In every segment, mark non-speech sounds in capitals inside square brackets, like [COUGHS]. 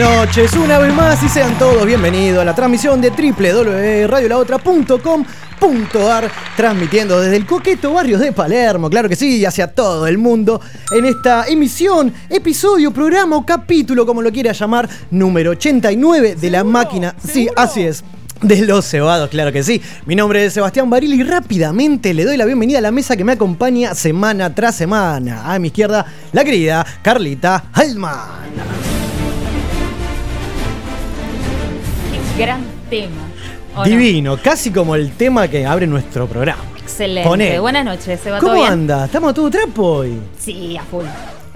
noches, una vez más y sean todos bienvenidos a la transmisión de www.radiolaotra.com.ar transmitiendo desde el coqueto barrio de Palermo, claro que sí, y hacia todo el mundo en esta emisión, episodio, programa o capítulo, como lo quiera llamar, número 89 de la máquina. Sí, así es. De los cebados, claro que sí. Mi nombre es Sebastián Baril y rápidamente le doy la bienvenida a la mesa que me acompaña semana tras semana. A mi izquierda, la querida Carlita Halman. Gran tema. Divino, casi como el tema que abre nuestro programa. Excelente. Poné. Buenas noches, ¿se va todo ¿Cómo anda? ¿Estamos a todo trapo hoy? Sí, a full.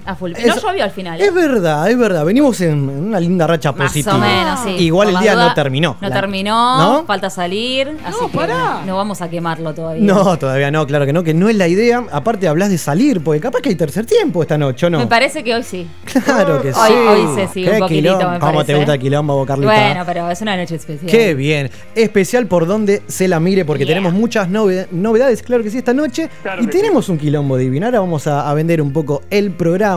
A full. No Eso- llovió al final. ¿eh? Es verdad, es verdad. Venimos en en una linda racha Más positiva. o menos, sí. Igual el día no terminó. No La- terminó, ¿No? falta salir. así que pará. no, no vamos a quemarlo todavía. No, todavía no, claro que no, que no es la idea. Aparte hablas de salir, porque capaz que hay tercer tiempo esta noche, ¿o no? Me parece que hoy sí. Claro que sí. Hoy- hoy se sigue Qué un poquitito, quilombo. me ¿Cómo te parece. gusta el quilombo, Carlita? Bueno, pero es una noche especial. Qué bien. Especial por donde se la mire, porque Yeah. tenemos muchas nove- novedades, claro que sí, esta noche. y tenemos un quilombo divino. Ahora vamos a, a vender un poco el programa.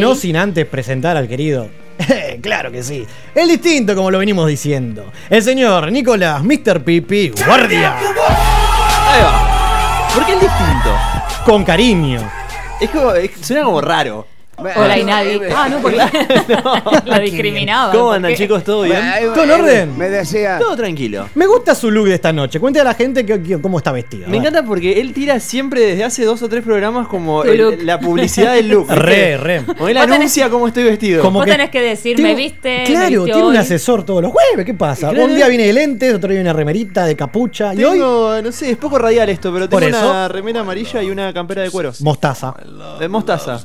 No sin antes presentar al querido. [LAUGHS] claro que sí. El distinto, como lo venimos diciendo. El señor Nicolás, Mr. Pipi, guardia. Ahí va. ¿Por qué el distinto? Con cariño. Es como, es- suena como raro. Hola y nadie. Ah, no, porque [LAUGHS] lo [LAUGHS] discriminaba. ¿Cómo ¿por andan chicos? ¿Todo bien? ¿Todo en orden? Me decía. Todo tranquilo. Me gusta su look de esta noche. Cuente a la gente que- que- cómo está vestido. Me encanta porque él tira siempre desde hace dos o tres programas como el- look. la publicidad del look. [LAUGHS] Re, re. Como él anuncia cómo estoy vestido. Como Vos tenés que decir, me viste, me Claro, tiene un asesor todos los jueves. ¿Qué pasa? Claro. Un día viene de lentes, otro día viene de remerita, de capucha. Y hoy, no sé, es poco radial esto, pero tengo una remera amarilla y una campera de cuero. mostaza. De mostaza.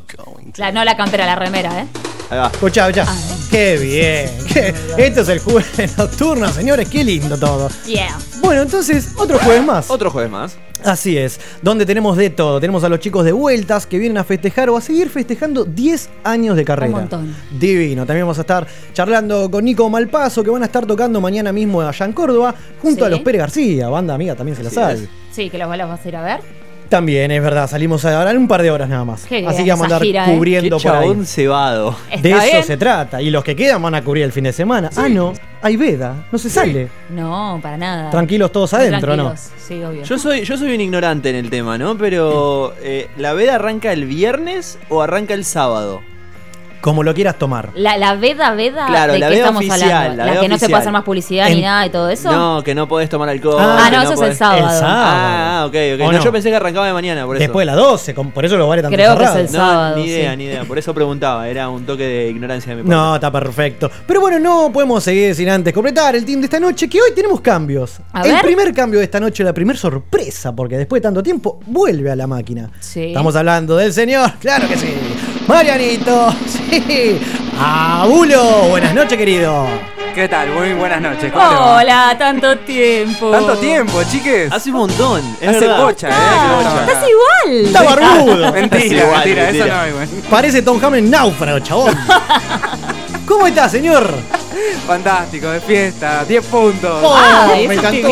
La, no la campera, la remera, ¿eh? Ahí va. Escuchá, escuchá. Qué bien. Qué- Esto es el jueves [LAUGHS] nocturno, señores. Qué lindo todo. Yeah. Bueno, entonces, otro jueves más. Otro jueves más. Así es, donde tenemos de todo. Tenemos a los chicos de vueltas que vienen a festejar o a seguir festejando 10 años de carrera. Un montón. Divino. También vamos a estar charlando con Nico Malpaso, que van a estar tocando mañana mismo allá en Córdoba, junto Sí. a los Pérez García, banda amiga también se la Así sabe. es. Sí, que los los vas a ir a ver. También, es verdad, salimos ahora en un par de horas nada más. Qué Así bien que vamos a andar gira, ¿eh? Qué cubriendo por ahí. chabón cebado. De ¿Está eso bien? se trata. Y los que quedan van a cubrir el fin de semana. Ah, no, hay veda, no se sale. No, para nada. Tranquilos todos adentro, ¿no? tranquilos, Sí, obvio. Yo soy, yo soy un ignorante en el tema, ¿no? Pero eh, ¿la veda arranca el viernes o arranca el sábado? Como lo quieras tomar. La, la veda, veda, Claro, ¿de la qué veda estamos oficial, hablando? la La, veda que no se puede hacer más publicidad En- ni nada y todo eso. No, que no podés tomar alcohol. Ah, que no, eso es el sábado. El sábado. Ah, ok, ok. ¿O No, no? yo pensé que arrancaba de mañana, por eso. Después de las 12, con- por eso los bares están Creo que es cerrados. el No, sábado, ni idea, sí. ni idea. Por eso preguntaba. Era un toque de ignorancia de mi parte. No, está perfecto. Pero bueno, no podemos seguir sin antes completar el team de esta noche, que hoy tenemos cambios. A el ver. primer cambio de esta noche, la primera sorpresa, porque después de tanto tiempo vuelve a la máquina. Sí. Estamos hablando del señor, [LAUGHS] claro que sí. Marianito, [LAUGHS] sí. Abulo, buenas noches, querido. ¿Qué tal? Muy buenas noches. ¿Cómo? Hola, tanto tiempo. Tanto tiempo, chiques. Hace un montón. Es Hace verdad. bocha, ¿eh? Ah, no estás estaba igual. Está barbudo. Mentira, Igual, mentira, eso mentira. no, igual. Parece Tom en náufrago, chabón. [LAUGHS] ¿Cómo está, señor? Fantástico, de fiesta, 10 puntos. Oh, Ah, me encantó.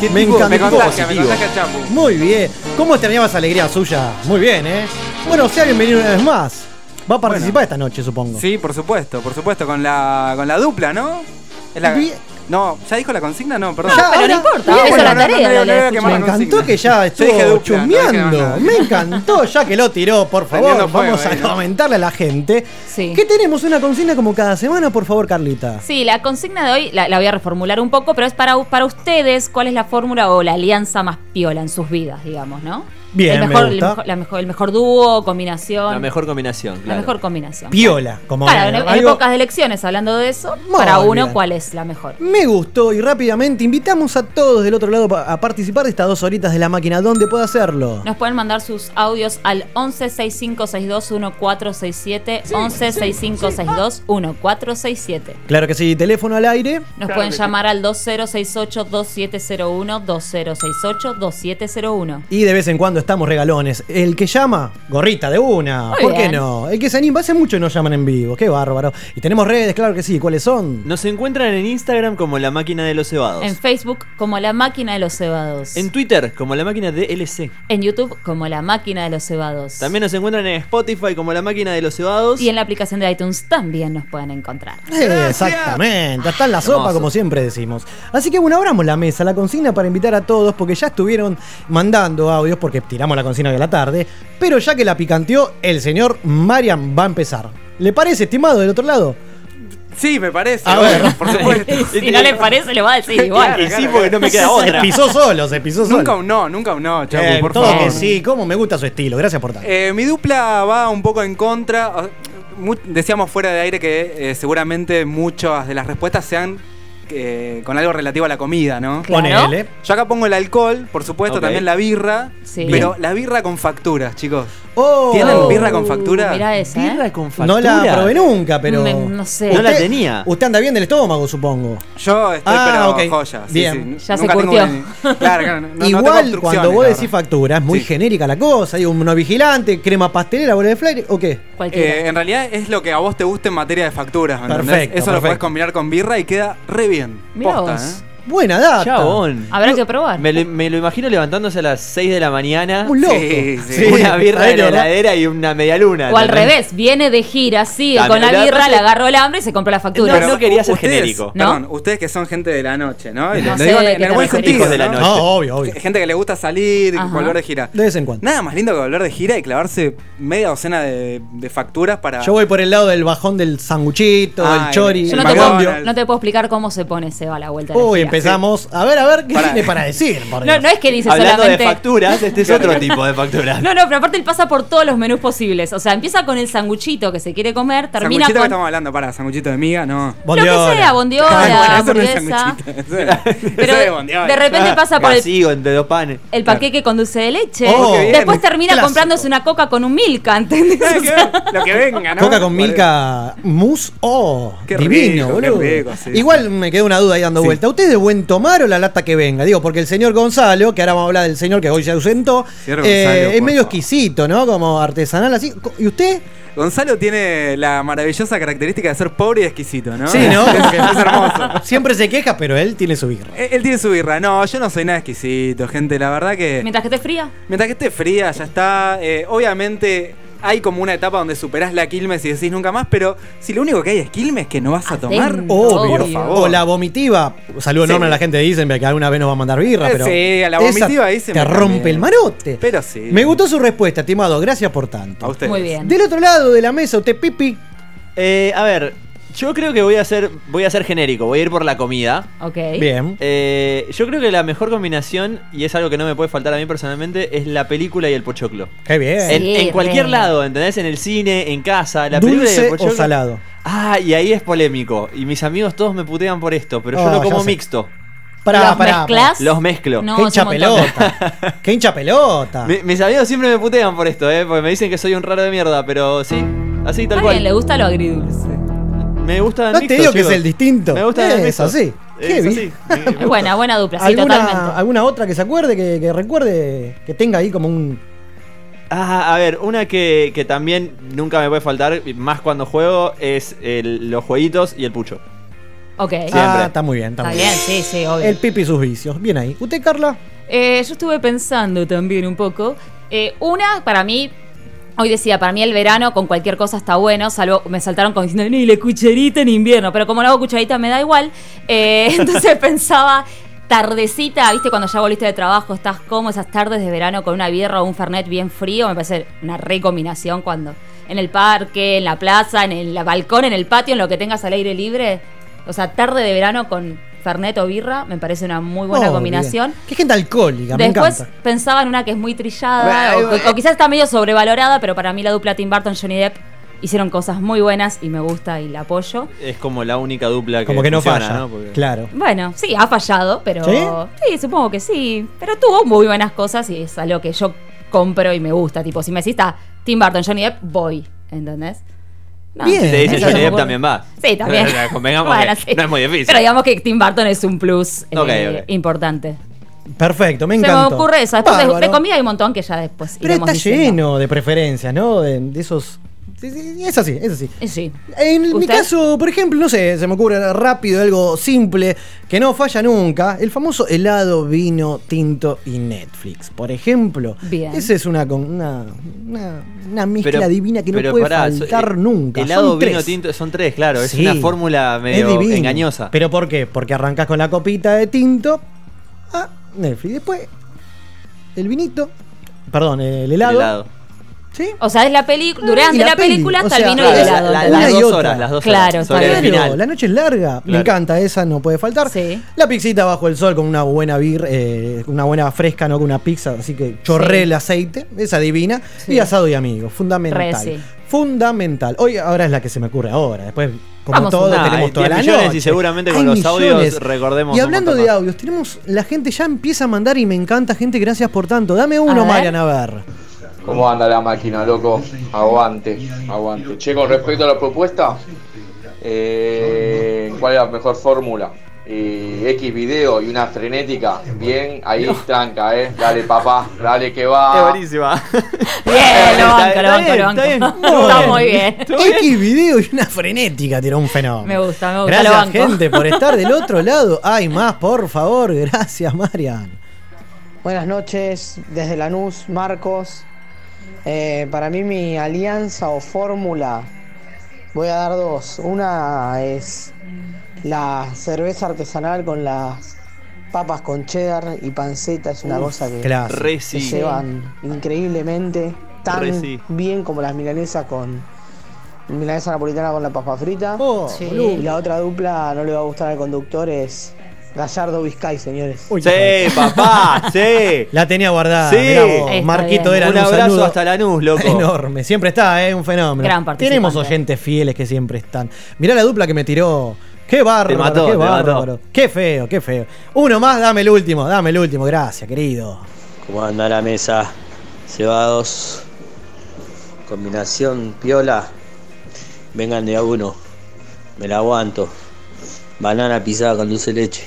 Me me encantó. contagia, me contagia el chapu. Muy bien. ¿Cómo extrañaba esa alegría suya? Muy bien, ¿eh? Bueno, sea bienvenido una vez más. Va a participar Bueno. esta noche, supongo. Sí, por supuesto, por supuesto, con la, con la dupla, ¿no? Es la- Bien. No, ¿ya dijo la consigna? No, perdón. Ya, pero no ahora- importa, bueno, la no, no, tarea. no, no, la no, no, escuché. que Me encantó consigna. que ya Yo dije estuvo dupla, no dije chumeando. nada. Me encantó, ya que lo tiró, por favor. Prendiendo fuego Vamos a comentarle a la gente Sí. que tenemos una consigna como cada semana, por favor, Carlita. Sí, la consigna de hoy la, la voy a reformular un poco, pero es para, para ustedes cuál es la fórmula o la alianza más piola en sus vidas, digamos, ¿no? Bien, el me mejor, gusta. El mejor, la mejor, el mejor dúo, combinación. La mejor combinación, la mejor combinación. Piola, como Claro, en, en algo- épocas de elecciones, hablando de eso, Muy para uno, bien. ¿cuál es la mejor? Me gustó y rápidamente invitamos a todos del otro lado a participar de estas dos horitas de la máquina. ¿Dónde puedo hacerlo? Nos pueden mandar sus audios al 11 6562 1467 11 6562 1467. Claro que sí, teléfono al aire. Nos pueden llamar al 2068 2701 2068 2701. Y de vez en cuando estamos regalones. El que llama, gorrita de una. Muy ¿Por qué no? El que se anima, hace mucho no llaman en vivo. Qué bárbaro. Y tenemos redes, claro que sí. ¿Cuáles son? Nos encuentran en Instagram como la máquina de los cebados. En Facebook como La Máquina de los Cebados. En Twitter como la máquina de LC. En YouTube como La Máquina de los Cebados. También nos encuentran en Spotify como la máquina de los cebados. Y en la aplicación de iTunes también nos pueden encontrar. Eh, exactamente, está en la sopa Hermoso. como siempre decimos. Así que bueno, abramos la mesa, la consigna para invitar a todos, porque ya estuvieron mandando audios, porque tiramos la consigna de la tarde, pero ya que la picanteó, el señor Marian va a empezar. ¿Le parece, estimado, del otro lado? Sí, me parece. A ver. bueno, por supuesto. [LAUGHS] si no le parece, le va a decir [LAUGHS] igual. y sí, porque no me queda Se otra. pisó solo, se pisó solo. Nunca un no, nunca un no, Chapu, Eh, por todo favor. que sí, cómo me gusta su estilo, gracias por tanto. Eh, mi dupla va un poco en contra. mu- Decíamos fuera de aire que eh, seguramente muchas de las respuestas sean eh, con algo relativo a la comida, ¿no? Claro. Ponele. Yo acá pongo el alcohol, por supuesto, Ok. también la birra, Sí. pero la birra con facturas, chicos. Oh, ¿Tienen birra con factura? Mirá esa, ¿eh? Birra con No factura. la probé nunca, pero. Me- no sé. No la tenía. Usted anda bien del estómago, supongo. Yo estoy, Ah, pero ok. joya. sí, Bien. sí. Ya se Nunca tengo curtió. Claro, claro, no- no tengo Igual obstrucciones, cuando vos la decís verdad. factura, es muy Sí. genérica la cosa. Hay uno vigilante, crema pastelera, bola de flyer, ¿o qué? Cualquiera. Eh, en realidad es lo que a vos te guste en materia de facturas. ¿me entendés? Perfecto, Eso lo podés perfecto. combinar con birra y queda re bien. Mirá Posta, vos. ¿eh? Buena data. Chabón. Habrá que probar. Me lo, me lo imagino levantándose a las 6 de la mañana. Un loco. Sí, sí. una birra en la heladera y una media luna. o al revés, viene de gira, sigue Ah, con la birra, le agarró el hambre y se compró la factura. No, no quería ser ustedes- genérico. ¿No? Perdón, ustedes que son gente de la noche, ¿no? Y No lo sé digo de en el buen referís. sentido. Hijos de la ¿no? noche. No, obvio, obvio. Gente que le gusta salir, Ajá. volver de gira. De vez en cuando. Nada más lindo que volver de gira y clavarse media docena de, de facturas para. Yo voy por el lado del bajón del sanguchito, Ah, del chori. Yo no te, puedo, McDonald's. no te puedo explicar cómo se pone Seba a la vuelta Uy. Empezamos. A ver, a ver, ¿qué Pará. tiene para decir? No, no es que dice Hablando solamente. de facturas, este es otro tipo de factura. No, no, pero aparte él pasa por todos los menús posibles. O sea, empieza con el sanguchito que se quiere comer, termina Sanguchito que con. estamos hablando, para, sanguchito de miga, no. Lo que Bondiola. sea, bondiola, hamburguesa. Pero de, bondiola. de repente pasa por el, entre dos panes. el paquete con dulce de leche. Oh. Después termina Clásico. comprándose una coca con un milka, ¿entendés? O sea, que- Lo que venga, ¿no? Coca con Milka Mousse, oh, Qué divino, rico, qué boludo. rico, sí, Igual me quedó una duda ahí dando Sí. vuelta. ¿Usted es de buen tomar o la lata que venga? Digo, porque el señor Gonzalo, que ahora vamos a hablar del señor que hoy se ausentó, eh, Gonzalo, es medio favor. exquisito, ¿no? Como artesanal así. ¿Y usted? Gonzalo tiene la maravillosa característica de ser pobre y exquisito, ¿no? Sí, ¿no? [LAUGHS] Es, es hermoso. Siempre se queja, pero él tiene su birra. Él, él tiene su birra. No, yo no soy nada exquisito, gente. La verdad que. Mientras que esté fría. Mientras que esté fría, ya está. Eh, obviamente hay como una etapa donde superás la Quilmes y decís nunca más, pero si lo único que hay es Quilmes, que no vas a tomar. Obvio. Por favor. O la vomitiva. Saludo Sí. enorme a la gente de Isenberg que alguna vez nos va a mandar birra, Eh, pero. sí, a la vomitiva se Te me rompe también. el marote. Pero sí. Me gustó su respuesta, estimado. Gracias por tanto. A ustedes. Muy bien. Del otro lado de la mesa, usted, Pipi. Eh, a ver, yo creo que voy a ser, voy a ser genérico, voy a ir por la comida. Ok. Bien. Eh, yo creo que la mejor combinación, y es algo que no me puede faltar a mí personalmente, es la película y el pochoclo. Qué bien. Sí. En, cualquier lado, ¿entendés? En el cine, en casa, la película y ¿Dulce el o pochoclo. salado? Ah, y ahí es polémico. Y mis amigos todos me putean por esto, pero yo Oh, lo como mixto. Pará, ¿Los pará, mezclás? Los mezclo. No, Qué hincha pelota. [LAUGHS] Qué hincha pelota. Mi- mis amigos siempre me putean por esto, ¿eh? Porque me dicen que soy un raro de mierda, pero sí, así tal A cual. alguien le gusta lo agridulce. Me gusta el No mixto, te digo que es el distinto. Me gusta Es mixto. así. Qué Es bien. así. Me- me Es gusta. buena, buena dupla, sí, ¿Alguna, totalmente. ¿Alguna otra que se acuerde, que, que recuerde, que tenga ahí como un. Ah, a ver, una que, que también nunca me puede faltar, y más cuando juego, es el- los jueguitos y el pucho. Ok. Siempre. Ah, está muy bien, está, Está muy bien, sí, sí, obvio. El Pipi y sus vicios. Bien ahí. ¿Usted, Carla? Eh, yo estuve pensando también un poco. Eh, una, para mí, Hoy decía, para mí el verano con cualquier cosa está bueno, salvo me saltaron con diciendo, ni la cucharita en invierno, pero como no hago cucharita me da igual. Eh, [LAUGHS] entonces pensaba, tardecita, viste, cuando ya volviste de trabajo, estás como esas tardes de verano con una birra o un fernet bien frío, me parece una re combinación cuando en el parque, en la plaza, en el balcón, en el patio, en lo que tengas al aire libre. O sea, tarde de verano con fernet o birra, me parece una muy buena Oh, combinación. bien. Qué gente alcohólica, me Después encanta. pensaba en una que es muy trillada o, o quizás está medio sobrevalorada, pero para mí la dupla Tim Burton Johnny Depp hicieron cosas muy buenas y me gusta y la apoyo. Es como la única dupla que Como que no funciona, falla. ¿no? Porque- Claro. Bueno, sí, ha fallado, pero ¿Sí? ¿Sí? supongo que sí. Pero tuvo muy buenas cosas y es algo que yo compro y me gusta. Tipo, si me decís "Ah, Tim Burton, Johnny Depp, voy. ¿Entendés? No, Bien. Si te dicen eso Johnny se me Depp también va. Sí, también. [LAUGHS] Convengamos Bueno, que sí. no es muy difícil. Pero digamos que Tim Burton es un plus eh, importante. Perfecto, me Se encantó. me ocurre eso. Después de, comida hay un montón que ya después Pero está diciendo. lleno de preferencias, ¿no? De, de esos. Es así, es así. Eh, Sí. En mi caso, por ejemplo, no sé, se me ocurre rápido algo simple que no falla nunca. El famoso helado, vino, tinto y Netflix, por ejemplo. Bien. Esa es una, con- una, una, una mezcla Pero- divina que no puede pará, so- faltar eh, nunca. Helado, Son vino, tres. tinto, son tres, claro. Es Sí. una fórmula medio engañosa. ¿Pero por qué? Porque arrancas con la copita de tinto a Netflix. Después, el vinito. Perdón, el El helado. ¿Sí? O sea, es la película. Durante y la la, peli, película o sea, el vino y claro, el la- helado. la- las y dos horas, las dos Claro, horas. el. Claro, final. la noche es larga, me encanta, esa no puede faltar. Sí. La pixita bajo el sol con una buena bir, eh, una buena fresca, no con una pizza, así que chorré Sí. el aceite, esa divina, Sí. y asado y amigos, fundamental. Re, sí. Fundamental. Hoy ahora es la que se me ocurre ahora, después como Vamos todo una. tenemos toda la 10 millones noche. y seguramente Hay con los audios recordemos Y hablando de audios, tenemos la gente ya empieza a mandar y me encanta gente, gracias por tanto. Dame uno, ver. Marian, a ver. ¿Cómo anda la máquina, loco? Aguante, aguante. Che, con respecto a la propuesta, eh, ¿cuál es la mejor fórmula? Eh, X video y una frenética. Bien, ahí tranca, eh. Dale, papá, dale que Es va. buenísima. [LAUGHS] Bien, lo banco, lo banco, bien, lo banco. está bien. Está [LAUGHS] muy bien. X video y una frenética tiró un fenómeno. Me gusta, me gusta, Gracias, lo banco. gente, por estar del otro [LAUGHS] lado. Hay más, por favor. Gracias, Marian. Buenas noches, desde Lanús, Marcos. Eh, para mí mi alianza o fórmula, voy a dar dos. Una es la cerveza artesanal con las papas con cheddar y panceta, es una cosa que se sí. llevan increíblemente, tan Re sí. bien como las milanesas con milanesa napolitana con la papa frita. Oh, Sí. Y la otra dupla no le va a gustar al conductor es Gallardo Vizcay, señores. Uy, Sí, papá, sí. [LAUGHS] La tenía guardada. Sí. vos, Marquito bien. era Un abrazo hasta Lanús, loco. Enorme, siempre está, ¿eh? Un fenómeno. Gran. Tenemos oyentes fieles que siempre están. Mirá la dupla que me tiró. Qué bárbaro, Te mató, qué te bárbaro. mató. Qué feo, qué feo. Uno más, dame el último, dame el último. Gracias, querido. ¿Cómo anda la mesa? Cebados. Combinación piola. Vengan de a uno. Me la aguanto. Banana pisada con dulce leche.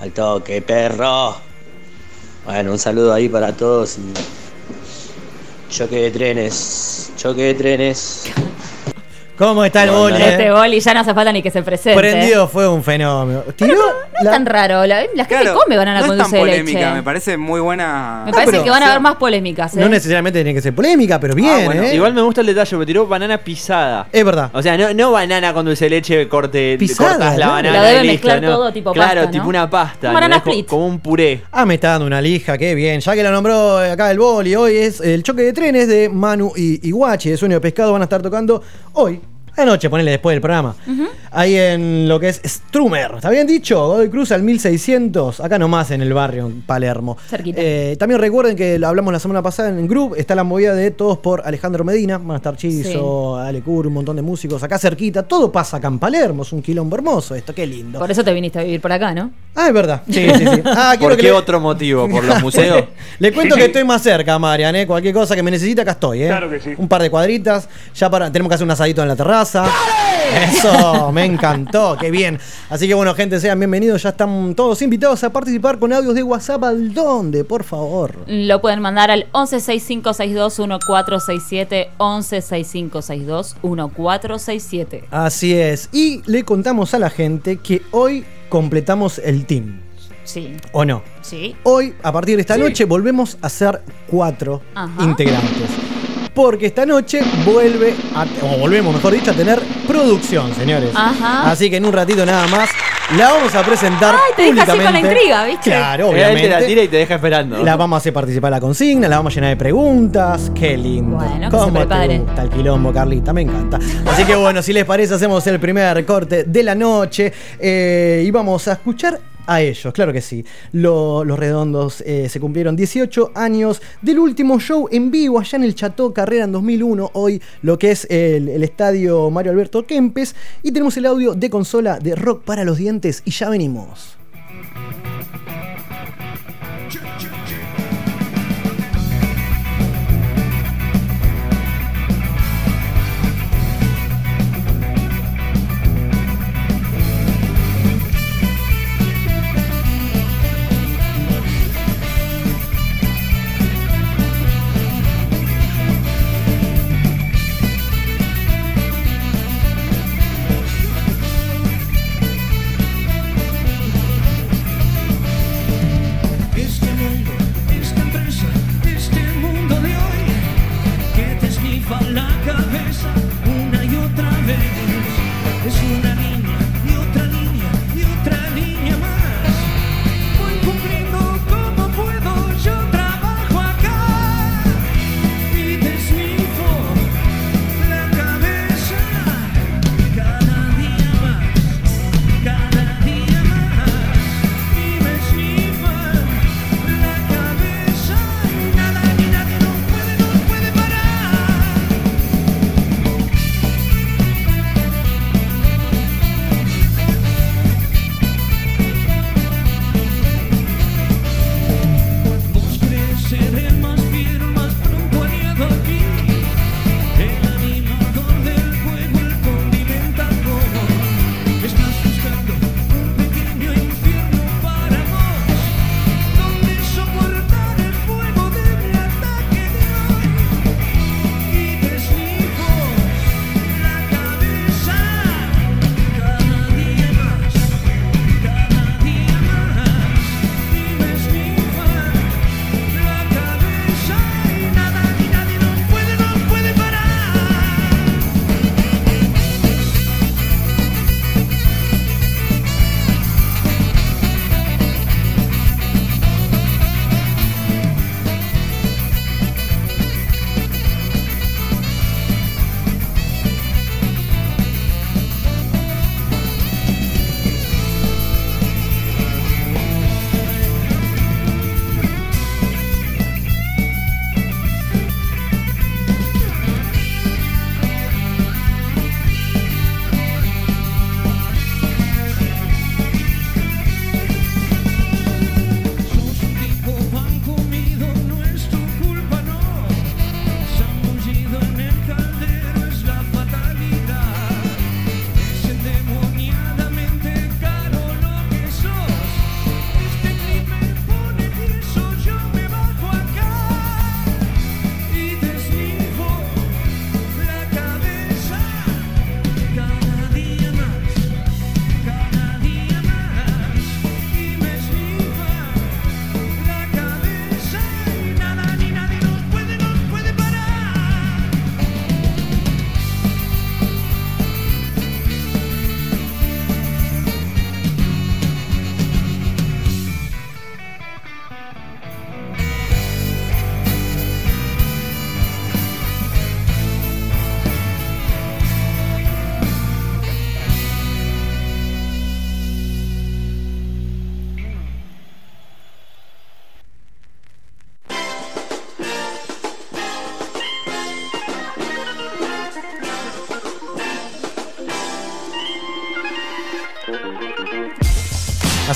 Al toque, perro. Bueno, un saludo ahí para todos. Choque de trenes. Choque de trenes. ¿Cómo está el Bueno, boli? Este eh? boli ya no hace falta ni que se presente. Prendido fue un fenómeno. Tiró No es la- tan raro. La, la gente Claro, come banana no con dulce de polémica, leche. me parece muy buena. Me parece pero- que van a haber más polémicas. ¿eh? No necesariamente tiene que ser polémica, pero bien, bueno, ¿eh? Igual me gusta el detalle, porque tiró banana pisada. Es verdad. O sea, no, no banana con dulce de leche, corte, Pisada, cortas la claro. banana. La debe listo, mezclar ¿no? todo tipo Claro, pasta, tipo ¿no? una pasta. Un banana split. Como un puré. Ah, me está dando una lija, qué bien. Ya que lo nombró eh, acá el boli, hoy es el choque de trenes de Manu y Iguachi de Sueño de Pescado. Van a estar tocando hoy. Anoche, ponele después del programa. Ahí en lo que es Strumer. ¿Está bien dicho? Godoy Cruz al 1600. Acá nomás en el barrio, en Palermo. Cerquita. Eh, también recuerden que lo hablamos la semana pasada en el grupo. Está la movida de Todos por Alejandro Medina. Van a estar Chizo, Ale Cur, un montón de músicos acá cerquita. Todo pasa acá en Palermo. Es un quilombo hermoso esto. Qué lindo. Por eso te viniste a vivir por acá, ¿no? Ah, es verdad. Sí, sí, sí. Ah, [LAUGHS] ¿Por qué le- otro motivo? ¿Por los [LAUGHS] museos? Le cuento que estoy más cerca, Marian, ¿eh? Cualquier cosa que me necesite, acá estoy, ¿eh? Claro que sí. Un par de cuadritas. Ya para. Tenemos que hacer un asadito en la terraza. Eso, me encantó, qué bien. Así que bueno, gente, sean bienvenidos. Ya están todos invitados a participar con audios de WhatsApp al dónde, por favor. Lo pueden mandar al 1165621467, 1165621467. Así es. Y le contamos a la gente que hoy completamos el team. Sí, ¿O no? sí. Hoy, a partir de esta noche, volvemos a ser cuatro Ajá. integrantes. Porque esta noche vuelve, a, o volvemos mejor dicho, a tener producción, señores. Ajá. Así que en un ratito nada más la vamos a presentar Ay, te deja así con la intriga, ¿viste? Claro, Él te la obviamente. tira y te deja esperando. La vamos a hacer participar en la consigna, la vamos a llenar de preguntas. Qué lindo. Bueno, que se ¿Cómo te prepare. gusta el quilombo, Carlita? Me encanta. Así que bueno, si les parece, hacemos el primer recorte de la noche eh, y vamos a escuchar a ellos, claro que sí. Lo- los redondos eh, se cumplieron 18 años del último show en vivo allá en el Chateau Carrera en 2001. Hoy lo que es el estadio Mario Alberto Kempes. Y tenemos el audio de consola de Rock para los Dientes y ya venimos.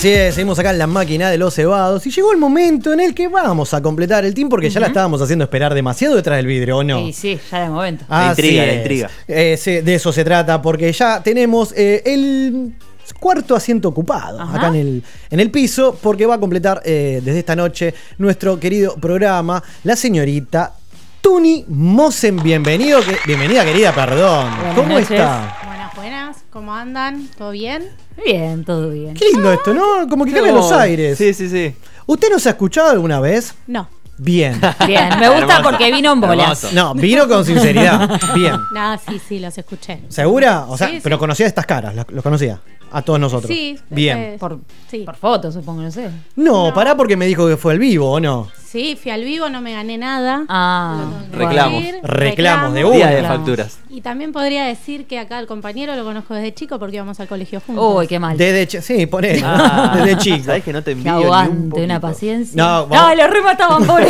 Así es, seguimos acá en la máquina de los cebados y llegó el momento en el que vamos a completar el team porque ya la estábamos haciendo esperar demasiado detrás del vidrio, ¿o no? Sí, sí, ya de momento. La Así intriga, la es. intriga. Eh, sí, de eso se trata, porque ya tenemos eh, el cuarto asiento ocupado Ajá. acá en el, en el piso, porque va a completar eh, desde esta noche nuestro querido programa la señorita Tuni Mosen. Bienvenido, que- bienvenida querida, perdón. Buenas ¿Cómo noches. está? Buenas, ¿cómo andan? ¿Todo bien? Bien, todo bien. Qué lindo esto, ¿no? Como que cambia los aires. Sí, sí, sí. ¿Usted nos ha escuchado alguna vez? No. Bien. [LAUGHS] Bien, me gusta Hermoso. porque vino en bolas. Hermoso. No, vino con sinceridad. Bien. [LAUGHS] No, sí, sí, los escuché. ¿Segura? O sea, Sí, sí. pero conocía estas caras, los conocía. A todos nosotros. Sí, Bien. eh, Por, sí. por fotos, supongo, no sé. No, pará porque me dijo que fue el vivo, ¿o no? Sí, fui al vivo, no me gané nada. Ah, Reclamos. decir. Reclamos de una. Día de facturas. Y también podría decir que acá el compañero lo conozco desde chico porque íbamos al colegio juntos. Uy, qué mal. Desde chi- sí, poné. Ah, Desde chico. ¿Sabés que no te envío ni un aguante, una paciencia. No, No, lo remataban, [LAUGHS] pobre.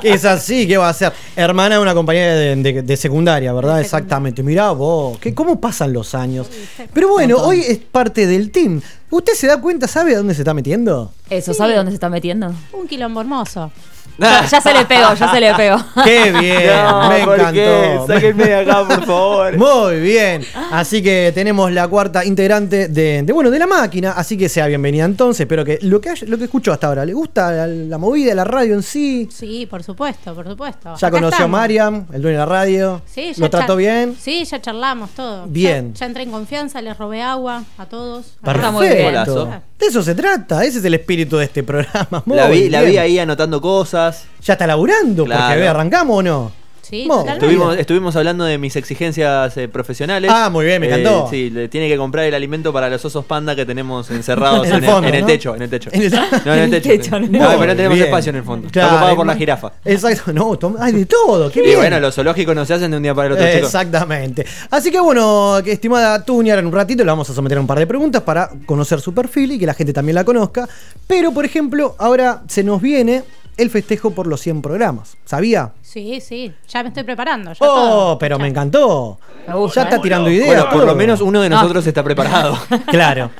Que es así, ¿qué va a ser? Hermana de una compañera de, de- de secundaria, ¿verdad? Exactamente. Mirá vos, que ¿cómo pasan los años? Pero bueno, hoy es parte del team. ¿Usted se da cuenta, sabe a dónde se está metiendo? Eso, ¿sabe dónde se está metiendo? Un quilombo hermoso. Ya, [LAUGHS] ya se le pegó, ya se le pegó. [LAUGHS] ¡Qué bien! No, me ¿por qué? encantó. Sáquenme de acá, por favor. [LAUGHS] Muy bien. Así que tenemos la cuarta integrante de, de, bueno, de la máquina. Así que sea bienvenida entonces. Espero que lo que, lo que escuchó hasta ahora, ¿le gusta la, la movida, la radio en sí? Sí, por supuesto, por supuesto. Ya Acá conoció a. Mariam, el dueño de la radio. Sí, ya ¿Lo trató bien? Sí, ya charlamos todo. Bien. Ya, ya entré en confianza, les robé agua a todos. Está muy bien. Perfecto. De eso se trata. Ese es el espíritu de este programa. Muy La vi, la vi ahí anotando cosas. Ya está laburando, porque Claro. ve, arrancamos o no. Sí, Mo- totalmente. Estuvimos, estuvimos hablando de mis exigencias eh, profesionales. Ah, muy bien, me Eh, encantó. sí, le tiene que comprar el alimento para los osos panda que tenemos encerrados [LAUGHS] En en, el el, fondo, en el ¿no? techo, en el techo. [LAUGHS] En el- No, en el En el techo. techo, No, pero no tenemos Bien. espacio en el fondo. Claro, Está ocupado por la jirafa. Exacto, no, tom- hay de todo. Qué Y bien. bueno, los zoológicos no se hacen de un día para el otro, chicos. Exactamente. Así que bueno, que estimada Tuña, ahora en un ratito le vamos a someter a un par de preguntas para conocer su perfil y que la gente también la conozca. Pero, por ejemplo, ahora se nos viene el festejo por los 100 programas. ¿Sabía? Sí, sí, ya me estoy preparando. Ya Oh, todo. pero Ya. me encantó. Me gusta, ya está ¿eh? tirando ideas. Bueno, por lo menos uno de nosotros está preparado. [LAUGHS] Claro.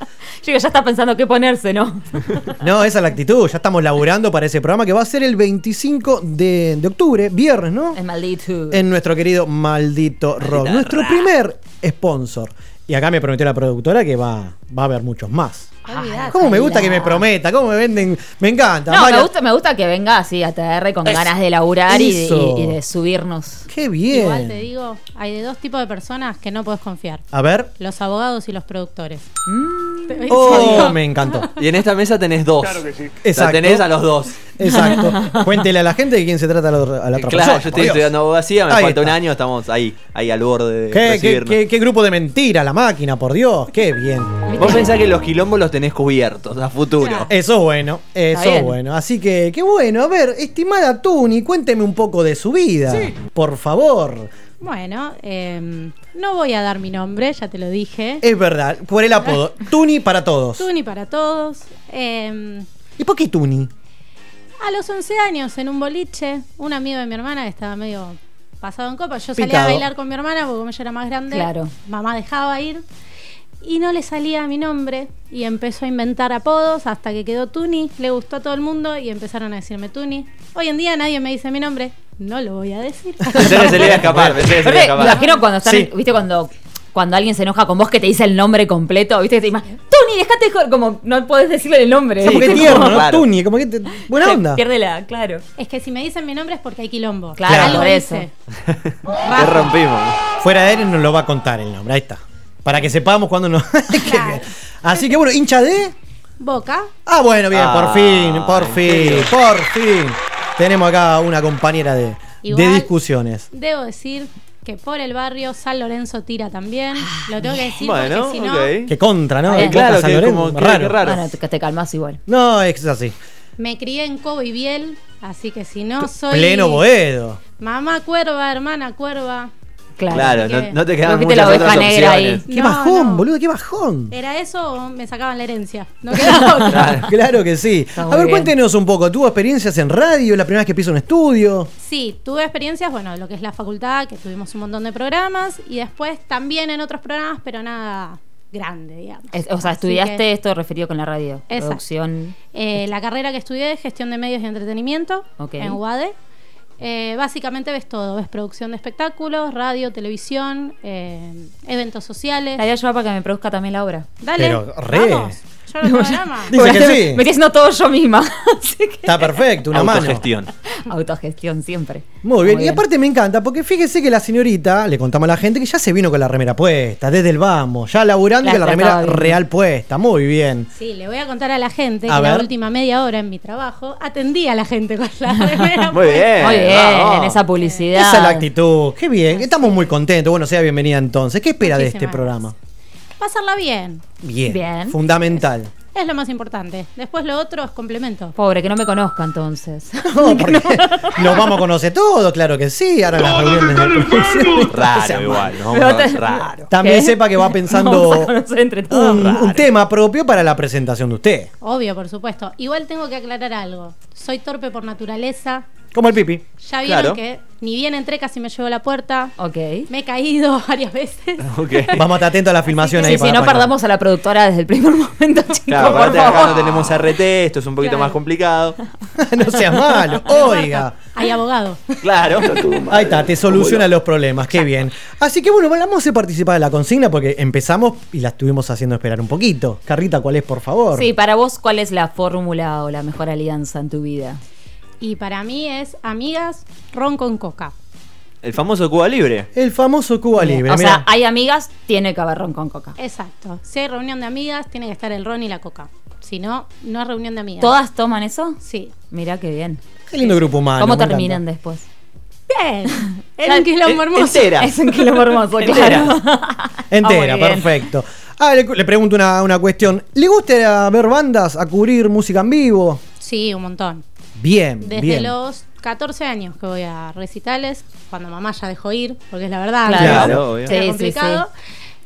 Yo ya está pensando qué ponerse, ¿no? [LAUGHS] No, esa es la actitud. Ya estamos laburando para ese programa que va a ser el 25 de, de octubre, viernes, ¿no? Es maldito. En nuestro querido Maldito Rock. Nuestro primer sponsor. Y acá me prometió la productora que va, va a haber muchos más. Olvidate. ¿Cómo me gusta que me prometa? ¿Cómo me venden? Me encanta. No, me gusta, me gusta que venga así a TR con ganas de laburar y de, Eso. y- y de subirnos. Qué Igual te bien. digo, hay de dos tipos de personas que no puedes confiar. A ver. Los abogados y los productores. Mm. Pero- Oh, me encantó. Y en esta mesa tenés dos. Claro que sí. Exacto. tenés a los dos. Exacto. [LAUGHS] Cuéntele a la gente de quién se trata la, otra- a la otra Claro, persona, yo estoy Dios. estudiando abogacía, me Ahí falta un año, estamos ahí, ahí al borde de ¿Qué, qué, recibirnos. qué- qué grupo de mentira la máquina, por Dios. Qué bien. Vos pensás que los quilombos los tenés cubiertos a futuro. Claro. Eso es bueno, eso es bien. bueno. Así que, qué bueno. A ver, estimada Tuni, cuénteme un poco de su vida. Por favor. Bueno, em, no voy a dar mi nombre, ya te lo dije. Es verdad, por el apodo. [LAUGHS] Tuni para todos. Tuni para todos. Em, ¿Y por qué Tuni? A los 11 años, en un boliche, un amigo de mi hermana que estaba medio pasado en copa. Yo salía Picado. a bailar con mi hermana porque como ella era más grande, Claro. mamá dejaba ir. Y no le salía mi nombre y empezó a inventar apodos hasta que quedó Tuni. Le gustó a todo el mundo y empezaron a decirme Tuni. Hoy en día nadie me dice mi nombre. No lo voy a decir. [LAUGHS] Pensé que se le iba a escapar, pensé que se le iba a Aparte, me escapar. imagino cuando están, Sí. viste, cuando, cuando alguien se enoja con vos que te dice el nombre completo, viste, que te imaginas, Tony, dejate de joder", como no podés decirle el nombre. como que ¿viste? tierno, Como- ¿no? Claro. Tuni, como que te- buena se onda. Pierde la, claro. es que si me dicen mi nombre es porque hay quilombo. Claro, Algo por eso. [LAUGHS] [LAUGHS] Te rompimos. Fuera de él nos lo va a contar el nombre. Ahí está. Para que sepamos cuándo nos. [LAUGHS] Claro. Así que bueno, hincha de. Boca. Ah, bueno, bien, por Ah, fin, por ¿en fin, por fin. Tenemos acá una compañera de, de discusiones. Debo decir que por el barrio San Lorenzo tira también. Lo tengo que decir Bueno, porque si no ok. Qué contra, ¿no? Está bien. Boca Claro, San que Lorenzo, como que- raro. que raro. Bueno, te, te calmas igual. No, es así. me crié en Cobo y Biel, así que si no soy Pleno Boedo. mamá cuerva, hermana cuerva, Claro. No, que- no te fuiste muchas la otras opciones. Qué No, bajón, no. boludo, qué bajón. ¿Era eso o me sacaban la herencia? No [LAUGHS] quedaba otra. Claro. Claro que sí. Está A ver, bien. cuéntenos un poco. ¿Tuvo experiencias en radio? ¿La primera vez que piso un estudio? Sí, tuve experiencias, bueno, de lo que es la facultad, que tuvimos un montón de programas, y después también en otros programas, pero nada grande, digamos. Es- o sea, Así estudiaste que, esto referido con la radio. Exacto. Producción. eh, la carrera que estudié es gestión de medios y entretenimiento en UADE. Eh, básicamente ves todo, ves producción de espectáculos, radio, televisión, eh, eventos sociales. La voy a llevar para que me produzca también la obra. Dale, Pero re. vamos. Yo no. Dice que Me sí. estoy haciendo todo yo misma. [LAUGHS] Así que- Está perfecto, una mano. Autogestión. Autogestión siempre. Muy bien. y aparte me encanta, porque fíjese que la señorita, le contamos a la gente que ya se vino con la remera puesta, desde el vamos, ya laburando y con la La remera real puesta. Muy bien. Sí, le voy a contar a la gente A que ver. la última media hora en mi trabajo atendí a la gente con la [LAUGHS] remera. Muy bien. Muy bien, vamos. esa publicidad. Esa es la actitud. Qué bien. Estamos muy contentos. Bueno, sea bienvenida entonces. ¿Qué espera de este programa? Pasarla bien. Bien. Bien. Fundamental. Es lo más importante. Después lo otro es complemento. Pobre, que no me conozca entonces. [LAUGHS] No, porque [LAUGHS] nos vamos a conocer todos, claro que sí. Ahora en las reuniones de producción. [LAUGHS] O Raro sea, igual. Pero te- raro. También ¿Qué? sepa que va Nos pensando vamos a conocer entre todos. un, un tema propio para la presentación de usted. Obvio, por supuesto. Igual tengo que aclarar algo. Soy torpe por naturaleza. Como el pipi. Ya vieron Claro. que ni bien entré casi me llevo a la puerta. Ok. Me he caído [LAUGHS] varias veces. [LAUGHS] Ok. Vamos a estar atentos a la filmación ahí. Sí, si para- no para- perdamos a la productora desde el primer [LAUGHS] momento, chicos, Claro, por aparte acá favor. no tenemos RT, esto es un poquito Claro. más complicado. no seas malo. Oiga. Hay abogado. Claro. Ahí está, te soluciona los problemas, qué bien. Así que bueno, vamos a participar de la consigna porque empezamos y la estuvimos haciendo esperar un poquito. Carrita, ¿cuál es, por favor? Sí, para vos, ¿cuál es la fórmula o la mejor alianza en tu vida? Y para mí es amigas, ron con coca. El famoso Cuba Libre. El famoso Cuba Libre. o mirá. sea, hay amigas, tiene que haber ron con coca. Exacto. Si hay reunión de amigas, tiene que estar el ron y la coca. Si no, no es reunión de amigas. ¿Todas toman eso? Sí. Mirá qué bien. Qué lindo grupo humano. ¿Cómo terminan encanta. después? Bien. [LAUGHS] Era un quilombo hermoso. entera. Es un quilombo hermoso, Entera. claro. Entera, Ah, bien. perfecto. Ah, le, le pregunto una, una cuestión. ¿Le gusta ver bandas a cubrir música en vivo? Sí, un montón. Bien, Desde bien. los 14 años que voy a recitales, cuando mamá ya dejó ir, porque es la verdad. Claro, Claro, era obvio. Sí, sí, complicado.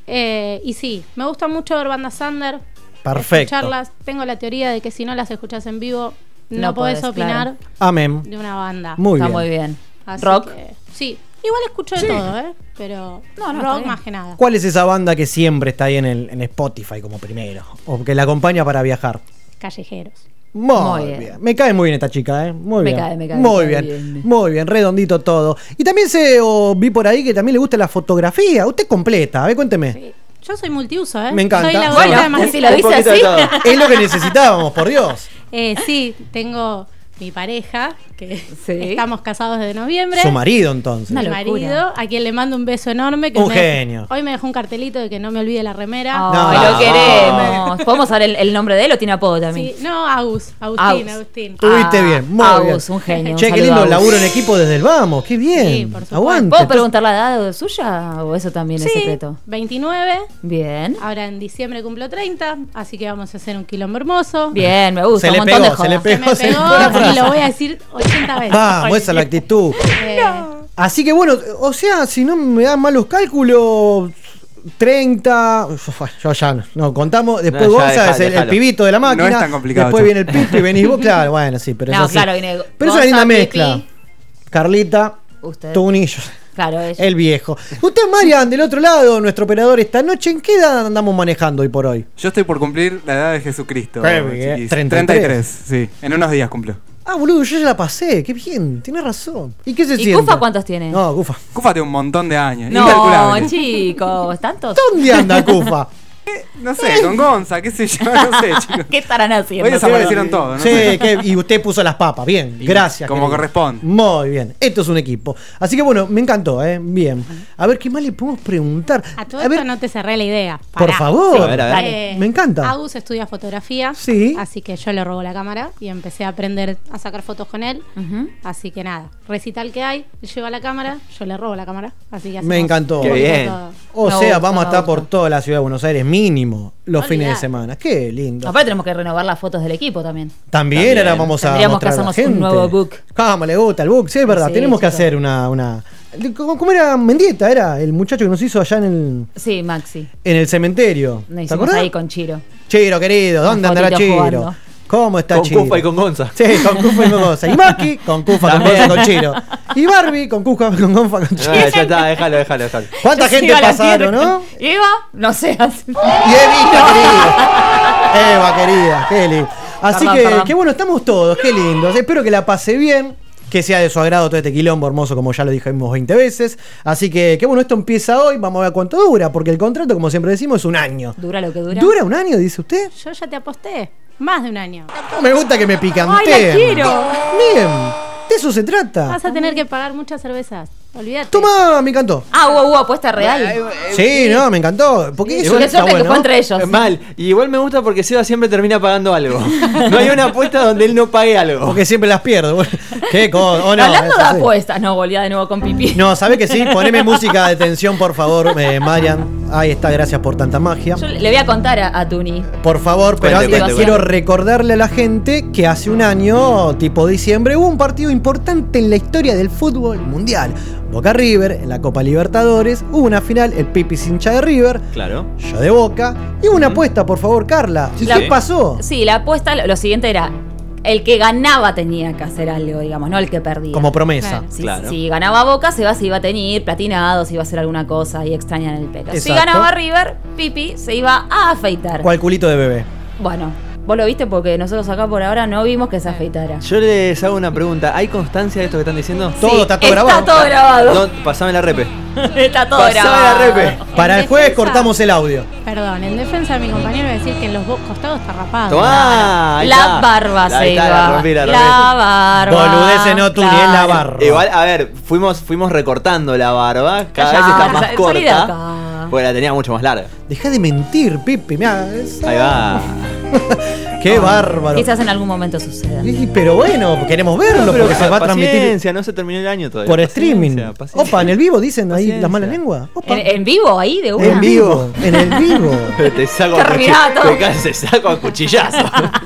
Eh, y sí, me gusta mucho ver bandas under. Perfecto. Escucharlas. Tengo la teoría de que si no las escuchas en vivo, no, No podés podés, opinar claro. Amén. de una banda. Muy Está bien. muy bien. Así ¿Rock? que- sí. Igual escucho de todo, ¿eh? Pero No, no, rock más que nada. ¿Cuál es esa banda que siempre está ahí en, el, en Spotify como primero? O que la acompaña para viajar. Callejeros. Muy, Muy bien. bien. Me cae muy bien esta chica, ¿eh? Muy Me bien. cae, me cae, Muy me cae bien. bien. Muy bien, redondito todo. Y también se o vi por ahí que también le gusta la fotografía. Usted completa, a ver, cuénteme. Sí. Yo soy multiuso, ¿eh? Me encanta. Soy la Bueno, de si lo dice así. Es lo que necesitábamos, por Dios. [LAUGHS] Eh, sí, tengo mi pareja, que Sí. estamos casados desde noviembre. Su marido, entonces. Mi marido, a quien le mando un beso enorme. Que Un me- genio. Hoy me dejó un cartelito de que no me olvide la remera. Ay, No. lo queremos. [LAUGHS] ¿Podemos saber el, el nombre de él o tiene apodo también? Sí, no, Agus, Agustín, Agus. Agustín. Tuviste Ah, bien, muy Agus, bien. un genio, un Che, qué saludo lindo laburo en equipo desde el vamos, qué bien. Sí, por supuesto. Aguante. ¿Puedo preguntar la edad suya o eso también es Sí, secreto? 29. Bien. Ahora en diciembre cumplo 30, así que vamos a hacer un quilombo hermoso. Bien, me gusta. Se un le montón pegó, de se le. Se pegó. me se le pegó y lo voy a decir 80 veces. Vamos, esa es la actitud. Eh, Así que bueno, o sea, si no me dan malos cálculos, 30. uf, Yo ya no, no, contamos. Después No, Gonza es el, pibito de la máquina. No es tan complicado, Después viene el pipi y venís vos. [LAUGHS] Claro, bueno, sí, pero No, eso sí. claro, viene Pero es una linda Gonza, mezcla. Pipi. Carlita, Usted. Tuni, yo- Claro, ella. el viejo. Usted, Marian, del otro lado, nuestro operador esta noche, ¿en qué edad andamos manejando hoy por hoy? Yo estoy por cumplir la edad de Jesucristo. Chiquis. 33. 33, sí. En unos días cumplo. Ah, boludo, yo ya la pasé. Qué bien, tienes razón. ¿Y qué se ¿Y siente? Cufa cuántos tiene? No, Cufa. Cufa tiene un montón de años. No, chicos, ¿tantos? ¿Dónde anda Cufa? [LAUGHS] No sé, con Gonza, qué sé yo, no sé, [LAUGHS] chicos. ¿Qué estarán haciendo? Hoy desaparecieron todos, ¿no? Sí, que- y usted puso las papas. Bien, Y gracias. como querido. corresponde. Muy bien. Esto es un equipo. Así que bueno, me encantó, ¿eh? Bien. A ver, ¿qué más le podemos preguntar? a todo A ver, esto no te cerré la idea. por favor. A ver, a ver. Dale. Me encanta. Agus estudia fotografía. Sí. Así que yo le robo la cámara y empecé a aprender a sacar fotos con él. Así que nada, recital que hay, lleva la cámara, yo le robo la cámara. Así que Me encantó. Qué bien. todo. O Me sea, gusta, vamos a estar por toda la ciudad de Buenos Aires mínimo los fines de semana. Qué lindo. Aparte tenemos que renovar las fotos del equipo también. También, También. ahora vamos a Tendríamos que mostrar a la hacernos un nuevo book. ¿Cómo le gusta el book? Sí, es verdad. Sí, Tenemos que hacer una, una... ¿Cómo era Mendieta? Era el muchacho que nos hizo allá en el, Sí, Maxi. en el cementerio. Nos ¿Te hicimos acordás? ahí con Chiro. Chiro, querido, ¿dónde andará Chiro? jugando. ¿Cómo está Con Chiro? Cufa y con Gonza. Sí, con Cufa y con Gonza. Y Maki con Cufa, con. Gonza, con Chiro. Y Barbie con Cufa, con Gonza, con Chiro. ya está, déjalo, déjalo, déjalo. ¿Cuánta Yo gente pasaron, no? ¿Iba? No sé. así- Y Evita, querida. Eva, querida, qué lindo. Así Perdón, que, perdón. qué bueno, estamos todos, qué lindo. Espero que la pase bien. que sea de su agrado todo este quilombo hermoso, como ya lo dijimos 20 veces. Así que, que bueno, esto empieza hoy, vamos a ver cuánto dura, porque el contrato, como siempre decimos, es un año. Dura lo que dura. ¿Dura un año, dice usted? Yo ya te aposté. Más de un año. No me gusta que me picanteen. Ay, la quiero. Bien, de eso se trata. Vas a tener que pagar muchas cervezas. Olvídate. Toma, me encantó. Ah, hubo, hubo apuesta real. Sí, no, me encantó. Porque eso Qué suerte que bueno. fue entre ellos. Mal. Y igual me gusta porque Seba siempre termina pagando algo. [LAUGHS] No hay una apuesta donde él no pague algo. Porque siempre las pierdo. ¿Qué cosa? Oh, no, Hablando de apuestas, no, volvía de nuevo con pipí. No, ¿sabe que sí? Poneme música de tensión, por favor, eh, Marian. Ahí está, gracias por tanta magia. Yo le voy a contar a, a Tuni. Por favor, pero Cuente, antes cuente, quiero cuente. recordarle a la gente que hace un año, tipo diciembre, hubo un partido importante en la historia del fútbol mundial. Boca River, en la Copa Libertadores, hubo una final, el Pipi hincha de River, Claro. yo de Boca, y hubo una apuesta, por favor, Carla. Sí, ¿Qué sí. pasó? Sí, la apuesta, lo, lo siguiente era. El que ganaba tenía que hacer algo, digamos, no el que perdía. Como promesa. Claro. Si, Claro. si ganaba Boca, se iba, se iba a teñir, platinado, se iba a hacer alguna cosa y extraña en el pelo. Si ganaba River, Pipi se iba a afeitar. ¿Cuál culito de bebé? Bueno, vos lo viste porque nosotros acá por ahora no vimos que se afeitara. Yo les hago una pregunta. ¿Hay constancia de esto que están diciendo? Todo está todo grabado. Está todo grabado. No, pasame la repe. [LAUGHS] está todo Pasame grabado. la repe. Para el jueves defensa- cortamos el audio. Perdón, en defensa de mi compañero voy a decir que en los costados está rapado. Tomá. ahí La barba Ahí se está, iba. la rompí, la rompí. La barba. Boludeces no, Tuni, es la Claro. barba. Igual, a ver, fuimos, fuimos recortando la barba. Cada Callá, vez está ya, más corta. Porque la tenía mucho más larga. Deja de mentir, Pipi. Ahí va. 呵 [LAUGHS] 呵 Qué bárbaro. Quizás en algún momento suceda. Y- Pero bueno, queremos verlo Pero porque se va a transmitir paciencia, no se terminó el año todavía. por Paciencia, streaming. paciencia. Opa, en el vivo dicen ahí Paciencia. las malas lenguas. Opa. ¿En, en vivo ahí de una? En vivo, en el vivo. [LAUGHS] Te saco a Terminaba todo. Te saco a cuchillazo.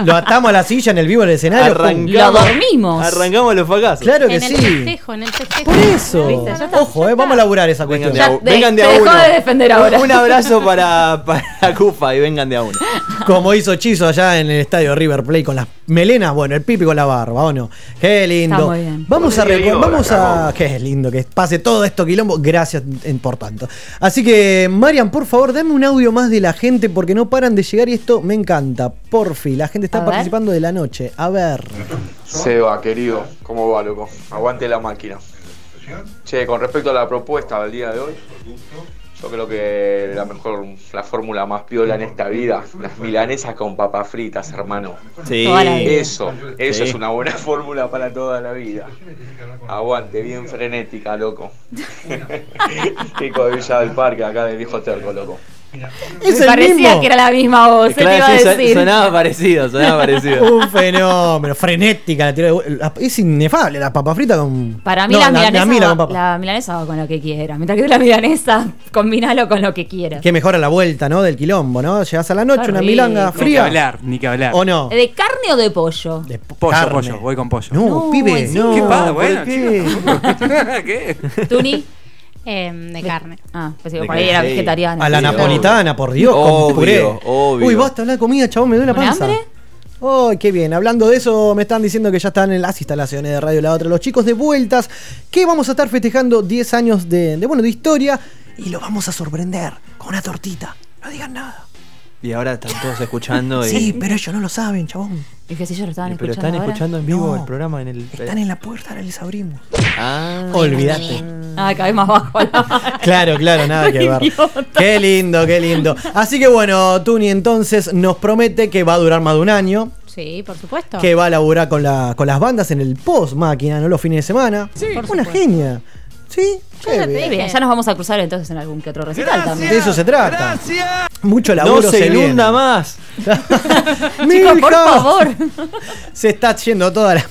Lo atamos a la silla en el vivo del escenario. pum. Lo dormimos. Arrancamos los fracasos. Claro que en el sí. festejo, en el festejo. Por eso. ¿Viste? Ya está, Ojo, ya eh, vamos a laburar esa Vengan cuestión. de a, Ya, vengan de te a dejó uno. de defender ahora. Un abrazo para, para Cufa y vengan de a uno. Como hizo Chizo allá en el estadio River Plate con las melenas, bueno, el pipi con la barba, ¿o no? Qué lindo. Está muy bien. Vamos a vamos a qué lindo que pase todo esto quilombo. Gracias por tanto. Así que Marian, por favor, dame un audio más de la gente porque no paran de llegar y esto me encanta. Por fin, la gente está A ver. participando de la noche. A ver. Seba, querido, ¿cómo va, loco? Aguante la máquina. Che, con respecto a la propuesta del día de hoy, yo creo que la mejor, la fórmula más piola en esta vida, las milanesas con papas fritas, hermano. Sí. Eso, eso Sí. es una buena [LAUGHS] fórmula para toda la vida. Aguante, bien frenética, loco. Pico de Villa del Parque, acá del viejo terco, loco. Es Me el parecía mismo. que era la misma voz, sonaba parecido, sonaba [LAUGHS] parecido. Un fenómeno, frenética. la la- es inefable la papa frita con. Para mí No, la, la, milanesa, mila va, con papa. la milanesa va con lo que quieras. Mientras que la milanesa, [LAUGHS] combinalo con lo que quieras. Que mejora la vuelta, ¿no? Del quilombo, ¿no? Llegas a la noche, una milanga Ni que fría. hablar, ni que hablar. ¿O no? ¿De carne o de pollo? De Pollo, carne. pollo, voy con pollo. No, No, pibe. ¿Qué pasa? ¿por Bueno, qué? [LAUGHS] ¿Qué? ¿Tuni? Em, de carne. Ah, pues digo, De por ahí era sí. vegetariano. A la Sí, napolitana, por Dios, con Obvio, puré. obvio. Uy, basta hablar de comida, chabón, me duele la ¿Con panza. hambre? Ay, qué bien. Hablando de eso, me están diciendo que ya están en las instalaciones de Radio La Otra. Los chicos de vueltas, que vamos a estar festejando 10 años de, de, bueno, de historia y lo vamos a sorprender con una tortita. No digan nada. Y ahora están todos escuchando. Y, Sí, pero ellos no lo saben, chabón. Y que si ellos lo estaban pero escuchando están ahora. escuchando en vivo No. el programa en el. Están en la puerta, ahora les abrimos. Ah. Olvídate. Ah, vez más bajo. la- [LAUGHS] Claro, claro, nada que ver. Qué lindo, qué lindo. Así que bueno, Tuni entonces nos promete que va a durar más de un año, Sí, por supuesto. que va a laburar con, la, con las bandas en el post máquina, no los fines de semana. por Una supuesto. genia. ¿Sí? Qué ya te bien. Muy bien, ya nos vamos a cruzar entonces en algún que otro recital también. De eso se trata. Mucho laburo No se se inunda viene. más. [LAUGHS] Chicos, por favor. [LAUGHS] Se está yendo toda la.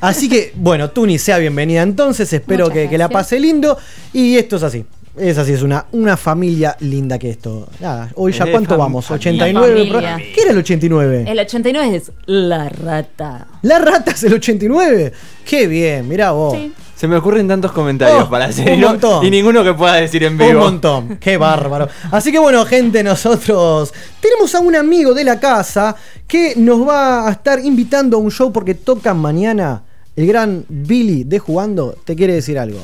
Así que, bueno, Tuni, sea bienvenida entonces. Espero Muchas que, que la gracias. pase lindo. Y esto es así. Es así, es una, una familia linda que esto. Nada, hoy ya cuánto vamos, familia. 89. Familia. ¿Qué era el 89? El 89 es La Rata. La rata es el 89. Qué bien, mirá vos. Sí. Se me ocurren tantos comentarios Oh, para hacer. un montón. Y ninguno que pueda decir en Un vivo. montón, qué bárbaro. Así que bueno, gente, nosotros tenemos a un amigo de la casa que nos va a estar invitando a un show porque tocan mañana. El gran Billy de Jugando te quiere decir algo.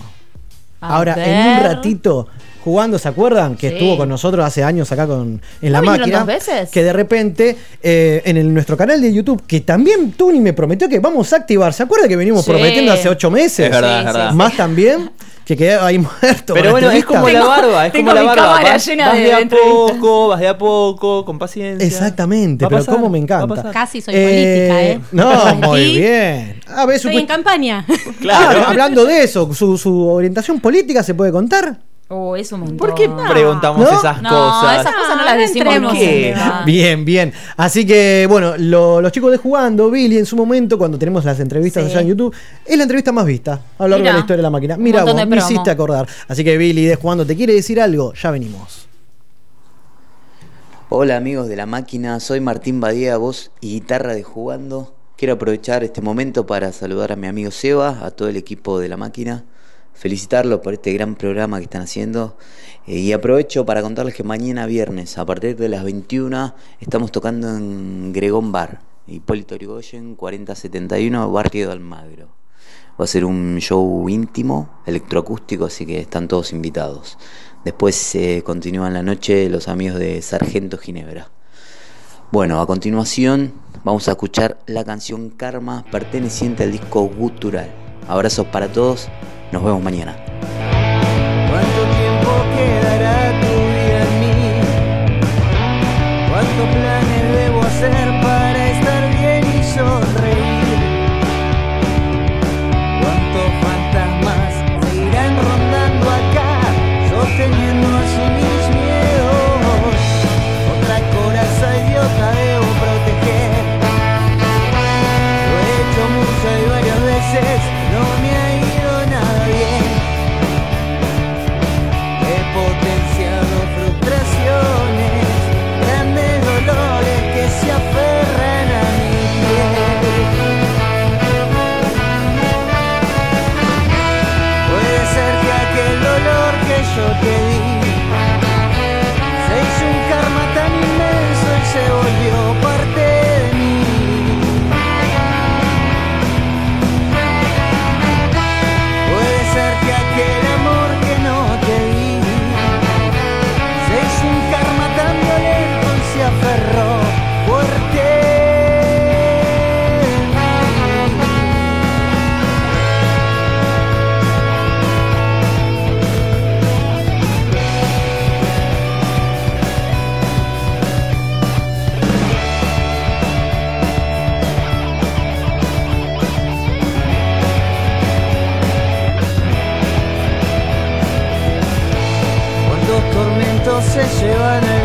A Ahora, en un ratito, jugando, ¿se acuerdan? Que Sí. estuvo con nosotros hace años acá con, en la ¿No vinieron máquina. dos veces? Que de repente eh, en el- nuestro canal de YouTube, que también Tuni me prometió que vamos a activar. ¿Se acuerda que venimos Sí. prometiendo hace ocho meses? Es verdad, Sí, es verdad. sí. Más también, que quedé ahí [LAUGHS] muerto. Pero bueno, es como la barba, es [LAUGHS] tengo como la mi barba. cámara Vas, llena vas de- de, de a poco, vas de a poco, con paciencia. Exactamente, Va pero pasar, cómo me encanta. Casi soy política, ¿eh? No, [LAUGHS] muy bien. A ver, su Estoy en campaña. Claro. Ah, hablando de eso, su, su orientación política se puede contar. Oh, es un montón. ¿Por qué preguntamos ¿No? esas No, cosas? esas cosas no No, las no decimos en Ah. Bien, bien. Así que, bueno, lo- los chicos de Jugando, Billy, en su momento, cuando tenemos las entrevistas Sí. allá en YouTube, es la entrevista más vista a lo largo Mirá. de la historia de la máquina. Mira vos, me hiciste acordar. Así que, Billy, de Jugando, ¿te quiere decir algo? Ya venimos. Hola amigos de la máquina, soy Martín Badía, voz y guitarra de Jugando. Quiero aprovechar este momento para saludar a mi amigo Seba, a todo el equipo de la máquina, felicitarlo por este gran programa que están haciendo eh, y aprovecho para contarles que mañana viernes a partir de las 21 estamos tocando en Gregón Bar, Hipólito Yrigoyen 4071, Barrio de Almagro. Va a ser un show íntimo, electroacústico, así que están todos invitados. Después eh, continúan la noche los amigos de Sargento Ginebra. Bueno, a continuación vamos a escuchar la canción Karma perteneciente al disco Gutural. Abrazos para todos, nos vemos mañana. ¿Cuánto tiempo quedará tu vida en mí? ¿Cuántos planes debo hacer para estar bien y sonreír? ¿Cuántos fantasmas seguirán rondando acá, sosteniendo tormentos se llevan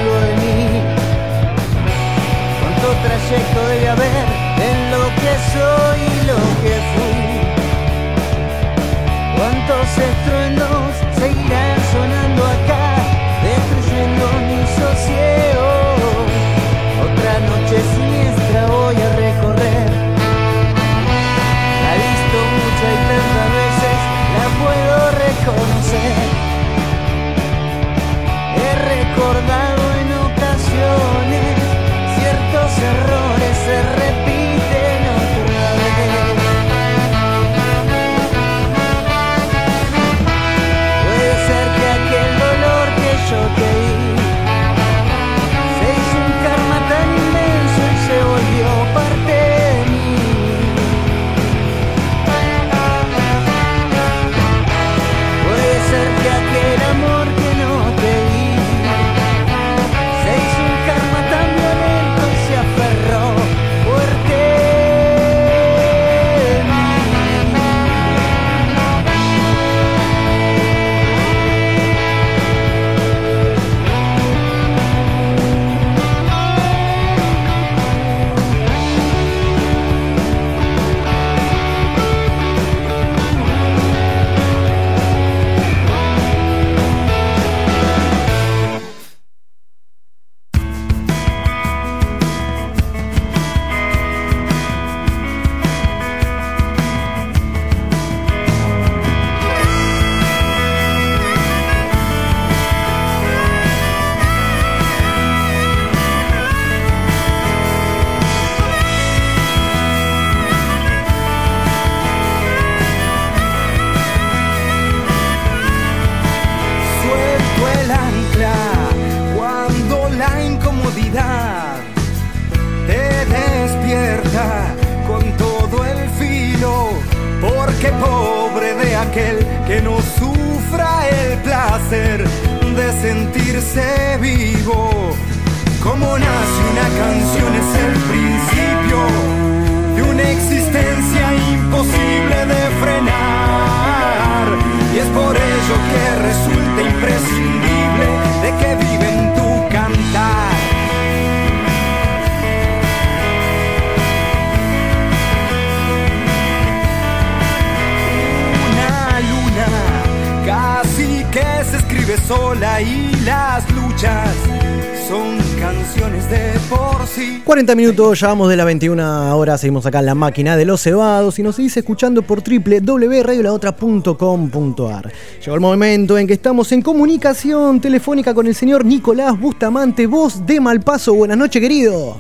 40 minutos, ya vamos de las 21 horas, seguimos acá en la máquina de los cebados y nos seguís escuchando por www.radiolaotra.com.ar. Llegó el momento en que estamos en comunicación telefónica con el señor Nicolás Bustamante, voz de Malpaso. Buenas noches, querido.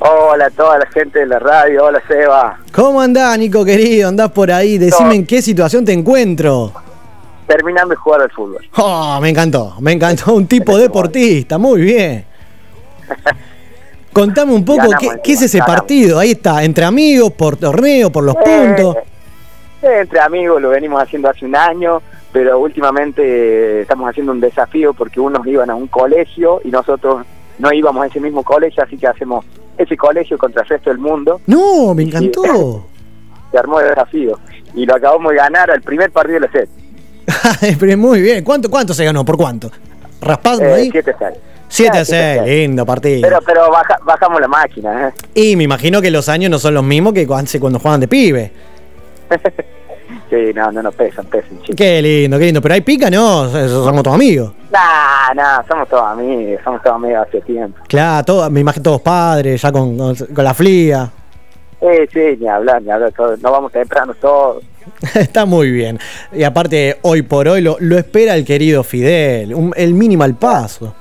Hola a toda la gente de la radio, hola Seba. ¿Cómo andás, Nico, querido? ¿Andás por ahí? Decime en qué situación te encuentro. Terminando de jugar al fútbol. Oh, me encantó, me encantó. Un tipo deportista, muy bien. [LAUGHS] Contame un poco, ¿qué, encima, qué es ese ganamos. partido? Ahí está, entre amigos, por torneo, por los puntos. Eh, entre amigos lo venimos haciendo hace un año, pero últimamente eh, estamos haciendo un desafío porque unos iban a un colegio y nosotros no íbamos a ese mismo colegio, así que hacemos ese colegio contra el resto del mundo. No, me encantó. [LAUGHS] Se armó el desafío y lo acabamos de ganar al primer partido de la set. [LAUGHS] Muy bien. ¿Cuánto, ¿Cuánto se ganó? ¿Por cuánto? ¿Raspando Eh, ahí? 7 6 7 a 6, lindo partido. Pero, pero baja- bajamos la máquina, ¿eh? Y me imagino que los años no son los mismos que cuando cuando jugaban de pibe. [LAUGHS] Sí, no, no nos pesan, pesan, chicos. Qué lindo, qué lindo. Pero hay pica, no, Eso somos todos amigos. Nah, nah, somos todos amigos, somos todos amigos hace tiempo. Claro, todo, me imagino todos padres, ya con, con, con la flia. Eh, sí, ni hablar, ni hablar, todo. no vamos temprano todos. [LAUGHS] Está muy bien. Y aparte, hoy por hoy lo, lo espera el querido Fidel, un- el mínimo al paso.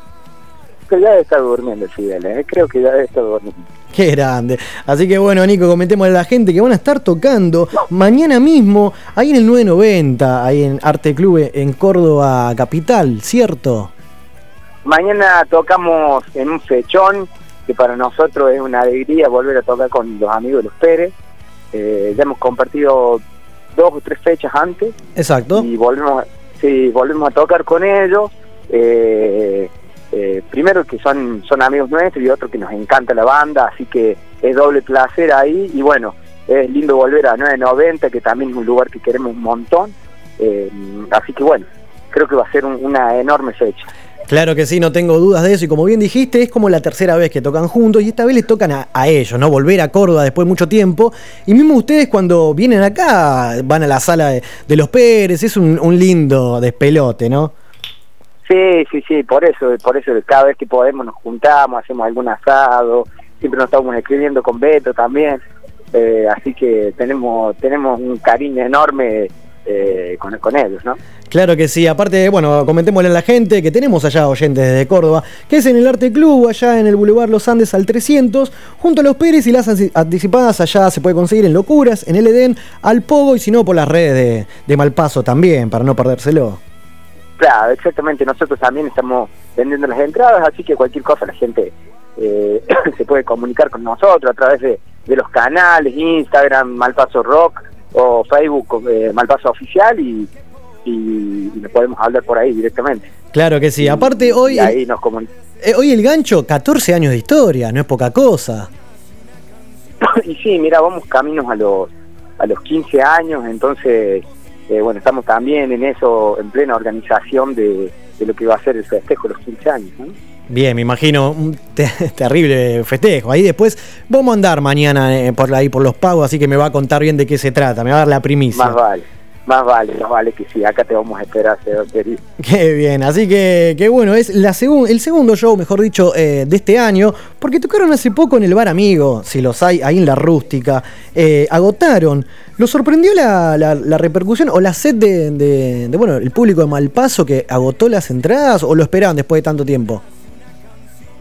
Ya debe estar durmiendo el Fidel, ¿eh? creo que ya debe estar durmiendo. Qué grande. Así que bueno, Nico, comentemos a la gente que van a estar tocando mañana mismo, ahí en el 990, ahí en Arte Club en Córdoba Capital, ¿cierto? Mañana tocamos en un fechón, que para nosotros es una alegría volver a tocar con los amigos de los Pérez. Eh, ya hemos compartido dos o tres fechas antes Exacto. y volvemos, sí, volvemos a tocar con ellos. Eh, eh, primero que son, son amigos nuestros y otro que nos encanta la banda, así que es doble placer ahí y bueno, es lindo volver a 990, que también es un lugar que queremos un montón. Eh, así que bueno, creo que va a ser un- una enorme fecha. Claro que sí, no tengo dudas de eso. Y como bien dijiste, es como la tercera vez que tocan juntos y esta vez les tocan a, ellos, ¿no? Volver a Córdoba después de mucho tiempo. Y mismo ustedes cuando vienen acá, van a la sala de, de los Pérez, es un, un lindo despelote, ¿no? Sí, sí, sí, por eso, por eso cada vez que podemos nos juntamos, hacemos algún asado, siempre nos estamos escribiendo con Beto también, eh, así que tenemos tenemos un cariño enorme eh, con, con ellos, ¿no? Claro que sí, aparte, bueno, comentémosle a la gente que tenemos allá oyentes desde Córdoba, que es en el Arte Club, allá en el Boulevard Los Andes al 300, junto a los Pérez y las anti- anticipadas allá se puede conseguir en Locuras, en el Edén, al Pogo y si no por las redes de, de Malpaso también, para no perdérselo. Claro, exactamente, nosotros también estamos vendiendo las entradas, así que cualquier cosa la gente eh, [COUGHS] se puede comunicar con nosotros a través de, de los canales, Instagram, Malpaso Rock o Facebook eh, Malpaso Oficial y, y, y nos podemos hablar por ahí directamente. Claro que sí, aparte hoy, nos comunicamos. eh, hoy el gancho, 14 años de historia, no es poca cosa. [COUGHS] y sí, mira, vamos caminos a los a los 15 años, entonces, eh, bueno, estamos también en eso, en plena organización de, de lo que va a ser el festejo de los 15 años. ¿no? Bien, me imagino un te- [LAUGHS] terrible festejo. Ahí después vamos a andar mañana eh, por ahí por los pagos, así que me va a contar bien de qué se trata, me va a dar la primicia. Más vale, más vale, más vale que sí, acá te vamos a esperar, Seba, querido. [LAUGHS] Qué bien, así que, que bueno, es la segun- el segundo show, mejor dicho, eh, de este año, porque tocaron hace poco en el Bar Amigo, si los hay, ahí en la rústica, eh, agotaron. ¿Lo sorprendió la, la- la repercusión o la sed de, de- de, bueno, el público de Malpaso que agotó las entradas o lo esperaban después de tanto tiempo?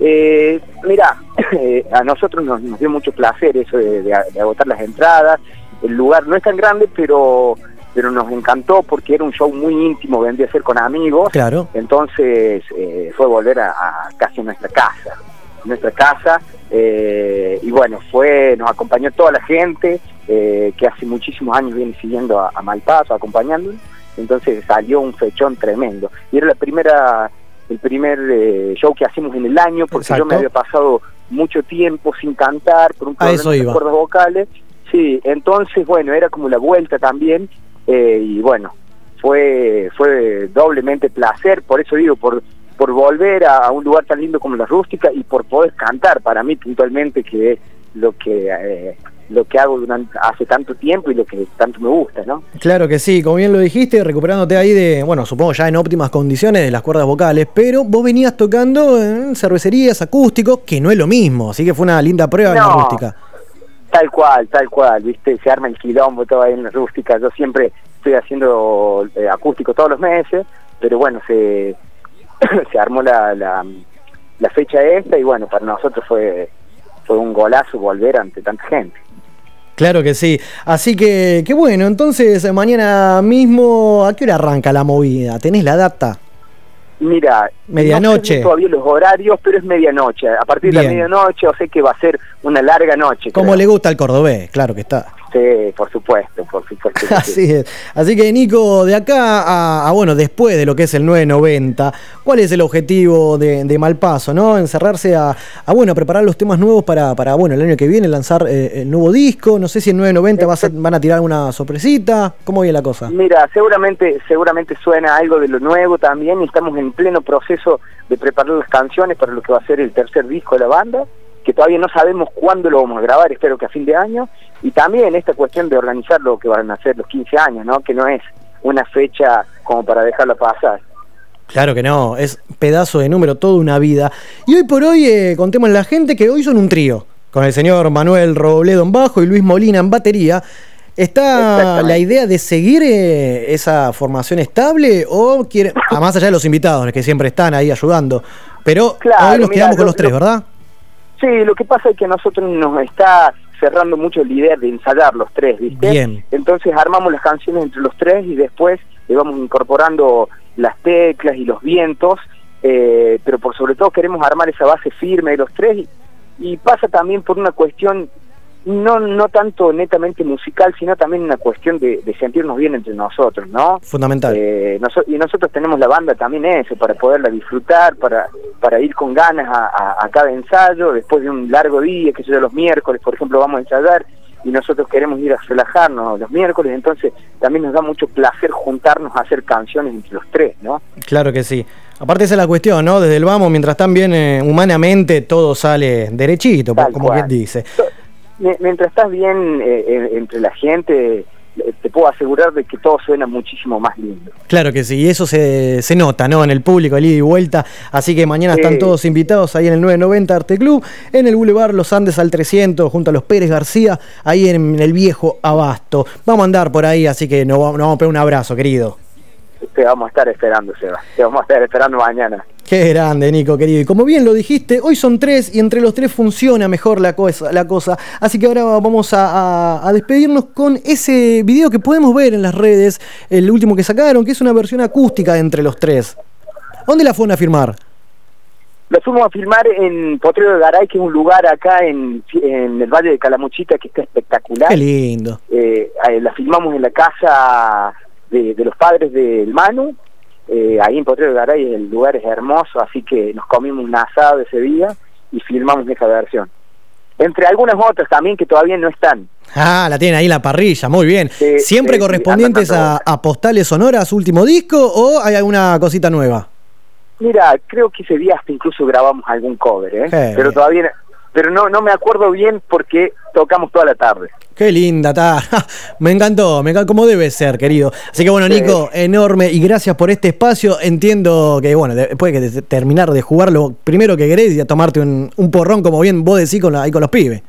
Eh, mira, [COUGHS] eh, a nosotros nos, nos dio mucho placer eso de agotar las entradas. El lugar no es tan grande, pero pero nos encantó porque era un show muy íntimo, vendría a ser con amigos. Claro. Entonces eh, fue volver a, a casi nuestra casa, nuestra casa. eh, y bueno, fue nos acompañó toda la gente eh, que hace muchísimos años viene siguiendo a, a Malpaso, acompañándonos. entonces salió un fechón tremendo. Y era la primera, el primer eh, show que hacemos en el año, porque yo me había pasado mucho tiempo sin cantar por un problema de cuerdas vocales. Sí, entonces, bueno, era como la vuelta también, eh, y bueno, fue, fue doblemente placer, por eso digo, por por volver a, a un lugar tan lindo como la rústica y por poder cantar para mí puntualmente que es lo que eh, lo que hago durante hace tanto tiempo y lo que tanto me gusta, ¿no? Claro que sí, como bien lo dijiste, recuperándote ahí de, bueno, supongo ya en óptimas condiciones de las cuerdas vocales, pero vos venías tocando en cervecerías acústicos, que no es lo mismo, así que fue una linda prueba en la No. Tal cual, tal cual, ¿viste? Se arma el quilombo todo ahí en la rústica. Yo siempre estoy haciendo eh, acústico todos los meses, pero bueno, se, [COUGHS] se armó la, la, la fecha esta y bueno, para nosotros fue, fue un golazo volver ante tanta gente. Claro que sí. Así que, qué bueno, entonces mañana mismo, ¿a qué hora arranca la movida? ¿Tenés la data? Mira, Medianoche. no todavía los horarios, pero es medianoche. A partir de la medianoche, o sé que va a ser una larga noche. Como creo. le gusta al cordobés, claro que está. Sí, por supuesto, por supuesto. [LAUGHS] Así es. Así que Nico, de acá a, a, bueno, después de lo que es el 990, ¿cuál es el objetivo de, de Malpaso? ¿No? Encerrarse a, a, bueno, a preparar los temas nuevos para, para bueno, el año que viene lanzar eh, el nuevo disco. No sé si en 990 vas a- van a tirar una sorpresita. ¿Cómo viene la cosa? Mira, seguramente, seguramente suena algo de lo nuevo también y estamos en pleno proceso de preparar las canciones para lo que va a ser el tercer disco de la banda, que todavía no sabemos cuándo lo vamos a grabar, espero que a fin de año, y también esta cuestión de organizar lo que van a ser los 15 años, ¿no? Que no es una fecha como para dejarla pasar. Claro que no, es pedazo de número, toda una vida. Y hoy por hoy eh, contemos a la gente que hoy son un trío, con el señor Manuel Robledo en bajo y Luis Molina en batería. ¿Está la idea de seguir eh, esa formación estable o quiere, a más allá de los invitados que siempre están ahí ayudando? Pero Claro, hoy nos quedamos con lo- los tres, ¿verdad? Sí, lo que pasa es que a nosotros nos está cerrando mucho la idea de ensayar los tres, ¿viste? Bien. Entonces armamos las canciones entre los tres y después le vamos incorporando las teclas y los vientos, eh, pero por sobre todo queremos armar esa base firme de los tres y, y pasa también por una cuestión no no tanto netamente musical, sino también una cuestión de, de sentirnos bien entre nosotros, ¿no? Fundamental. Eh, noso- y nosotros tenemos la banda también eso, para poderla disfrutar, para, para ir con ganas a, a- a cada ensayo, después de un largo día, que sea los miércoles, por ejemplo, vamos a ensayar y nosotros queremos ir a relajarnos los miércoles, entonces también nos da mucho placer juntarnos a hacer canciones entre los tres, ¿no? Claro que sí. Aparte esa es la cuestión, ¿no? Desde el vamos, mientras están bien eh, humanamente, todo sale derechito, Tal como cual. quien dice. Mientras estás bien eh, entre la gente, eh, te puedo asegurar de que todo suena muchísimo más lindo. Claro que sí, y eso se, se nota, ¿no? En el público, el ida y vuelta. Así que mañana están todos invitados ahí en el 990 Arte Club, en el Boulevard Los Andes al 300, junto a los Pérez García, ahí en el viejo Abasto. Vamos a andar por ahí, así que nos vamos, nos vamos a pegar un abrazo, querido. Te vamos a estar esperando, Seba. Te vamos a estar esperando mañana. Qué grande, Nico, querido. Y como bien lo dijiste, hoy son tres y entre los tres funciona mejor la cosa. La cosa. Así que ahora vamos a, a- a despedirnos con ese video que podemos ver en las redes, el último que sacaron, que es una versión acústica de entre los tres. ¿Dónde la fueron a firmar? Lo fuimos a filmar en Potrero de Garay, que es un lugar acá en, en el Valle de Calamuchita que está espectacular. Qué lindo. Eh, la filmamos en la casa de, de los padres del Manu. Eh, ahí en Potrero de Garay el lugar es hermoso, así que nos comimos un asado ese día y filmamos esa versión. Entre algunas otras también que todavía no están. Ah, la tienen ahí la parrilla, muy bien. Sí, ¿Siempre sí, correspondientes a, a Postales Sonoras, último disco, o hay alguna cosita nueva? Mira, creo que ese día hasta incluso grabamos algún cover, ¿eh? Pero bien. todavía, pero no, no me acuerdo bien porque tocamos toda la tarde. Qué linda, está. [LAUGHS] Me encantó, me encantó como debe ser, querido. Así que bueno, Sí. Nico, enorme y gracias por este espacio. Entiendo que, bueno, después de que terminar de jugar lo primero que querés y a tomarte un, un porrón, como bien vos decís, con la- ahí con los pibes.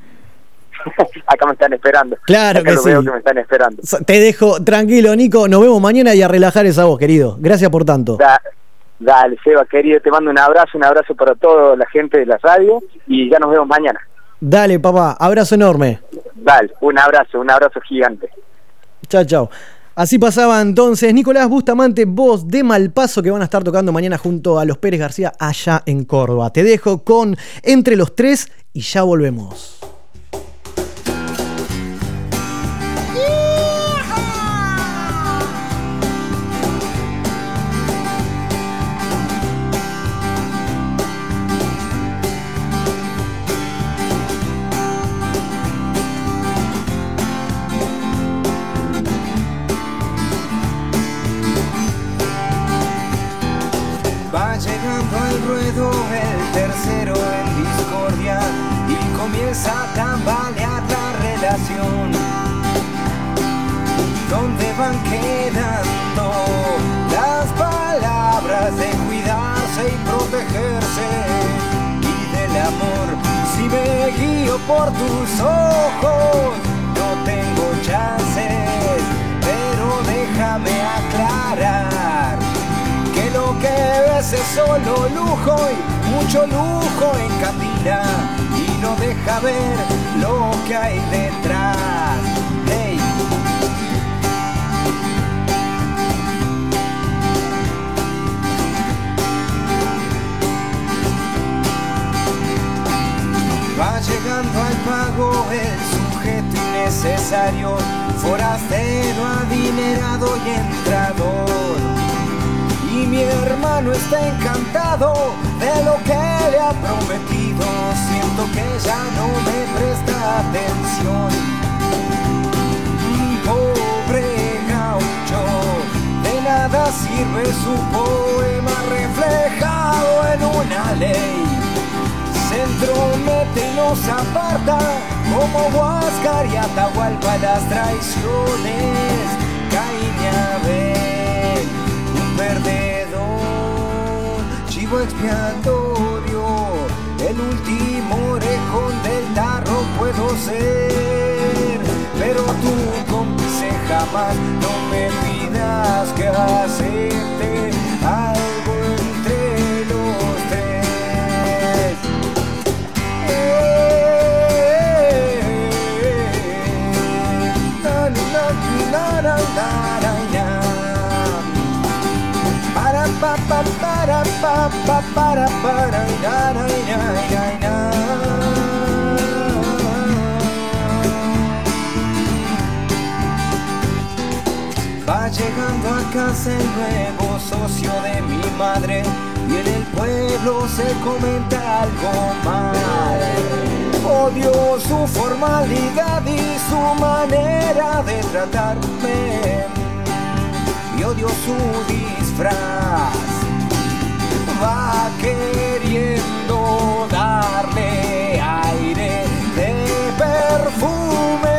[LAUGHS] Acá me están esperando. Claro Acá que sí. veo que me están esperando. Te dejo tranquilo, Nico. Nos vemos mañana y a relajar esa voz, querido. Gracias por tanto. Da- dale, Seba, querido, te mando un abrazo, un abrazo para toda la gente de la radio y ya nos vemos mañana. Dale, papá. Abrazo enorme. Dale, un abrazo, un abrazo gigante. Chao, chao. Así pasaba entonces Nicolás Bustamante, voz de Malpaso, que van a estar tocando mañana junto a los Pérez García allá en Córdoba. Te dejo con Entre los Tres y ya volvemos. ¿Dónde van quedando las palabras de cuidarse y protegerse? Y del amor, si me guío por tus ojos, no tengo chances, pero déjame aclarar que lo que ves es solo lujo y mucho lujo en Catira y no deja ver lo que hay detrás. Va llegando al pago el sujeto innecesario, forastero, adinerado y entrador. Y mi hermano está encantado de lo que le ha prometido. Siento que ya no me presta atención. Pobre gaucho, de nada sirve su poema reflejado en una ley. Se entromete y nos aparta como Huáscar y Atahualpa las traiciones. Expiatorio, el último orejón del tarro puedo ser, pero tú cómplice jamás no me pidas que acepte para pa pa para para na. Va llegando a casa el nuevo socio de mi madre y en el pueblo se comenta algo mal. Odio su formalidad y su manera de tratarme y odio su disfraz. Va queriendo darle aire de perfume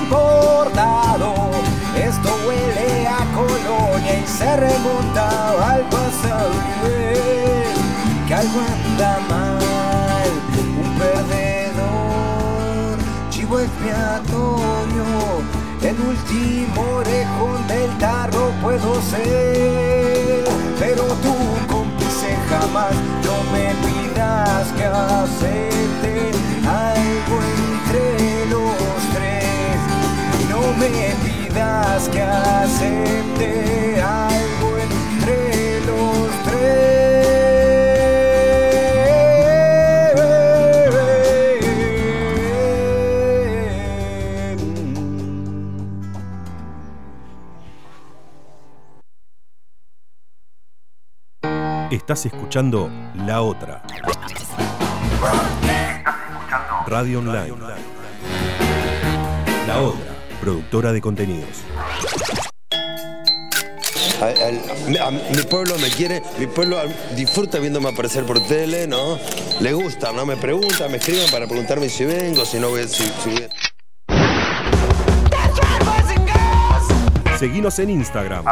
importado. Esto huele a colonia y se remonta al pasado que algo anda mal. Un perdedor, chivo expiatorio. El último orejón del tarro puedo ser, pero tú cómplice no me pidas que acepte algo entre los tres. No me pidas que acepte algo entre los Estás escuchando La Otra. Radio Online. La Otra, productora de contenidos. A- al- a- mi pueblo me quiere, mi pueblo disfruta viéndome aparecer por tele, ¿no? Le gusta, ¿no? Me preguntan, me escriben para preguntarme si vengo, si no voy, si, si voy- Seguinos en Instagram.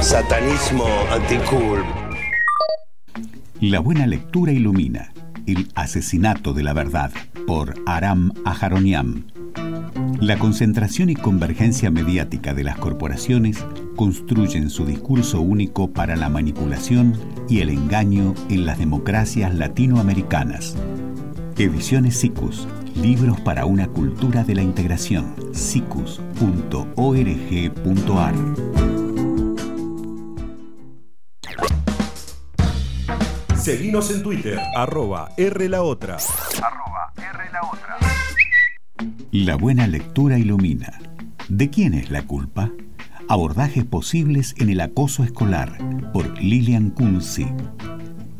Satanismo anticool. La buena lectura ilumina. El asesinato de la verdad por Aram Aharoniam. La concentración y convergencia mediática de las corporaciones construyen su discurso único para la manipulación y el engaño en las democracias latinoamericanas. Ediciones SICUS. Libros para una cultura de la integración. sicus.org.ar. Seguinos en Twitter, arroba R la otra. La buena lectura ilumina. ¿De quién es la culpa? Abordajes posibles en el acoso escolar por Lilian Kunzi.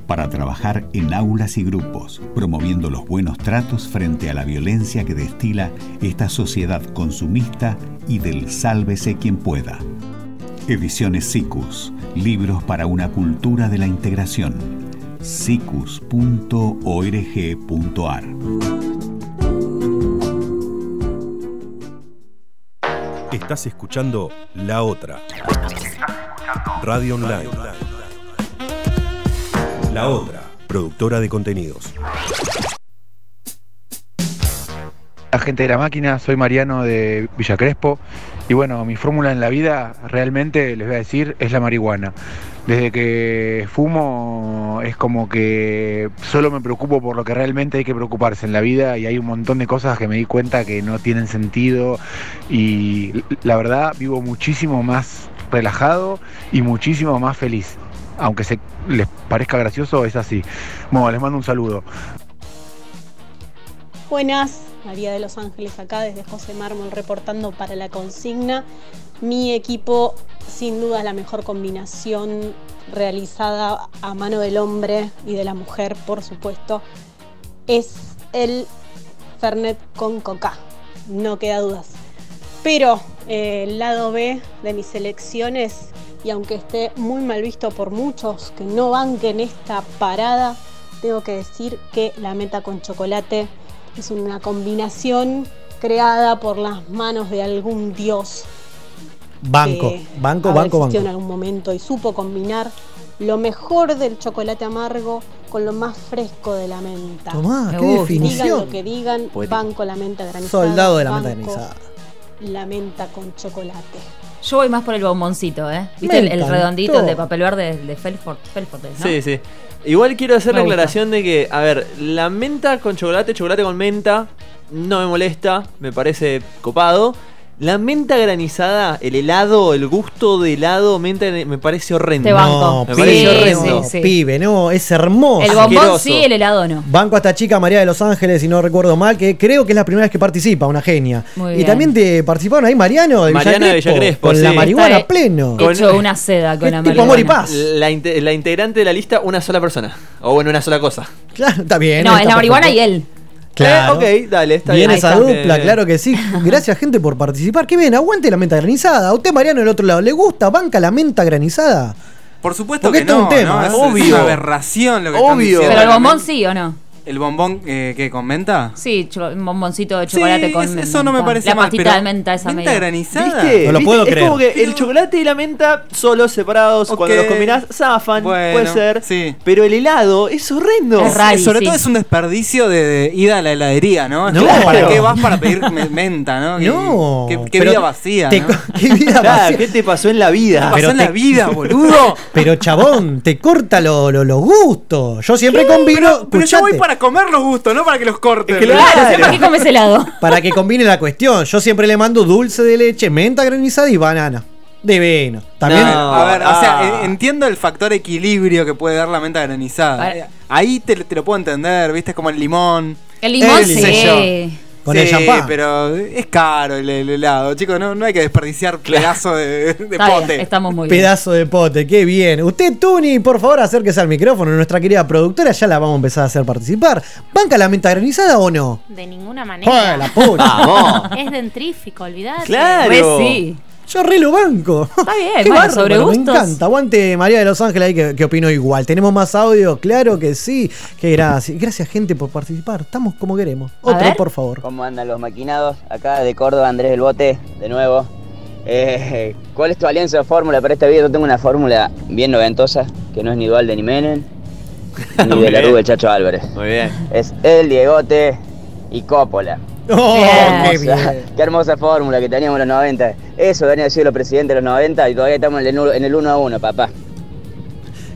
Para trabajar en aulas y grupos, promoviendo los buenos tratos frente a la violencia que destila esta sociedad consumista y del sálvese quien pueda. Ediciones SICUS. Libros para una cultura de la integración. sicus.org.ar Estás escuchando La Otra. Radio Online. La Otra, productora de contenidos. La gente de la máquina, soy Mariano de Villa Crespo y bueno, mi fórmula en la vida realmente, les voy a decir, es la marihuana. Desde que fumo es como que solo me preocupo por lo que realmente hay que preocuparse en la vida y hay un montón de cosas que me di cuenta que no tienen sentido y la verdad vivo muchísimo más relajado y muchísimo más feliz. Aunque se les parezca gracioso, es así. Bueno, les mando un saludo. Buenas, María de Los Ángeles acá desde José Mármol reportando para la consigna. Mi equipo sin duda la mejor combinación realizada a mano del hombre y de la mujer, por supuesto, es el Fernet con Coca, no queda dudas. Pero eh, el lado B de mis elecciones, y aunque esté muy mal visto por muchos que no banquen esta parada, tengo que decir que la meta con chocolate es una combinación creada por las manos de algún dios Banco, que banco, banco, banco. en algún momento y supo combinar lo mejor del chocolate amargo con lo más fresco de la menta. Tomá, qué Digan definición. lo que digan, Poético. banco la menta granizada. Soldado de la menta granizada. La menta con chocolate. Yo voy más por el bomboncito, ¿eh? ¿Viste el, redondito, el de papel verde, de Felford? Felford ¿no? Sí, sí. Igual quiero hacer Me la gusta. aclaración de que, a ver, la menta con chocolate, chocolate con menta, no me molesta, me parece copado. La menta granizada, el helado, el gusto de helado, menta, me parece horrendo. No, me pibe, parece no, horrendo. pibe, no, es hermoso. El bombón sí, el helado no. Banco a esta chica María de Los Ángeles, si no recuerdo mal, que creo que es la primera vez que participa, una genia. Muy y bien. también te participaron ahí Mariano de Mariana de Villa Villa Crespo, con la marihuana Está pleno. Hecho una seda con la tipo amor y marihuana. paz. La, inte- la integrante de la lista, una sola persona. O bueno, una sola cosa. Claro, está bien. No, está es la marihuana perfecto. y él. Claro. Eh, ok, dale, está bien bien. esa dupla, Eh, claro que sí. Gracias, gente, por participar. Qué bien, aguante la menta granizada. ¿A usted, Mariano, del otro lado, le gusta? ¿Banca la menta granizada? Por supuesto Porque que esto es no, un tema, ¿no? ¿eh? Es, Obvio. es una aberración lo que están Obvio. diciendo. Pero el bombón sí o no. ¿El bombón eh, qué, con menta? Sí, un bomboncito de chocolate Sí, con es- menta. eso no me parece La mal, pastita pero de menta esa menta media. granizada. ¿Viste? No lo ¿Viste? puedo es creer. como que el chocolate y la menta solos, separados, cuando los combinás, zafan, Bueno, puede ser. sí. Pero el helado es horrendo. Es raro, Sobre sí. todo es un desperdicio de, de ida a la heladería, ¿no? Es No. ¿Para qué vas para pedir me- menta, no? ¿Qué- No, Qué, qué vida vacía, te ¿no? ¿Qué vida Claro, vacía? ¿Qué te pasó en la ¿Qué vida? pasó pero en la vida, [LAUGHS] boludo? Pero chabón, te corta lo- lo- los gustos. Yo siempre combino. Pero, pero yo voy escuchate, para comer los gustos, no para que los corten. Claro, ¿para qué comes helado? [LAUGHS] para que combine la cuestión. Yo siempre le mando dulce de leche, menta granizada y banana. De veno. También. No. A ver, o sea, Ah. entiendo el factor equilibrio que puede dar la menta granizada. Ahí te, te lo puedo entender, ¿viste? Es como el limón. El limón El sí. Con sí, el champán. pero es caro el, el helado. Chicos, no, no hay que desperdiciar [LAUGHS] pedazo de, de Está bien, pote. estamos muy bien. Pedazo de pote, qué bien. Usted, Tuni, por favor, acérquese al micrófono. Nuestra querida productora ya la vamos a empezar a hacer participar. ¿Banca la menta granizada o no? De ninguna ¡Joder, manera. la puta! [LAUGHS] Vamos. Es dentrífico, olvidate. Claro. Pues sí. Yo re lo banco. Está bien, [LAUGHS] Qué bueno, sobre Me gustos. encanta. Aguante María de Los Ángeles ahí que, que opinó igual. ¿Tenemos más audio? Claro que sí. Qué gracias. Gracias, gente, por participar. Estamos como queremos. Otro, por favor. ¿Cómo andan los maquinados? Acá de Córdoba, Andrés del Bote, de nuevo. Eh, ¿Cuál es tu alianza de fórmula para esta vida? Yo tengo una fórmula bien noventosa, que no es ni Dualde ni Menem, ni [LAUGHS] de la. Rubia Chacho Álvarez. Muy bien. Es el Diegote y Coppola. [LAUGHS] ¡Oh, qué Hermosa- bien! qué hermosa fórmula que teníamos en los 90. Eso venía a decir los presidentes de los 90 y todavía estamos en el, en el 1 a 1, papá.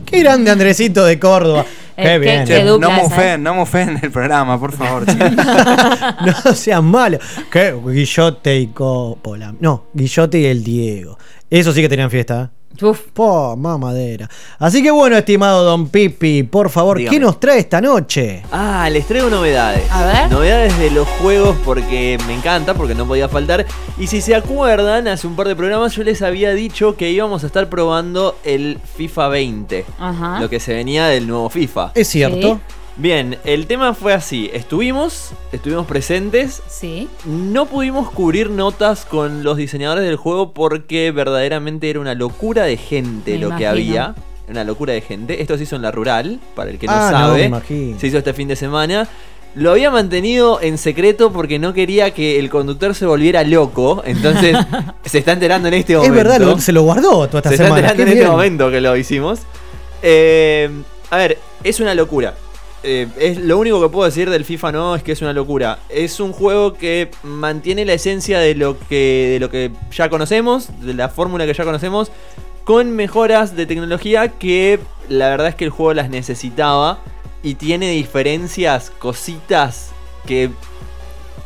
Qué grande Andresito de Córdoba. Eh, Qué qué- bien. dupla no esa, mufen, no mufen el programa, por favor, chicos. [LAUGHS] No seas malo. ¿Qué? Guillote y Coppola. No, Guillote y el Diego. Eso sí que tenían fiesta. ¿eh? Uf. Po, mamadera. Así que bueno, estimado Don Pipi, por favor, Dígame. ¿qué nos trae esta noche? Ah, les traigo novedades. A ver. Novedades de los juegos porque me encanta, porque no podía faltar. Y si se acuerdan, hace un par de programas yo les había dicho que íbamos a estar probando el FIFA 20. Ajá. Lo que se venía del nuevo FIFA. Es cierto. Bien, el tema fue así. Estuvimos, estuvimos presentes. Sí. No pudimos cubrir notas con los diseñadores del juego porque verdaderamente era una locura de gente Me lo que había. Una locura de gente. Esto se hizo en la rural, para el que no Ah, no, sabe. me imagino. se hizo este fin de semana. Lo había mantenido en secreto porque no quería que el conductor se volviera loco. Entonces [LAUGHS] se está enterando en este Es momento. verdad, lo- se lo guardó toda esta se semana. está enterando qué en este momento que lo hicimos. Eh, a ver, es una locura. Eh, es lo único que puedo decir del FIFA no es que es una locura. Es un juego que mantiene la esencia de lo que de lo que ya conocemos, de la fórmula que ya conocemos, con mejoras de tecnología que la verdad es que el juego las necesitaba y tiene diferencias, cositas que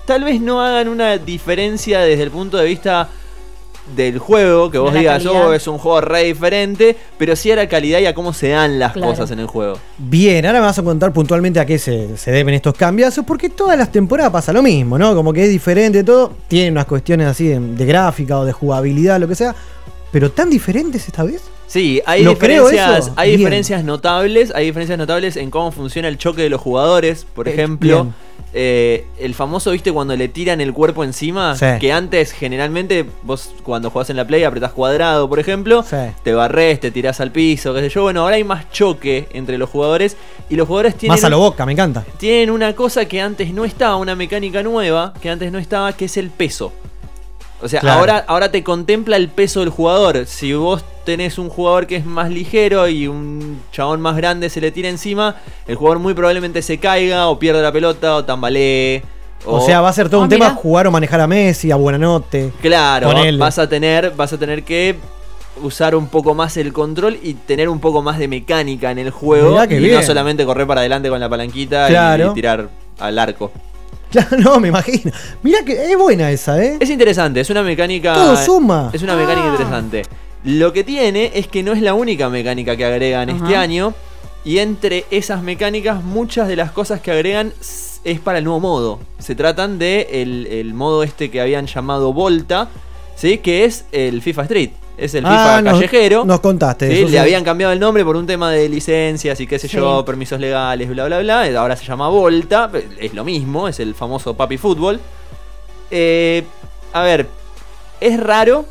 tal vez no hagan una diferencia desde el punto de vista del juego, que vos digas, calidad. oh, es un juego re diferente, pero sí a la calidad y a cómo se dan las Claro. cosas en el juego. Bien, ahora me vas a contar puntualmente a qué se, se deben estos cambios, porque todas las temporadas pasa lo mismo, ¿no? Como que es diferente todo, tiene unas cuestiones así de, de gráfica o de jugabilidad, lo que sea, pero tan diferentes esta vez. Sí, hay ¿Lo creo diferencias, hay Bien. diferencias notables, hay diferencias notables en cómo funciona el choque de los jugadores. Por Eh, ejemplo, bien. Eh, el famoso, viste, cuando le tiran el cuerpo encima, Sí. que antes generalmente vos cuando jugás en la play apretás cuadrado, por ejemplo, Sí. te barres, te tirás al piso, qué sé yo. Bueno, ahora hay más choque entre los jugadores y los jugadores tienen Más a lo boca, me encanta. tienen una cosa que antes no estaba, una mecánica nueva que antes no estaba, que es el peso. O sea, Claro. ahora, ahora te contempla el peso del jugador. Si vos tenés un jugador que es más ligero y un chabón más grande se le tira encima, el jugador muy probablemente se caiga o pierde la pelota o tambalee. O, sea, va a ser todo Ah, un tema jugar o manejar a Messi, a Buenanote. Claro, vas a tener, vas a tener que usar un poco más el control y tener un poco más de mecánica en el juego y no solamente correr para adelante con la palanquita Claro. y tirar al arco. [LAUGHS] Claro, no, me imagino. Mirá que es buena esa, ¿eh? Es interesante, es una mecánica. Todo suma. Es una mecánica Ah. interesante. Lo que tiene es que no es la única mecánica que agregan Ajá. este año. Y entre esas mecánicas, muchas de las cosas que agregan es para el nuevo modo. Se tratan de el, el modo este que habían llamado Volta, ¿sí? que es el FIFA Street. Es el FIFA Ah, nos- callejero. Nos contaste. Sí, eso, le sí. habían cambiado el nombre por un tema de licencias y qué sé Sí. yo, permisos legales, bla, bla, bla. Ahora se llama Volta, es lo mismo, es el famoso Papi Fútbol. Eh, a ver, es raro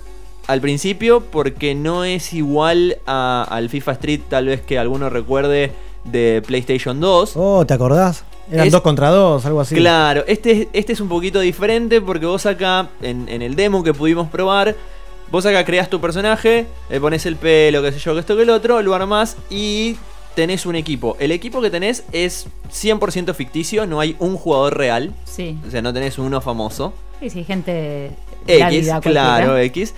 al principio porque no es igual a- al FIFA Street, tal vez que alguno recuerde de PlayStation 2. Oh, ¿te acordás? Eran Es- dos contra dos, algo así. Claro, este, este es un poquito diferente porque vos acá, en, en el demo que pudimos probar, vos acá creás tu personaje, le pones el pelo, qué sé yo, que esto que el otro, lo armás y tenés un equipo. El equipo que tenés es 100% ficticio, no hay un jugador real, Sí. o sea, no tenés uno famoso. Sí, sí, gente. X, claro, cualquiera. X.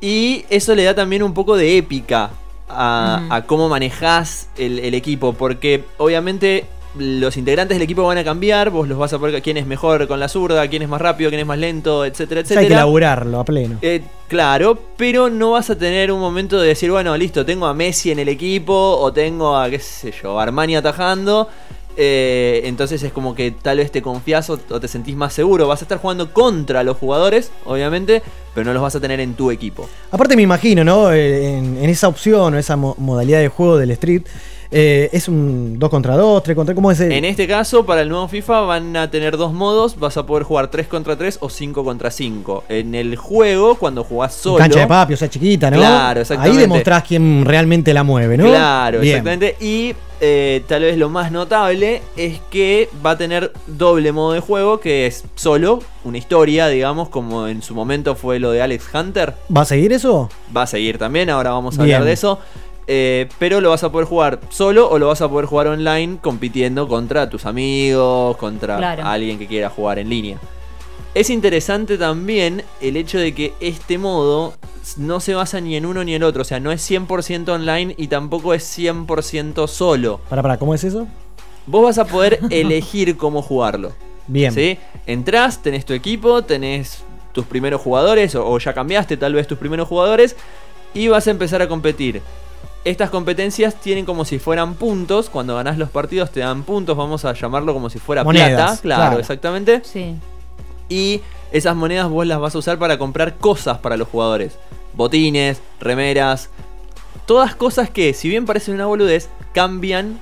Y eso le da también un poco de épica a cómo manejás el, el equipo. Porque obviamente los integrantes del equipo van a cambiar. Vos los vas a poner quién es mejor con la zurda, quién es más rápido, quién es más lento, etcétera, sea, hay que etcétera. laburarlo a pleno. Eh, claro, pero no vas a tener un momento de decir, bueno, listo, tengo a Messi en el equipo o tengo a, qué sé yo, a Armani atajando. eh, entonces es como que tal vez te confías o, o te sentís más seguro. Vas a estar jugando contra los jugadores, obviamente, pero no los vas a tener en tu equipo. Aparte me imagino, ¿no? Eh, En, en esa opción o esa mo- modalidad de juego del Street, eh, es un 2 contra 2, 3 contra... ¿Cómo es el...? En este caso, para el nuevo FIFA van a tener dos modos. Vas a poder jugar 3 contra 3 o 5 contra 5. En el juego, cuando jugás solo... Cancha de papi, o sea, chiquita, ¿no? Claro, exactamente. Ahí demostrás quién realmente la mueve, ¿no? Claro, Bien. exactamente. Y eh, tal vez lo más notable es que va a tener doble modo de juego, que es solo una historia, digamos, como en su momento fue lo de Alex Hunter. ¿Va a seguir eso? Va a seguir también, ahora vamos a Bien. hablar de eso. Eh, pero lo vas a poder jugar solo o lo vas a poder jugar online compitiendo contra tus amigos, contra Claro. alguien que quiera jugar en línea. Es interesante también el hecho de que este modo no se basa ni en uno ni en el otro. O sea, no es 100% online y tampoco es 100% solo. Para, para, ¿cómo es eso? Vos vas a poder [LAUGHS] elegir cómo jugarlo. Bien. ¿Sí? Entrás, tenés tu equipo, tenés tus primeros jugadores, o, o ya cambiaste tal vez tus primeros jugadores, y vas a empezar a competir. Estas competencias tienen como si fueran puntos. Cuando ganás los partidos te dan puntos, vamos a llamarlo como si fuera Monedas, plata. Claro, claro. exactamente. Sí. Y esas monedas vos las vas a usar para comprar cosas para los jugadores. Botines, remeras. Todas cosas que, si bien parecen una boludez, cambian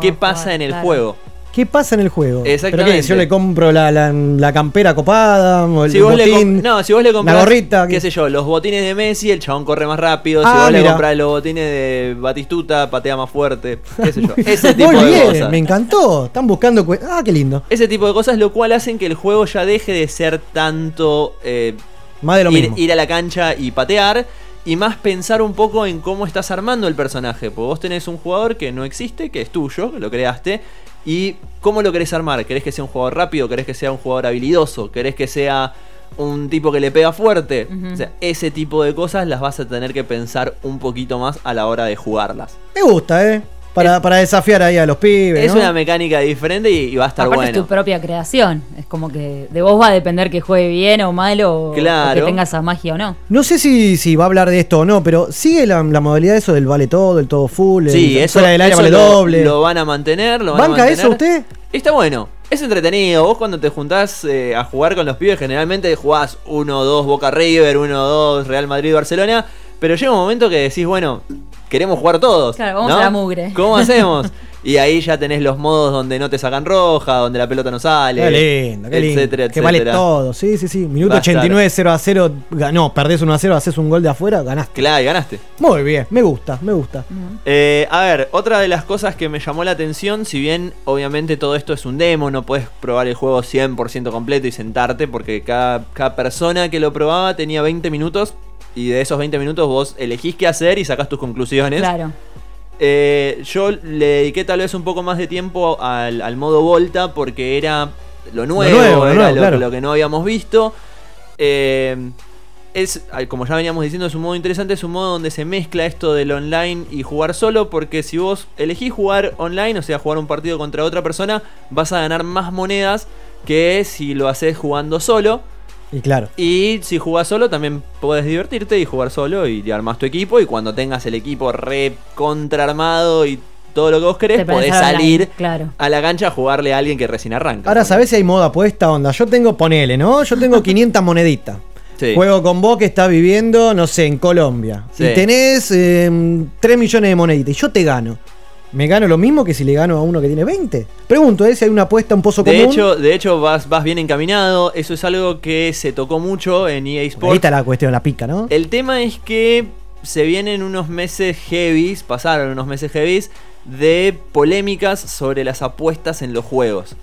qué pasa jugar, en el claro. juego. Qué pasa en el juego. Exactamente. Pero que yo le compro la, la- la campera copada, o el Si vos, le botín, com- no, si vos le compras, la gorrita. qué sé yo, los botines de Messi, el chabón corre más rápido. Si Ah, vos le compras los botines de Batistuta, patea más fuerte. Qué sé yo. [LAUGHS] Ese tipo Muy de bien, cosas. me encantó. Están buscando. Ah, qué lindo. Ese tipo de cosas, lo cual hacen que el juego ya deje de ser tanto eh, Más de lo ir, mismo. ir a la cancha y patear. Y más pensar un poco en cómo estás armando el personaje. Porque vos tenés un jugador que no existe, que es tuyo, que lo creaste. Y cómo lo querés armar. ¿Querés que sea un jugador rápido? ¿Querés que sea un jugador habilidoso? ¿Querés que sea un tipo que le pega fuerte? O sea, ese tipo de cosas las vas a tener que pensar un poquito más a la hora de jugarlas. Me gusta, ¿eh? Para, para desafiar ahí a los pibes. Es ¿no? una mecánica diferente y, y va a estar Aparte es bueno. tu propia creación. Es como que de vos va a depender que juegue bien o mal o, o Claro. que tenga esa magia o no. No sé si, si va a hablar de esto o no, pero sigue la, la modalidad de eso del vale todo, el todo full, Sí, el eso, fuera del área eso vale lo, doble. lo van a mantener. Lo van a ¿Banca mantener. eso usted? Está bueno. Es entretenido. Vos cuando te juntás eh, a jugar con los pibes, generalmente jugás 1-2 Boca River, 1-2 Real Madrid Barcelona. Pero llega un momento que decís, bueno, queremos jugar todos. Claro, vamos ¿no? a la mugre. ¿Cómo [LAUGHS] hacemos? Y ahí ya tenés los modos donde no te sacan roja, donde la pelota no sale. Qué lindo, qué lindo. etcétera, que vale etcétera. todo, sí, sí, sí. Minuto Va a estar. 89, 0 a 0, ganó, perdés 1 a 0, haces un gol de afuera, ganaste. Claro, y ganaste. Muy bien, me gusta, me gusta. Eh, a ver, otra de las cosas que me llamó la atención, si bien obviamente todo esto es un demo, no puedes probar el juego 100% completo y sentarte, porque cada, cada persona que lo probaba tenía 20 minutos y de esos 20 minutos vos elegís qué hacer y sacás tus conclusiones. Claro. Eh, yo le dediqué tal vez un poco más de tiempo al, al modo Volta porque era lo nuevo, nuevo, lo era nuevo, lo, claro. lo que no habíamos visto. Eh, es, como ya veníamos diciendo, es un modo interesante, es un modo donde se mezcla esto del online y jugar solo, porque si vos elegís jugar online, o sea, jugar un partido contra otra persona, vas a ganar más monedas que si lo haces jugando solo. Y claro. Y si jugás solo, también podés divertirte y jugar solo y armás tu equipo. Y cuando tengas el equipo re contraarmado y todo lo que vos querés, podés online, salir claro. a la cancha a jugarle a alguien que recién arranca. Ahora, ¿sabés si hay moda apuesta? Onda, yo tengo, ponele, ¿no? Yo tengo [LAUGHS] 500 moneditas. Sí. Juego con vos que está viviendo, no sé, en Colombia. Sí. Y tenés eh, 3 millones de moneditas. Y yo te gano. ¿Me gano lo mismo que si le gano a uno que tiene 20? Pregunto, ¿eh? Si hay una apuesta, un pozo De común. hecho, de hecho vas, vas bien encaminado. Eso es algo que se tocó mucho en EA Ahí Sports. está la cuestión, la pica, ¿no? El tema es que se vienen unos meses heavies, pasaron unos meses heavies de polémicas sobre las apuestas en los juegos.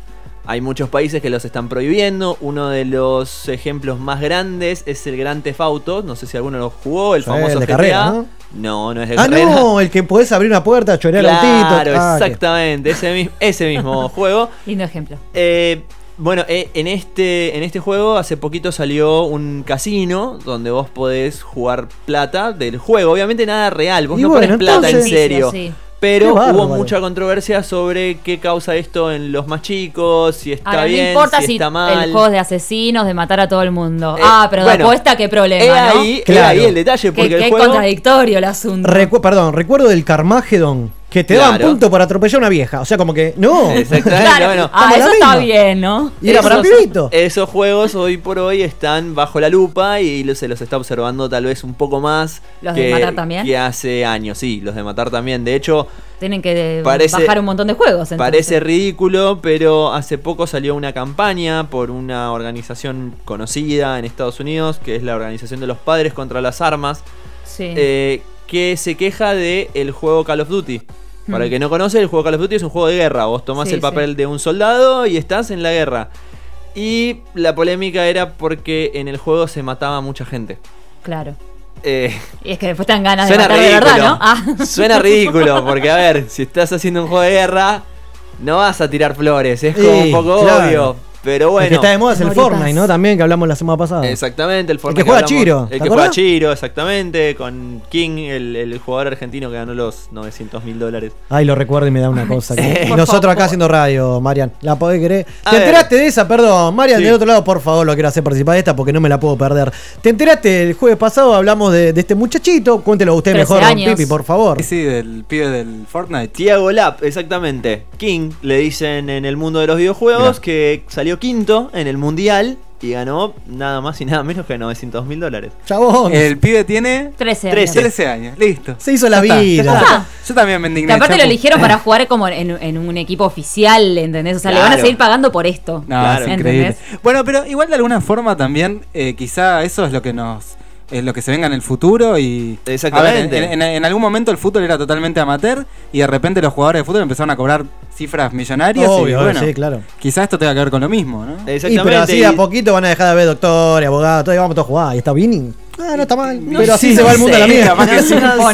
Hay muchos países que los están prohibiendo. Uno de los ejemplos más grandes es el Gran Theft Auto. No sé si alguno lo jugó, el famoso el de GTA. carrera, ¿no? No, no es de Ah, carrera. no, el que podés abrir una puerta, chorear Claro, autito. Ah, que- exactamente, ese, mi- ese mismo [LAUGHS] juego. Lindo ejemplo. Eh, bueno, eh, en, este, en este juego hace poquito salió un casino donde vos podés jugar plata del juego. Obviamente nada real, vos Y no bueno, pones plata en serio. Sí, sí. Pero hubo mucha controversia sobre qué causa esto en los más chicos, si está Ahora, bien, no importa si, si, está mal. el juego es de asesinos, de matar a todo el mundo. Eh, ah, pero de bueno, apuesta, qué problema, es ¿no? ahí, es Claro. ahí el detalle, porque qué el juego... contradictorio el asunto. Recu- perdón, recuerdo del Carmageddon que te daban Claro. punto por atropellar a una vieja. O sea, como que, no. [LAUGHS] Exactamente, Claro, bueno. ah, eso está bien, ¿no? Y era para Esos- pibito. [LAUGHS] Esos juegos hoy por hoy están bajo la lupa y se los está observando tal vez un poco más ¿Los de que, matar también? que hace años. Sí, los de matar también. De hecho, Tienen que Parece- bajar un montón de juegos. entonces. parece ridículo, pero hace poco salió una campaña por una organización conocida en Estados Unidos, que es la Organización de los Padres contra las Armas, Sí. eh, que se queja de el juego Call of Duty. Para Mm. el que no conoce, el juego Call of Duty es un juego de guerra. Vos tomás Sí, el papel de un soldado y estás en la guerra. Y la polémica era porque en el juego se mataba mucha gente. Claro. Eh, Y es que después te dan ganas de suena matar de ridículo. verdad, ¿no? Ah. Suena [LAUGHS] ridículo, porque a ver, si estás haciendo un juego de guerra, no vas a tirar flores. Es como Sí, un poco claro. obvio. Pero El bueno. que está de moda es el Moritas. Fortnite, ¿no? También que hablamos la semana pasada. Exactamente, el El Fortnite que juega hablamos- Chiro, El ¿te que juega acordás? Chiro, exactamente. Con King, el, el jugador argentino que ganó los 900 mil dólares. Ay, lo recuerdo y me da una cosa. que- [LAUGHS] Eh, nosotros acá haciendo radio, Marian. ¿La podés querer? A ¿Te ver. enteraste de esa? Perdón, Marian, Sí. del otro lado, por favor, lo quiero hacer participar de esta porque no me la puedo perder. ¿Te enteraste el jueves pasado? Hablamos de, de este muchachito. Cuéntelo usted 13 mejor, Don. Pipi, por favor. Sí, sí, del pibe del Fortnite. Tiago Lap, exactamente. King, le dicen en el mundo de los videojuegos Mirá. que salió quinto en el mundial y ganó nada más y nada menos que 900 mil dólares. Chabón. El pibe tiene 13 años. 13. 13 años, listo. Se hizo la Ya está, ya vida. está. Yo también me indigné. Que aparte lo eligieron para [LAUGHS] jugar como en, en un equipo oficial, ¿entendés? O sea, le van a Claro. seguir pagando por esto. No, es. Bueno, pero igual de alguna forma también, eh, quizá eso es lo que nos. Es lo que se venga en el futuro y. Exactamente. A ver, en, en- en algún momento el fútbol era totalmente amateur y de repente los jugadores de fútbol empezaron a cobrar cifras millonarias. y Obvio, bueno, sí, claro. Quizá esto tenga que ver con lo mismo, ¿no? Y pero así a poquito van a dejar de haber doctores, abogados, todo, y vamos todos a jugar. Y está Winning. Ah, no está mal. pero así se va el mundo a la mierda. no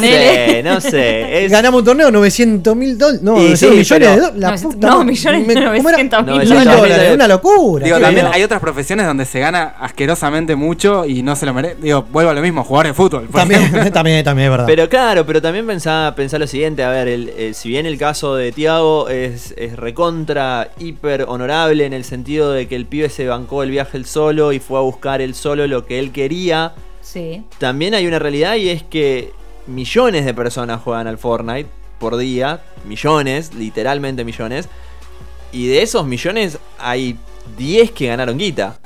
sé, no sé. Es- Ganamos un torneo, 900 mil dólares. No, Y 900 sí, millones pero- de dólares. La 900 puta no, millones, Me- ¿cómo era? 900 mil dólares. una locura. Digo, también hay otras profesiones donde se gana asquerosamente mucho y no se lo merece. Digo, vuelvo a lo mismo, jugar de fútbol. También, [LAUGHS] también, también es verdad. Pero claro, pero también pensá, pensá lo siguiente, a ver, el- eh, si bien el caso de Tiago es, es recontra, hiper honorable en el sentido de que el pibe se bancó el viaje él solo y fue a buscar él solo lo que él quería, También hay una realidad y es que millones de personas juegan al Fortnite por día, millones, literalmente millones, y de esos millones hay 10 que ganaron guita.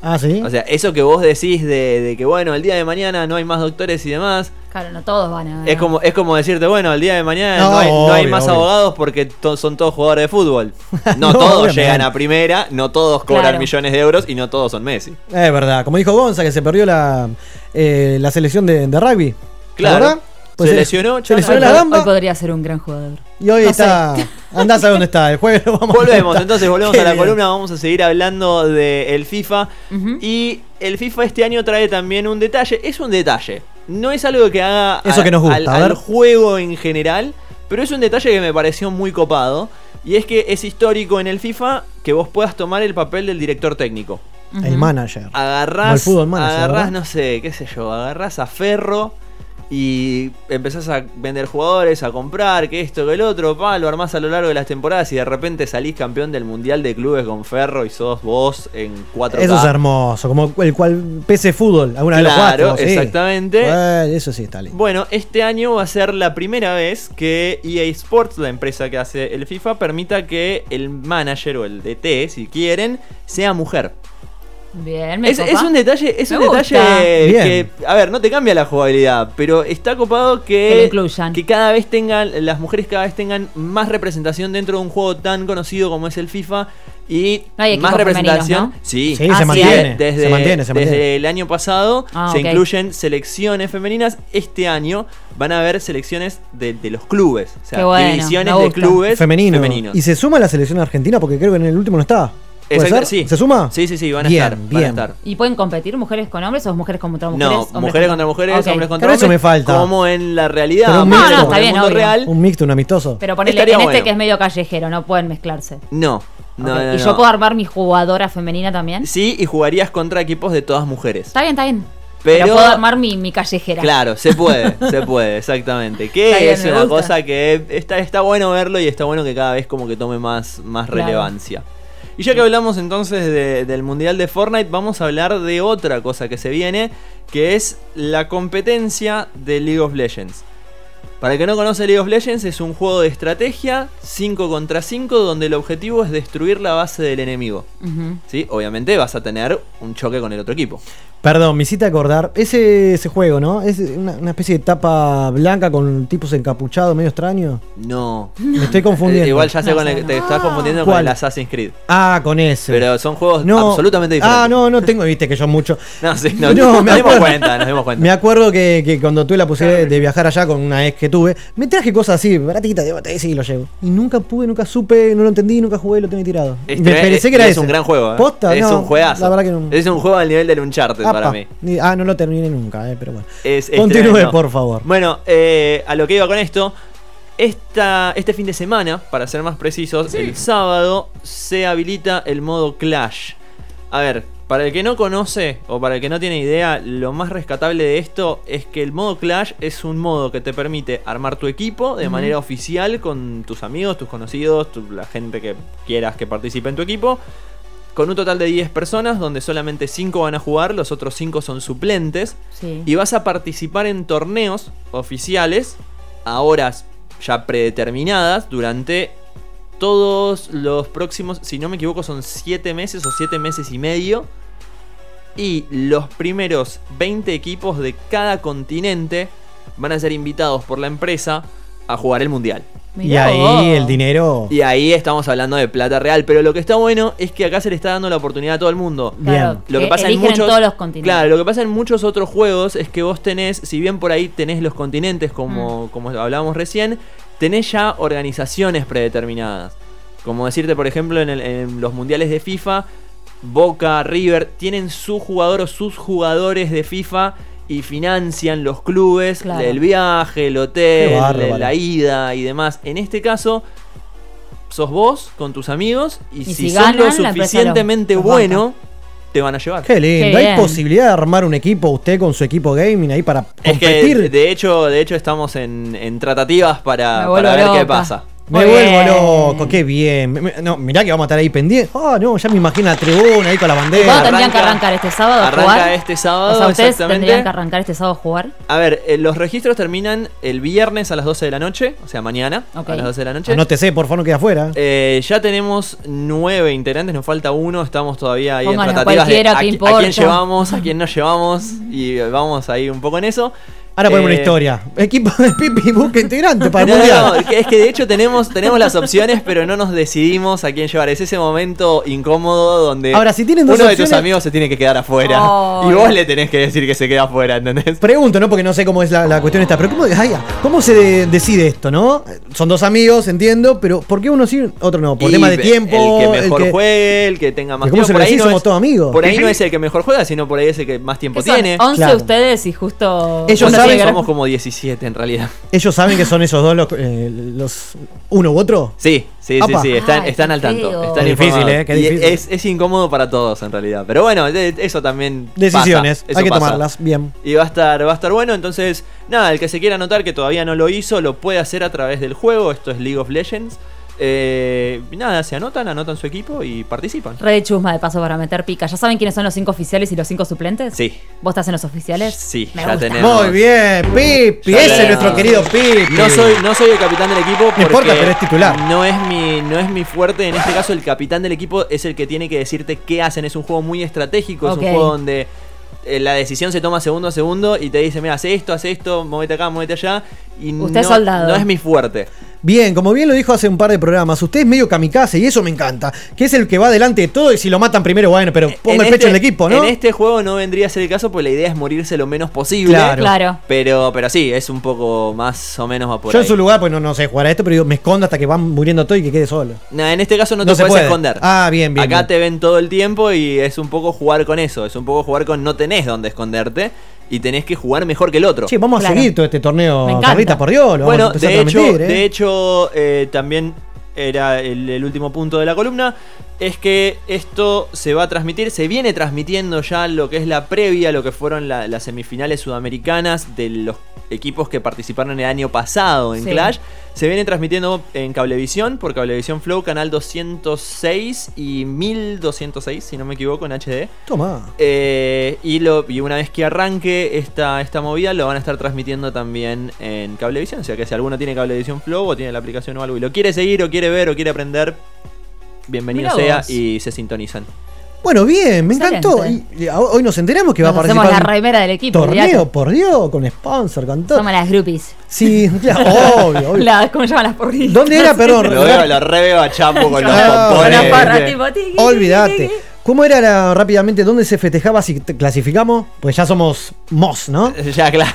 Ah, sí. O sea, eso que vos decís de, de que bueno, el día de mañana no hay más doctores y demás, Claro, no todos van a. es como, es como decirte, bueno, el día de mañana No, no, hay, no hay obvio, más obvio. abogados porque to- son todos jugadores de fútbol. [LAUGHS] No, No, todos llegan a primera, no todos cobran Claro. millones de euros y no todos son Messi. Es verdad. Como dijo Gonza, que se perdió la, eh, la selección de, de rugby. Claro. Se lesionó, Se chao. lesionó hoy, la po- gamba. hoy podría ser un gran jugador. Y hoy No está. sé. [LAUGHS] Andás a dónde está. El jueves lo vamos a Volvemos, entonces volvemos Qué a la bien. columna, vamos a seguir hablando del FIFA. Y el FIFA este año trae también un detalle, es un detalle. No es algo que haga Eso a- que nos gusta, al, a al ver. juego en general, pero es un detalle que me pareció muy copado. Y es que es histórico en el FIFA que vos puedas tomar el papel del director técnico. El manager. Como el Agarrás, fútbol manager, agarrás ¿verdad? no sé, qué sé yo, agarrás a Ferro y empezás a vender jugadores, a comprar, que esto, que el otro, pa, lo armás a lo largo de las temporadas y de repente salís campeón del Mundial de Clubes con Ferro y sos vos en 4 Eso es hermoso. Como el cual PC Fútbol. Alguna Claro, vos, sí. exactamente. Bueno, eso sí está lindo. Bueno, este año va a ser la primera vez que EA Sports, la empresa que hace el FIFA, permita que el manager o el DT, si quieren, sea mujer. Bien, me Es, es un detalle, es Me un gusta. detalle Bien. que, a ver, no te cambia la jugabilidad, pero está copado Que que, cada vez tengan, las mujeres cada vez tengan más representación dentro de un juego tan conocido como es el FIFA y No hay más representación. Sí, Sí, Ah, se mantiene. desde, se mantiene, se desde el año pasado Ah, se incluyen selecciones femeninas. Este año van a haber selecciones de, de los clubes, o sea, bueno, divisiones de clubes Femenino. femeninos. Y se suma la selección argentina porque creo que en el último no estaba. ¿Puede Exacto, ser? sí. ¿Se suma? Sí, sí, sí, van a Bien, estar, van bien. a estar. ¿Y pueden competir mujeres con hombres o mujeres contra mujeres? No, hombres mujeres contra mujeres, Ok. hombres contra Claro, eso hombres. me falta. Como en la realidad, Pero un como mixto. No, el está bien, mundo obvio. real. Un mixto, un amistoso. Pero ponele, Estaría en este bueno. que es medio callejero, no pueden mezclarse. No, no, Ok. no, ¿Y no. yo puedo armar mi jugadora femenina también? Sí, y jugarías contra equipos de todas mujeres. Está bien, está bien. Pero- Pero, puedo armar mi, mi callejera. Claro, se puede, [LAUGHS] se puede, exactamente. Está Que bien, es me una gusta. cosa que está, está bueno verlo y está bueno que cada vez como que tome más, más Claro. relevancia. Y ya que hablamos entonces de- del Mundial de Fortnite, vamos a hablar de otra cosa que se viene, que es la competencia de League of Legends. Para el que no conoce League of Legends, es un juego de estrategia 5 contra 5 donde el objetivo es destruir la base del enemigo. ¿Sí? Obviamente vas a tener un choque con el otro equipo. Perdón, me hiciste acordar. Ese, ese juego, ¿no? Es una, una especie de tapa blanca con tipos encapuchados, medio extraño. No. Me estoy confundiendo. Eh, igual ya sé No con el, no. te estás confundiendo con el Assassin's Creed. Ah, con ese. Pero son juegos No. absolutamente diferentes. Ah, no, no tengo, viste que yo mucho. No, sí, no, No, nos me dimos acuerdo. cuenta, nos dimos cuenta. Me acuerdo que, que cuando tuve la posibilidad de viajar allá con una ex que tuve, me traje cosas así, baratitas, digo, "Eh, sí, lo llevo. Y nunca pude, nunca supe, no lo entendí, nunca jugué, lo tenía tirado. Es, me pensé que era es ese. un gran juego. ¿eh? ¿Posta? Es No, un juegazo. La verdad que no. Es un juego al nivel del Uncharted para Apa. mí. Ni- Ah, no lo terminé nunca, eh, pero bueno. Es, Continúe, por favor. Bueno, eh, a lo que iba con esto. Esta, este fin de semana, para ser más precisos, el sábado se habilita el modo Clash. A ver, para el que no conoce o para el que no tiene idea, lo más rescatable de esto es que el modo Clash es un modo que te permite armar tu equipo de manera oficial con tus amigos, tus conocidos, tu- la gente que quieras que participe en tu equipo. Con un total de 10 personas, donde solamente 5 van a jugar, los otros 5 son suplentes. Sí. Y vas a participar en torneos oficiales a horas ya predeterminadas durante todos los próximos, si no me equivoco, son 7 meses o 7 meses y medio. Y los primeros 20 equipos de cada continente van a ser invitados por la empresa a jugar el mundial. Y ahí el dinero. Y ahí estamos hablando de plata real. Pero lo que está bueno es que acá se le está dando la oportunidad a todo el mundo. Claro, Lo que que pasa en eligen en muchos. todos los continentes. Claro, lo que pasa en muchos otros juegos es que vos tenés, si bien por ahí tenés los continentes, como, Mm. como hablábamos recién, tenés ya organizaciones predeterminadas. Como decirte, por ejemplo, en, el- en los mundiales de FIFA, Boca, River, tienen su jugador o sus jugadores de FIFA y financian los clubes, Claro. el viaje, el hotel, la ida y demás. En este caso, sos vos con tus amigos y, Y si, si sos lo suficientemente bueno, te van a llevar. Qué lindo. Qué ¿Hay posibilidad de armar un equipo usted con su equipo gaming ahí para Es que competir? de hecho, de hecho estamos en, en tratativas para, ver qué pasa. Me Muy vuelvo bien. loco, qué bien. Me- me- No, mirá que vamos a estar ahí pendientes. Ah, no, ya me imagino la tribuna ahí con la ¿Cuándo bandera. tendrían que Arranca- arrancar este sábado a arranca jugar? este sábado, O sea, ustedes exactamente. tendrían que arrancar este sábado a jugar. A ver, eh, los registros terminan el viernes a las 12 de la noche, o sea, mañana Ok. a las 12 de la noche. Anótese, por favor, no quede afuera. Eh, ya tenemos nueve integrantes, nos falta uno, estamos todavía ahí Pongan a en tratativas de cualquiera, a, ¿qué qui- a importa? quién llevamos, a quién no llevamos y eh, vamos ahí un poco en eso. Ahora ponemos Eh, una historia. Equipo de Pipi busca integrante para el [LAUGHS] No, no, mundial. no, es que- de hecho tenemos, tenemos las opciones, pero no nos decidimos a quién llevar. Es ese momento incómodo donde Ahora, si tienen dos uno de tus amigos se tiene que quedar afuera. Oh, y vos le tenés que decir que se queda afuera, ¿entendés? Pregunto, ¿no? Porque no sé cómo es la, la cuestión esta. Pero ¿cómo, ay, ya, ¿cómo se de- decide esto, no? Son dos amigos, entiendo, pero ¿por qué uno sí, otro no? ¿Por Y tema de el tiempo? que mejor juegue, el que tenga más ¿Cómo se tiempo. lo Por ahí, no Somos es, todos amigos. por ahí no es el que mejor juega, sino por ahí es el que más tiempo tiene. 11 Claro. ustedes y justo. Ellos saben- Somos como 17 en realidad. ¿Ellos saben que son esos dos los, eh, los uno u otro? Sí, sí, sí, Apa. sí, están, Ay, están al tanto. feo. Están Qué difícil, eh, qué Y difícil. Es, es incómodo para todos en realidad. Pero bueno, de- eso también. Decisiones, pasa, eso hay que pasa. tomarlas. Bien. Y va a estar, va a estar bueno. Entonces, nada, el que se quiera anotar que todavía no lo hizo, lo puede hacer a través del juego. Esto es League of Legends. Eh, nada, se anotan, anotan su equipo y participan. Re de chusma de paso para meter pica. ¿Ya saben quiénes son los cinco oficiales y los cinco suplentes? Sí, ¿Vos estás en los oficiales? sí, Me ya gusta. tenemos. Muy bien, Pipi. Ya Ese es nuestro querido Pipi. No soy, no soy el capitán del equipo porque No importa, pero es titular. No es mi, no es mi fuerte. En este caso, el capitán del equipo es el que tiene que decirte qué hacen. Es un juego muy estratégico, es un juego donde eh, la decisión se toma segundo a segundo y te dice, mira, hace esto, hace esto, movete acá, movete allá. Y Usted es soldado. no es mi fuerte. Bien, como bien lo dijo hace un par de programas, usted es medio kamikaze y eso me encanta. Que es el que va delante de todo y si lo matan primero, bueno, pero ponga En el pecho este- en el equipo, ¿no? En este juego no vendría a ser el caso, pues la idea es morirse lo menos posible. Claro. Claro. Pero, pero sí, es un poco más o menos por Yo ahí. en su lugar, pues no, no sé jugar a esto, pero digo, me escondo hasta que van muriendo todo y que quede solo. Nah, en este caso no, No te se puedes puede. esconder. Ah, bien, bien, Acá bien. te ven todo el tiempo y es un poco jugar con eso. Es un poco jugar con no tenés dónde esconderte y tenés que jugar mejor que el otro. Che, vamos Claro. a seguir todo este torneo, Me encanta. Carlita, por Dios. Lo bueno, vamos a empezar de a hecho, transmitir, ¿eh? de hecho eh, también era el, el último punto de la columna. Es que esto se va a transmitir, se viene transmitiendo ya lo que es la previa, lo que fueron la- las semifinales sudamericanas de los equipos que participaron el año pasado en Sí. Clash. Se viene transmitiendo en Cablevisión, por Cablevisión Flow, canal 206 y 1206, si no me equivoco, en HD. Toma. Eh, y, lo, y una vez que arranque esta, esta movida, lo van a estar transmitiendo también en Cablevisión. O sea que si alguno tiene Cablevisión Flow o tiene la aplicación o algo y lo quiere seguir o quiere ver o quiere aprender, bienvenido Mirá sea vos. y se sintonizan. Bueno, bien, me Excelente. encantó. Y, y a- hoy nos enteramos que va a Nos hacemos participar. la en un remera del equipo. Torneo, olvidate. por Dios, con sponsor, con todo. Somos las groupies. Sí, claro, [LAUGHS] obvio, obvio. La- ¿Cómo se llaman las porritas? ¿Dónde era, perdón? Lo veo, lo re veo a Chapo con los Ah, pompones. Una parra, tipo, tiqui, tiqui, Olvídate. tiqui. ¿Cómo era la- rápidamente dónde se festejaba si te clasificamos? Pues ya somos MOS, ¿no? [LAUGHS] Ya, claro.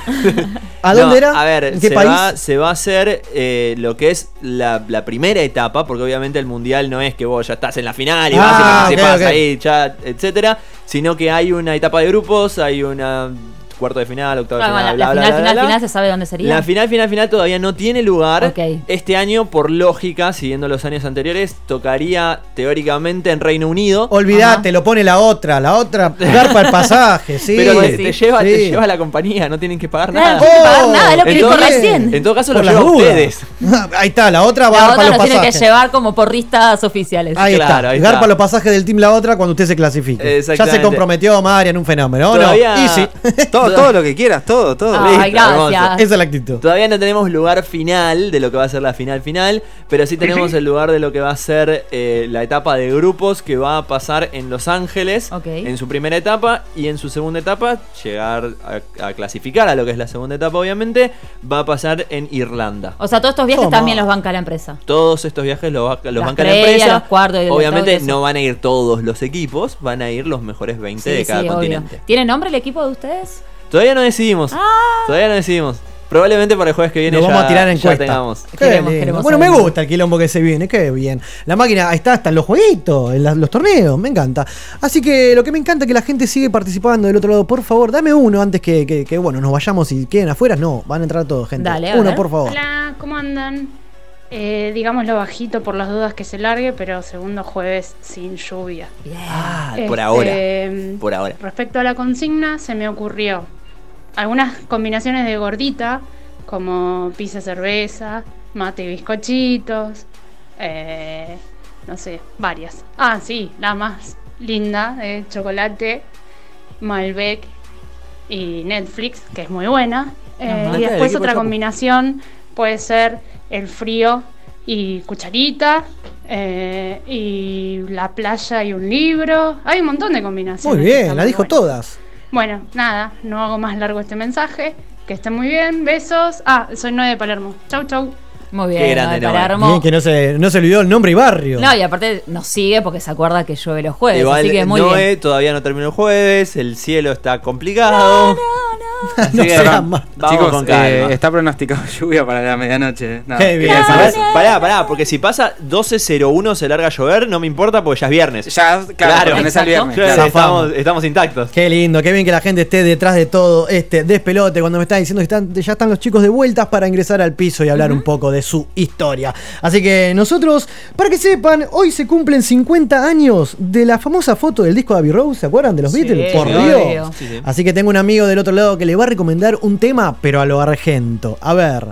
¿A dónde No, era? A ver, ¿En qué se, país? Va, se va a hacer eh, lo que es la, la primera etapa, porque obviamente el mundial no es que vos ya estás en la final y vas Ah, y participás ok, ok. ahí, ya, etcétera, sino que hay una etapa de grupos, hay una cuarto de final, octavo de Claro, final, la, bla, la bla, final, final, final se sabe dónde sería. La final, final, final todavía no tiene lugar. Este año, por lógica, siguiendo los años anteriores, tocaría teóricamente en Reino Unido. Olvídate, lo pone la otra, la otra, garpa el pasaje, sí. Pero te, lleva, Sí. te lleva la compañía, no tienen que pagar Nada, no tienen que pagar nada, es lo que en dijo todo- recién. En todo caso, Por lo las lleva a dudas. ustedes. Ahí está, la otra va La para otra los nos tiene que pasajes. llevar como porristas oficiales. Ahí Claro, está, ahí garpa está. los pasajes del team la otra cuando usted se clasifique. Ya se comprometió Marian, un fenómeno. ¿o no? Todavía, Y todo lo que quieras, todo, todo. Ay, Listo, gracias. hermoso. Esa es la actitud. Todavía no tenemos lugar final de lo que va a ser la final final, pero sí tenemos [LAUGHS] el lugar de lo que va a ser eh, la etapa de grupos que va a pasar en Los Ángeles Ok. en su primera etapa y en su segunda etapa llegar a, a clasificar a lo que es la segunda etapa obviamente va a pasar en Irlanda. O sea, todos estos viajes Toma. también los banca la empresa. Todos estos viajes los, va- los Las banca la empresa. los cuartos y Obviamente no van a ir todos los equipos, van a ir los mejores 20 Sí, de cada sí, obvio. continente. ¿Tiene nombre el equipo de ustedes? Todavía no decidimos. Todavía no decidimos. Probablemente para el jueves que viene Nos ya, vamos a tirar encuesta. tengamos. Qué Queremos, lindo. queremos bueno, me saber. gusta el quilombo que se viene, qué bien. La máquina está hasta en los jueguitos, en la- los torneos, me encanta. Así que lo que me encanta es que la gente sigue participando del otro lado. Por favor, dame uno antes que, que- que, bueno, nos vayamos y queden afuera. No, van a entrar todos, gente. Dale, a uno, ver. por favor. Hola, ¿cómo andan? Eh, digámoslo bajito por las dudas que se largue, pero segundo jueves sin lluvia. Ah, por Este, ahora. Por ahora. Respecto a la consigna, se me ocurrió algunas combinaciones de gordita, como pizza cerveza, mate y bizcochitos, eh, no sé, varias. Ah, sí, la más linda, de chocolate, Malbec y Netflix, que es muy buena. Eh, y después otra combinación puede ser el frío y cucharita. eh, y la playa y un libro. Hay un montón de combinaciones. Muy bien, la dijo buenas. todas. Bueno, nada, no hago más largo este mensaje. Que estén muy bien, besos. Ah, soy Noé de Palermo. Chau, chau. Muy bien, Qué grande, de. Palermo. Bien que no se, no se olvidó el nombre y barrio. No, y aparte nos sigue porque se acuerda que llueve los jueves. Igual así que muy Noé bien. todavía no terminó el jueves, el cielo está complicado. [LAUGHS] Así No que más. vamos Chicos, con calma. eh, está pronosticado [LAUGHS] lluvia para la medianoche. Nada, Qué bien. quería A ver, saber. pará, pará, porque si pasa 12.01 se larga a llover, no me importa porque ya es viernes. Ya, claro, al Exacto. viernes. Claro, claro. estamos, estamos intactos. Qué lindo, qué bien que la gente esté detrás de todo este despelote cuando me está diciendo que están- ya están los chicos de vueltas para ingresar al piso y hablar un poco de su historia. Así que nosotros, para que sepan, hoy se cumplen 50 años de la famosa foto del disco de Abbey Road, ¿se acuerdan de los Sí, Beatles? Por. Dios. Sí, sí. Así que tengo un amigo del otro lado que le va a recomendar un tema, pero a lo argento. A ver.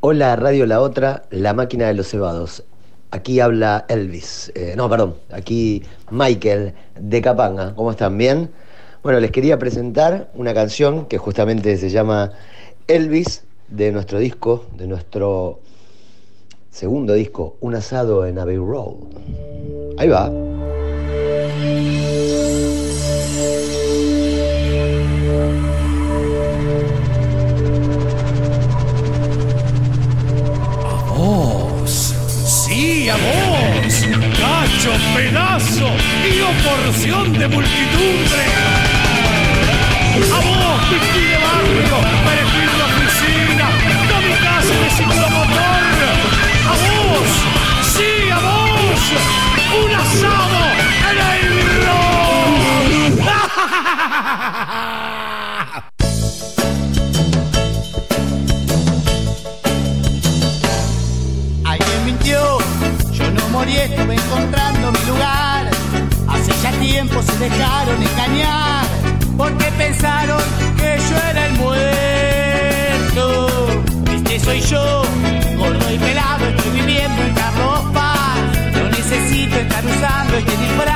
Hola, Radio La Otra, la máquina de los cebados. Aquí habla Elvis. Eh, no, perdón, aquí Michael de Capanga. ¿Cómo están? ¿Bien? Bueno, les quería presentar una canción que justamente se llama Elvis, de nuestro disco, de nuestro segundo disco, Un asado en Abbey Road. Ahí va. Vos. Sí, a vos. Cacho, pedazo y porción de multitudre. A vos, pipí de barrio, perejil de oficina, kamikaze de ciclomotor. A vos, sí, a vos. Un asado en el road. [LAUGHS] morí, estuve encontrando mi lugar. Hace ya tiempo se dejaron engañar, porque pensaron que yo era el muerto. Este soy yo, gordo y pelado, estoy viviendo en Carlos Paz. No necesito estar usando este disfraz,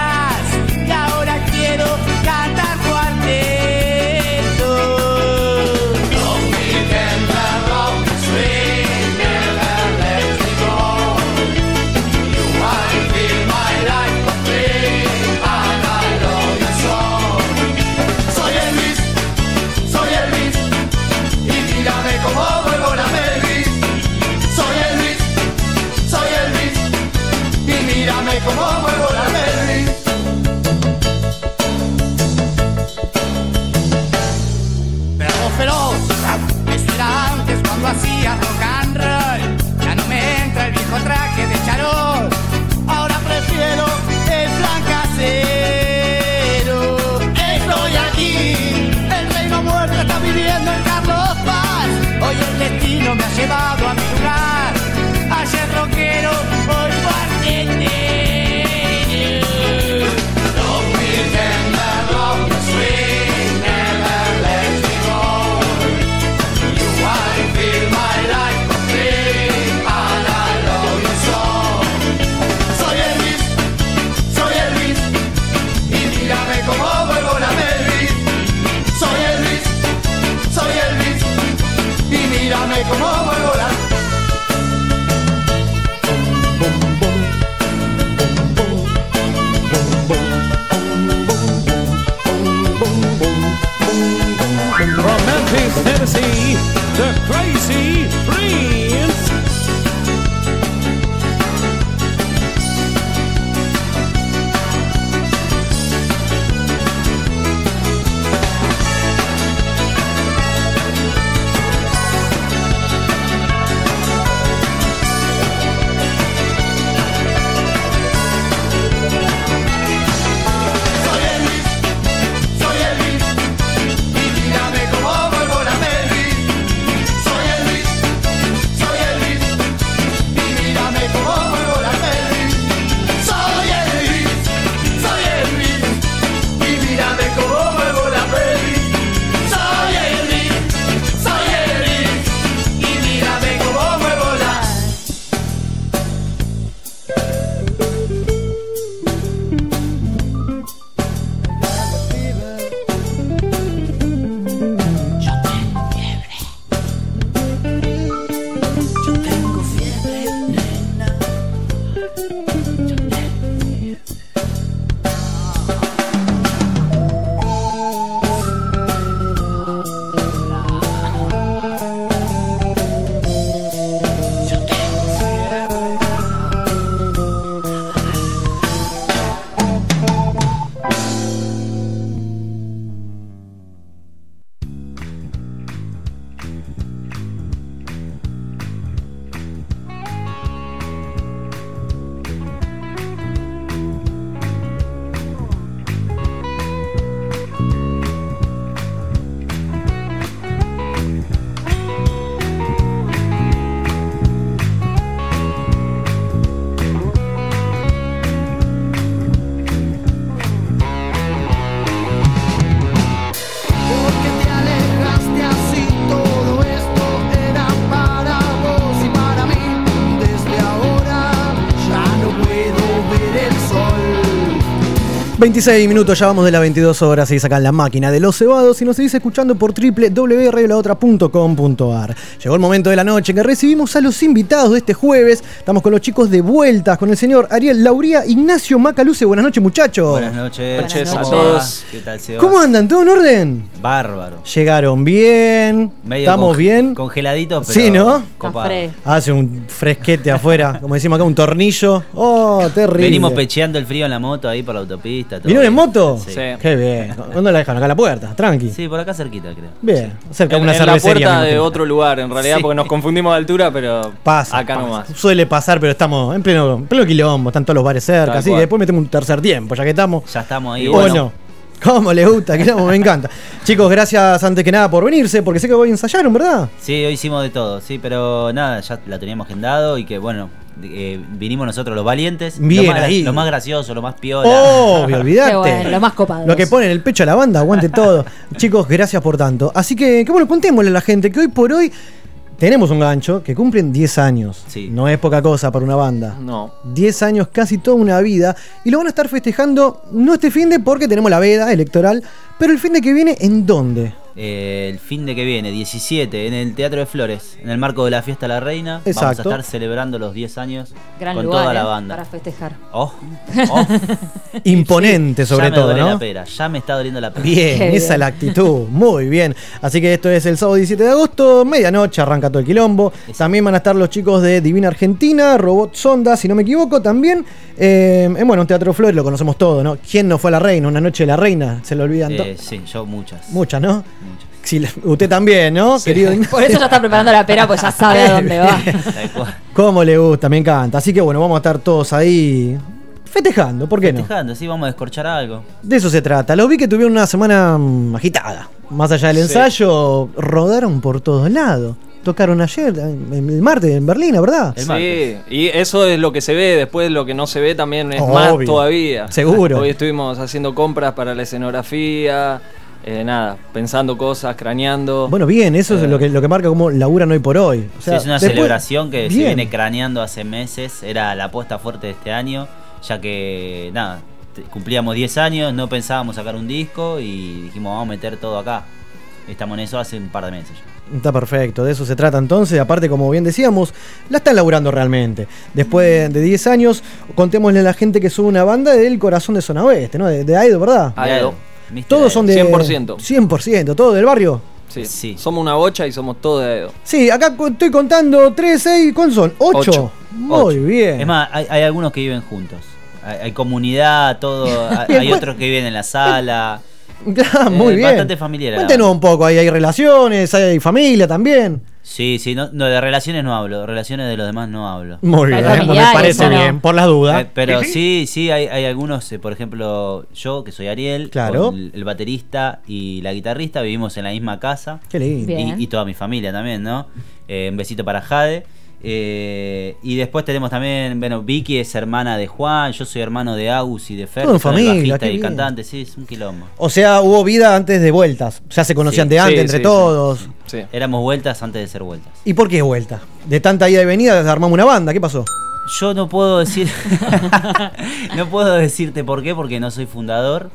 Tennessee, the Crazy Prince. 26 minutos, ya vamos de las 22 horas y sacan la máquina de los cebados y nos seguís escuchando por www.radiolaotra.com.ar. Llegó el momento de la noche en que recibimos a los invitados de este jueves. Estamos con los chicos de vueltas, con el señor Ariel Lauría, Ignacio Macaluce. Buenas noches, muchachos. Buenas noches. Buenas noches ¿Cómo a todos. ¿Qué tal? ¿Cómo andan? ¿Todo en orden? Bárbaro. Llegaron bien, Medio estamos conge- bien. Congeladito, pero Sí, ¿no? copado. Hace un fresquete afuera, como decimos acá, un tornillo. Oh, terrible. Venimos pecheando el frío en la moto ahí por la autopista. todo ¿Vinieron en moto? Sí. Qué bien. ¿Dónde la dejan? Acá a la puerta, tranqui. Sí, por acá cerquita, creo. Bien, cerca de una en la puerta de otro lugar, en realidad, Sí. porque nos confundimos de altura, pero Pasa, acá pasa. nomás. Suele pasar, pero estamos en pleno, en pleno quilombo, están todos los bares cerca, Tal así que después metemos un tercer tiempo, ya que estamos. Ya estamos ahí. ¿O bueno. no? ¿Cómo les gusta? Quilombo, me encanta. Chicos, gracias antes que nada por venirse, porque sé que hoy ensayaron, ¿verdad? Sí, hoy hicimos de todo, sí, pero nada, ya la teníamos agendado y que bueno, eh, vinimos nosotros los valientes. Bien lo más, ahí. Lo más gracioso, lo más piola. Obvio, [LAUGHS] olvidate. Bueno, lo más copado. Lo que pone en el pecho a la banda, aguante todo. [LAUGHS] Chicos, gracias por tanto. Así que, que bueno, contémosle a la gente que hoy por hoy tenemos un gancho que cumplen 10 años. No es poca cosa para una banda. No. 10 años, casi toda una vida. Y lo van a estar festejando no este fin de porque tenemos la veda electoral, pero el fin de que viene, ¿en dónde? Eh, el fin de que viene, 17, en el Teatro de Flores, en el marco de la Fiesta La Reina. Vamos a estar celebrando los 10 años Gran con lugar, toda la ¿eh? banda. para festejar. Oh, [LAUGHS] oh. [LAUGHS] Imponente, sobre ya me todo, duele ¿no? la pera, ya me está doliendo la pera. Bien, esa es la actitud, [LAUGHS] muy bien. Así que esto es el sábado 17 de agosto, medianoche, arranca todo el quilombo. También van a estar los chicos de Divina Argentina, Robot Sonda, si no me equivoco, también. Eh, en, bueno, en Teatro Flores lo conocemos todo, ¿no? ¿Quién no fue a la reina? Una noche de la reina, se lo olvidan Eh, todos. sí, yo muchas. Muchas, ¿no? La- usted también, ¿no? Querido [LAUGHS] Por eso ya está preparando la pera, pues ya sabe a dónde va. Cómo le gusta, me encanta. Así que bueno, vamos a estar todos ahí festejando, ¿por qué no? Festejando, sí, vamos a descorchar algo. De eso se trata. Lo vi que tuvieron una semana mm, agitada. Más allá del Sí. ensayo, rodaron por todos lados. Tocaron ayer, el martes en Berlín, ¿verdad? Sí, y eso es lo que se ve, después lo que no se ve también es Obvio. más todavía. Seguro. Hoy estuvimos haciendo compras para la escenografía, eh, nada, pensando cosas, craneando. Bueno, bien, eso es lo que, lo que marca como laburan hoy por hoy. O sea, sí, es una después- celebración que se viene craneando hace meses. Era la apuesta fuerte de este año, ya que, nada, cumplíamos 10 años, no pensábamos sacar un disco y dijimos, vamos a meter todo acá. Estamos en eso hace un par de meses ya. Está perfecto, de eso se trata entonces. Aparte, como bien decíamos, la están laburando realmente. Después de 10 años, contémosle a la gente que son una banda del corazón de Zona Oeste, ¿no? De, de Aido, ¿verdad? Aido. Todos son de. 100%. 100%, todo del barrio. Sí. Somos una bocha y somos todos de dedo. Sí, acá estoy contando 3, 6, ¿cuántos son? 8. Ocho. Muy Ocho. bien. Es más, hay, hay algunos que viven juntos. Hay, hay comunidad, todo. [LAUGHS] hay, otros que viven en la sala. [LAUGHS] Muy Eh, bien. Bastante familiar. Cuéntenos un poco, ahí hay relaciones, hay familia también. Sí, sí, no, no, de relaciones no hablo, de relaciones de los demás no hablo. Muy bien, me parece bien, por las dudas. Eh, pero sí, sí, hay, hay algunos, eh, por ejemplo, yo, que soy Ariel, Claro. con el, el baterista y la guitarrista, vivimos en la misma casa. Qué lindo. Y, y toda mi familia también, ¿no? Eh, un besito para Jade. Eh, y después tenemos también, bueno, Vicky es hermana de Juan, yo soy hermano de Agus y de Fer, Todo en familia, bajista y bien. cantante, sí, es un quilombo. O sea, hubo vida antes de vueltas. Ya se conocían Sí. de antes Sí, entre sí, todos. Éramos vueltas antes de ser vueltas. ¿Y por qué vuelta? De tanta ida y venida armamos una banda, ¿qué pasó? Yo no puedo decir. [LAUGHS] no puedo decirte por qué, porque no soy fundador.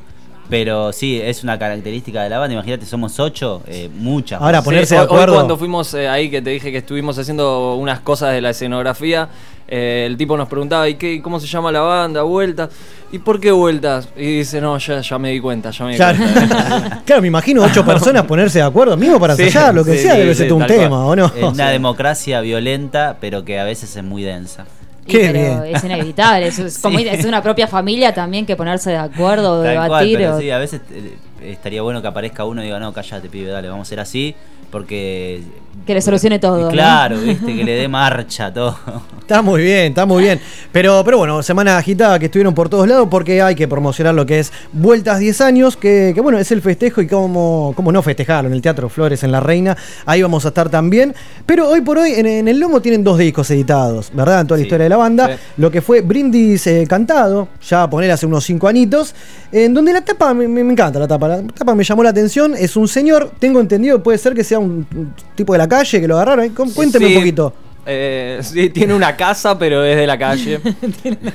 Pero sí, es una característica de la banda. Imagínate, somos ocho, eh, muchas. Sí, hoy- Hoy cuando fuimos eh, ahí, que te dije que estuvimos haciendo unas cosas de la escenografía, eh, el tipo nos preguntaba, ¿y qué, cómo se llama la banda? ¿Vueltas? ¿Y por qué vueltas? Y dice, no, ya, ya me di cuenta, ya me di Claro. cuenta. [LAUGHS] claro, me imagino ocho personas ponerse de acuerdo, mismo para [LAUGHS] Sí, ensayar, lo que sí, sea, sí, debe ser todo un cual. tema, ¿o no? Es una [LAUGHS] democracia violenta, pero que a veces es muy densa. Y pero es inevitable, eso es, [LAUGHS] como es una propia familia también que ponerse de acuerdo, cual, debatir. pero o- sí, a veces eh, estaría bueno que aparezca uno y diga, no, callate, pibe, dale, vamos a ser así, porque... Que le solucione todo, ¿no? Claro, viste, que le dé marcha a todo. [LAUGHS] Está muy bien, está muy bien. Pero, pero bueno, semana agitada que estuvieron por todos lados porque hay que promocionar lo que es Vueltas 10 años, que, que bueno, es el festejo y cómo, cómo no festejarlo en el Teatro Flores en La Reina. Ahí vamos a estar también. Pero hoy por hoy en, en el Lomo tienen dos discos editados, ¿verdad? En toda la historia de la banda. sí. Lo que fue Brindis eh, Cantado, ya a poner hace unos 5 anitos, en donde la tapa, me, me- me encanta la tapa, la tapa me llamó la atención. Es un señor, tengo entendido, puede ser que sea un, un tipo de la calle que lo agarraron. Cuénteme Sí, un poquito. eh, sí, tiene una casa, pero es de la calle. [LAUGHS]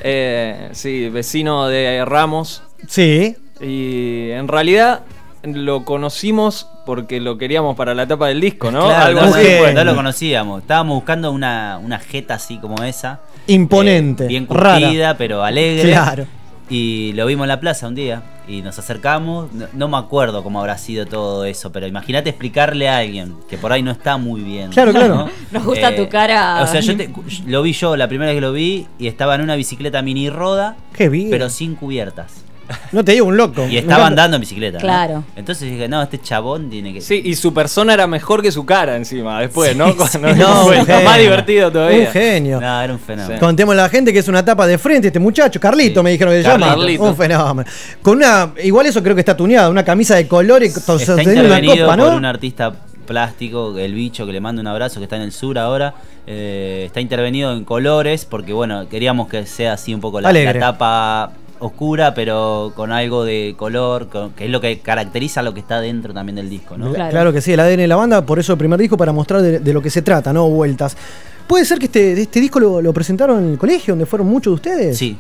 Eh, sí, vecino de Ramos. Sí. Y en realidad lo conocimos porque lo queríamos para la etapa del disco, ¿no? Claro, Algo no, así no lo conocíamos. Estábamos buscando una, una jeta así como esa. Imponente, eh, bien rara. curtida, pero alegre. Claro. Y lo vimos en la plaza un día. Y nos acercamos. No, no me acuerdo cómo habrá sido todo eso. Pero imagínate explicarle a alguien que por ahí no está muy bien. Claro, claro. ¿no? [LAUGHS] Nos gusta tu cara. O sea, yo te- lo vi yo la primera vez que lo vi. Y estaba en una bicicleta mini roda. Qué bien. Pero sin cubiertas. No te digo un loco. Y estaba andando en bicicleta. ¿no? Claro. Entonces dije, no, este chabón tiene que. Sí, y su persona era mejor que su cara encima, después, Sí, ¿no? sí. [LAUGHS] No, genio. Más divertido todavía. Un genio. No, era un fenómeno. Contemos a la gente que es una tapa de frente este muchacho, Carlito me dijeron que se llama. Carlito. Un fenómeno. Con una, igual eso creo que está tuneado, una camisa de colores Está sosteniendo una por ¿no? un artista plástico, el bicho que le mando un abrazo, que está en el sur ahora. Eh, está intervenido en colores porque, bueno, queríamos que sea así un poco la, la tapa oscura, pero con algo de color, con- que es lo que caracteriza lo que está dentro también del disco, ¿no? Claro. que sí, el ADN de la banda, por eso el primer disco para mostrar de, de lo que se trata, ¿no? Vueltas. ¿Puede ser que este, este disco lo, lo presentaron en el colegio donde fueron muchos de ustedes? Sí.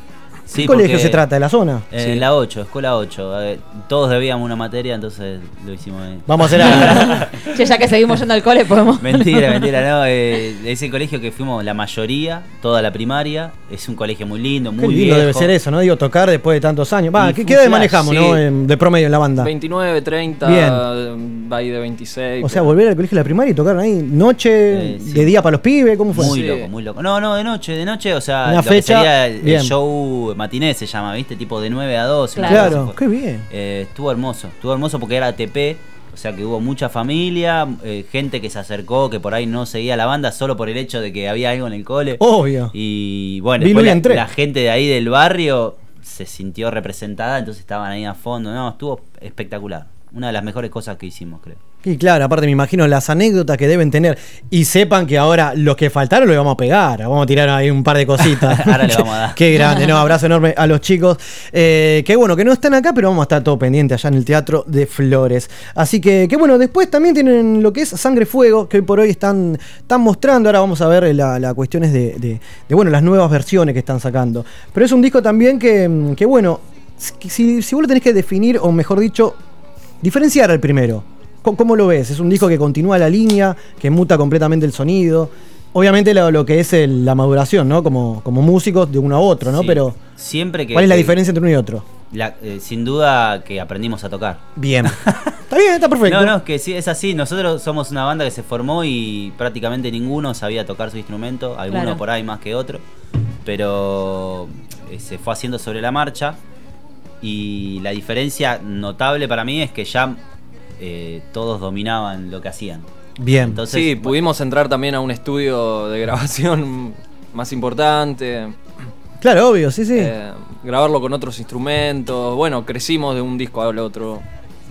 ¿Qué Sí, colegio porque- se trata? ¿De la zona? Eh, La 8, escuela 8. Eh, todos debíamos una materia, entonces lo hicimos ahí. Vamos a hacer [LAUGHS] algo. Che, ya que seguimos yendo al cole, podemos. Mentira, mentira, no. eh, es el colegio que fuimos la mayoría, toda la primaria. Es un colegio muy lindo, muy Qué lindo viejo. debe ser eso, ¿no? Digo, tocar después de tantos años. Va, ¿qué, qué edad manejamos, sí. no? En- de promedio en la banda. 29, 30, Bien. va ahí de 26. O sea, volver al colegio de la primaria y tocar ahí noche, Eh, sí. de día para los pibes, ¿cómo fue? Muy loco, muy loco. No, no, de noche, de noche, o sea, Una lo que fecha, sería el, show matiné se llama, ¿viste? Tipo de 9 a 12. una Claro, qué bien. Eh, estuvo hermoso, estuvo hermoso porque era ATP, o sea que hubo mucha familia, eh, gente que se acercó, que por ahí no seguía la banda solo por el hecho de que había algo en el cole. Obvio. Y bueno, después la gente de ahí del barrio se sintió representada, entonces estaban ahí a fondo. No, estuvo espectacular. Una de las mejores cosas que hicimos, creo. Y claro, aparte me imagino las anécdotas que deben tener. Y sepan que ahora los que faltaron lo vamos a pegar. Vamos a tirar ahí un par de cositas. [LAUGHS] Ahora le vamos a dar. Qué grande, ¿no? Abrazo enorme a los chicos. Eh, que bueno, que no están acá, pero vamos a estar todo pendiente allá en el Teatro de Flores. Así que, que bueno, después también tienen lo que es Sangre Fuego, que hoy por hoy están, están mostrando. Ahora vamos a ver la, la cuestiones de, de- de, bueno, las nuevas versiones que están sacando. Pero es un disco también que, que bueno, si, si vos lo tenés que definir, o mejor dicho, diferenciar al primero. ¿Cómo, cómo lo ves? Es un disco que continúa la línea, que muta completamente el sonido. Obviamente lo, lo que es el- la maduración, ¿no? Como, como músicos de uno a otro, ¿no? Sí. Pero Siempre que. ¿cuál es la diferencia entre uno y otro? la- eh, sin duda que aprendimos a tocar. Bien. [LAUGHS] Está bien, está perfecto. No, no, es que sí, es así. Nosotros somos una banda que se formó y prácticamente ninguno sabía tocar su instrumento. Alguno Claro. por ahí más que otro. Pero eh, se fue haciendo sobre la marcha. Y la diferencia notable para mí es que ya eh, todos dominaban lo que hacían. Bien. Entonces, sí, pudimos entrar también a un estudio de grabación [LAUGHS] más importante. Claro, obvio, sí, sí. eh, grabarlo con otros instrumentos. Bueno, crecimos de un disco al otro.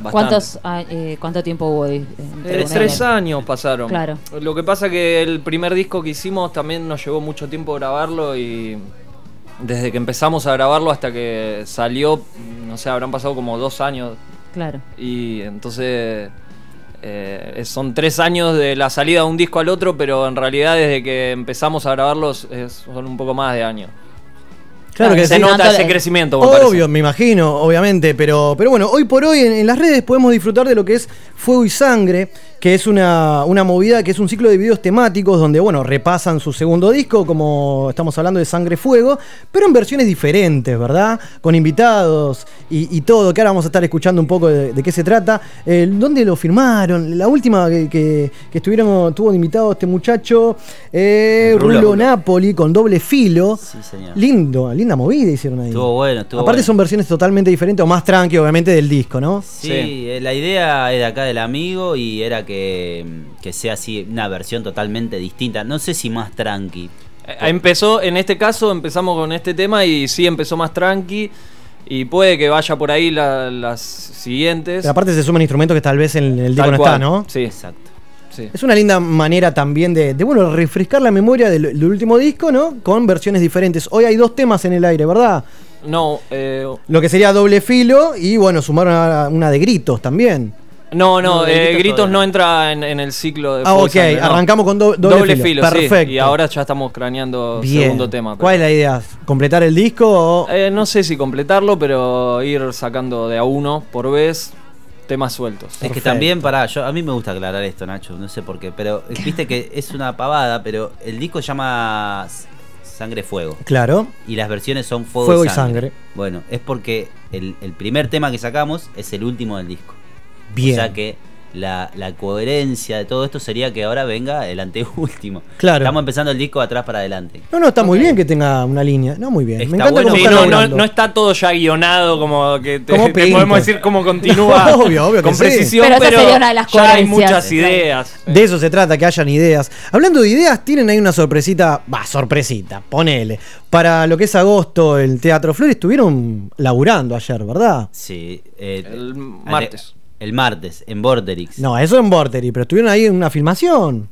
Bastante. ¿Cuántos, eh, ¿Cuánto tiempo hubo? Eh, tres otro? años pasaron. Claro. Lo que pasa que el primer disco que hicimos también nos llevó mucho tiempo grabarlo y desde que empezamos a grabarlo hasta que salió, no sé, habrán pasado como dos años Claro. y entonces eh, son tres años de la salida de un disco al otro, pero en realidad desde que empezamos a grabarlos es- son un poco más de años. Claro que se sí. nota ese crecimiento. me Obvio, parece. me imagino, obviamente, pero, pero bueno, hoy por hoy en, en las redes podemos disfrutar de lo que es Fuego y Sangre, que es una, una movida, que es un ciclo de videos temáticos donde, bueno, repasan su segundo disco, como estamos hablando de Sangre Fuego, pero en versiones diferentes, ¿verdad? Con invitados y, y todo, que ahora vamos a estar escuchando un poco de, de qué se trata. Eh, ¿Dónde lo firmaron? La última que, que, que estuvieron, tuvo de invitado este muchacho, eh, Rulo. Rulo Napoli, con doble filo. Sí, señor. Lindo, linda movida hicieron ahí. Estuvo bueno, estuvo Aparte bueno. son versiones totalmente diferentes o más tranqui, obviamente, del disco, ¿no? Sí, eh, la idea era acá del amigo y era que, que sea así una versión totalmente distinta. No sé si más tranqui. Eh, Empezó, en este caso, empezamos con este tema y sí empezó más tranqui. Y puede que vaya por ahí la- las siguientes. Pero aparte se suman instrumentos que tal vez en el disco no está, ¿no? Sí. Exacto. Sí. Es una linda manera también de, de, bueno, refrescar la memoria del, del último disco, ¿no? Con versiones diferentes. Hoy hay dos temas en el aire, ¿verdad? No, eh, Lo que sería doble filo y, bueno, sumaron a una de gritos también. No, no, eh, Gritos todavía no entra en, en el ciclo de Ah, ok, Sangre, no. arrancamos con do- doble filo. sí. Perfecto. Y ahora ya estamos craneando Bien. segundo tema. pero- ¿Cuál es la idea? ¿Completar el disco o...? Eh, no sé si completarlo, pero ir sacando de a uno por vez temas sueltos. Es que también, pará, yo, a mí me gusta aclarar esto, Nacho, no sé por qué, pero [LAUGHS] viste que es una pavada, pero el disco se llama Sangre Fuego. Claro. Y las versiones son Fuego, Fuego y, y sangre. Sangre. Bueno, es porque el, el primer tema que sacamos es el último del disco. Bien. O sea que la, la coherencia de todo esto sería que ahora venga el anteúltimo. [LAUGHS] Claro. Estamos empezando el disco de atrás para adelante. No, no, está muy bien que tenga una línea. No, muy bien. Me encanta bueno cómo Sí, no, no, no está todo ya guionado como que te, [LAUGHS] te podemos decir cómo continúa [LAUGHS] Obvio, obvio que con sí. precisión, Pero pero, sería una de las ya hay muchas ideas. De eso se trata, que hayan ideas. Hablando de ideas, tienen ahí una sorpresita, va, sorpresita, ponele. Para lo que es agosto, el Teatro Flores estuvieron laburando ayer, ¿verdad? Sí. eh, El martes. El martes, en Borderix. No, eso en Vortery, pero estuvieron ahí en una filmación.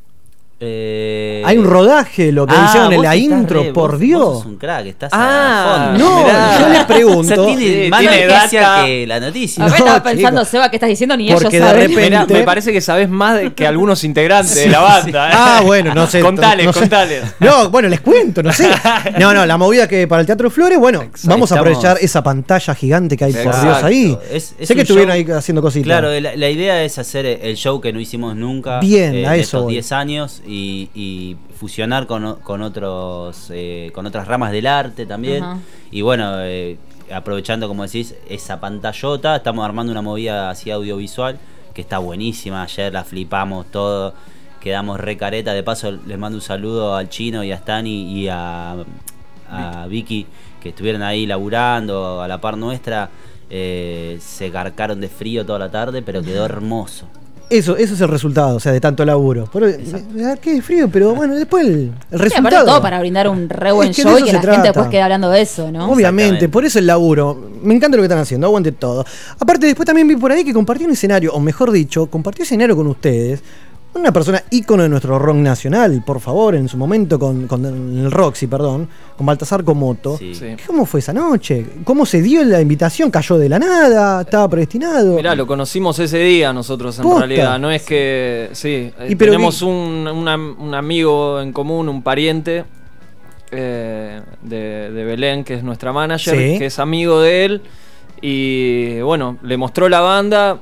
Eh, Hay un rodaje, lo que ah, hicieron en la estás intro, re- por vos- Dios. Vos sos un crack, estás Ah, a fondo. no, mirá. yo les [LAUGHS] pregunto. O sea, tiene Sí, más tiene noticia data. que la noticia. A ver, estaba No, pensando, chicos. Seba, ¿qué estás diciendo? Ni Porque ellos de saben. repente- Mirá, me [LAUGHS] parece que sabes más de- que algunos integrantes de la banda. ¿eh? Ah, bueno, no sé. [LAUGHS] Contales, no sé. contales. No, bueno, les cuento, no sé. No, no, la movida que para el Teatro Flores, bueno, vamos a Estamos- aprovechar esa pantalla gigante que hay, por. Dios, ahí. Es- es sé que estuvieron show- ahí haciendo cositas. Claro, la, la idea es hacer el show que no hicimos nunca Bien, eh, a eso estos voy. 10 años y, y fusionar con, con otros eh, con otras ramas del arte también. Y bueno, eh, aprovechando, como decís, esa pantallota, estamos armando una movida así audiovisual que está buenísima. Ayer la flipamos todo, quedamos re careta. De paso, les mando un saludo al chino y a Stani y a, a Vicky que estuvieron ahí laburando a la par nuestra. Eh, se carcaron de frío toda la tarde, pero quedó hermoso. Eso, eso es el resultado, o sea, de tanto laburo. Pero, me da qué frío, pero bueno, después el, el resultado. todo para brindar un re buen Es que show y eso que la gente trata. después quede hablando de eso, ¿no? Obviamente, por eso el laburo. Me encanta lo que están haciendo, aguante todo. Aparte, después también vi por ahí que compartió un escenario, o mejor dicho, compartió escenario con ustedes. Una persona ícono de nuestro rock nacional, por favor, en su momento con, con el Roxy, perdón, con Baltasar Comoto. Sí. ¿Cómo fue esa noche? ¿Cómo se dio la invitación? ¿Cayó de la nada? ¿Estaba predestinado? Mirá, lo conocimos ese día nosotros en Posta. realidad. No es que. Sí, eh, Y tenemos un, un am- un amigo en común, un pariente eh, de, de Belén, que es nuestra manager, Sí. que es amigo de él. Y bueno, le mostró la banda.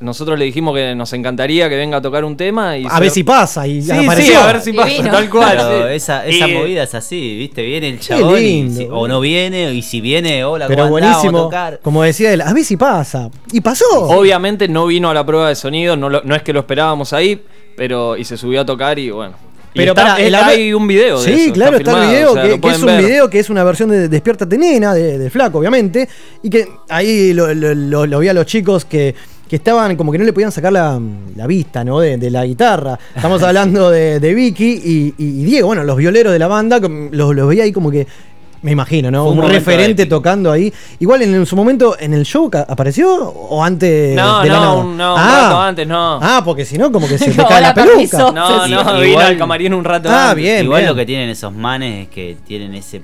Nosotros le dijimos que nos encantaría que venga a tocar un tema y A ver si pasa. Y Sí, apareció. sí, a ver si pasa, tal cual. Pero esa, esa Y- movida es así, ¿viste? Viene el chabón y lindo, si- o no viene, y si viene, hola, Pero. Vamos a tocar. Como decía él, a ver si pasa. Y pasó. Obviamente no vino a la prueba de sonido, no, lo- no es que lo esperábamos ahí, pero y se subió a tocar y bueno. Y Pero está- para, el hay un video de Sí, eso, claro, está, filmado, el video, o sea, que, es un ver. video que es una versión de Despiértate Nena, de, de Flaco, obviamente. Y que ahí lo, lo- lo- lo vi a los chicos que, que estaban como que no le podían sacar la, la vista, ¿no? De, de la guitarra. Estamos hablando de, de Vicky y, y Diego, bueno, los violeros de la banda, los, los veía ahí como que. Me imagino, ¿no? Fue un Un, referente tocando ahí. Igual en, su momento, en el show, ¿apareció? ¿O antes No, de la no, nada? un, no, un ah, rato antes, no. Ah, porque si no, como que se [LAUGHS] te No, cae la peluca. No, no, igual- vino al camarín un rato Ah, antes. bien, Igual bien. lo que tienen esos manes es que tienen ese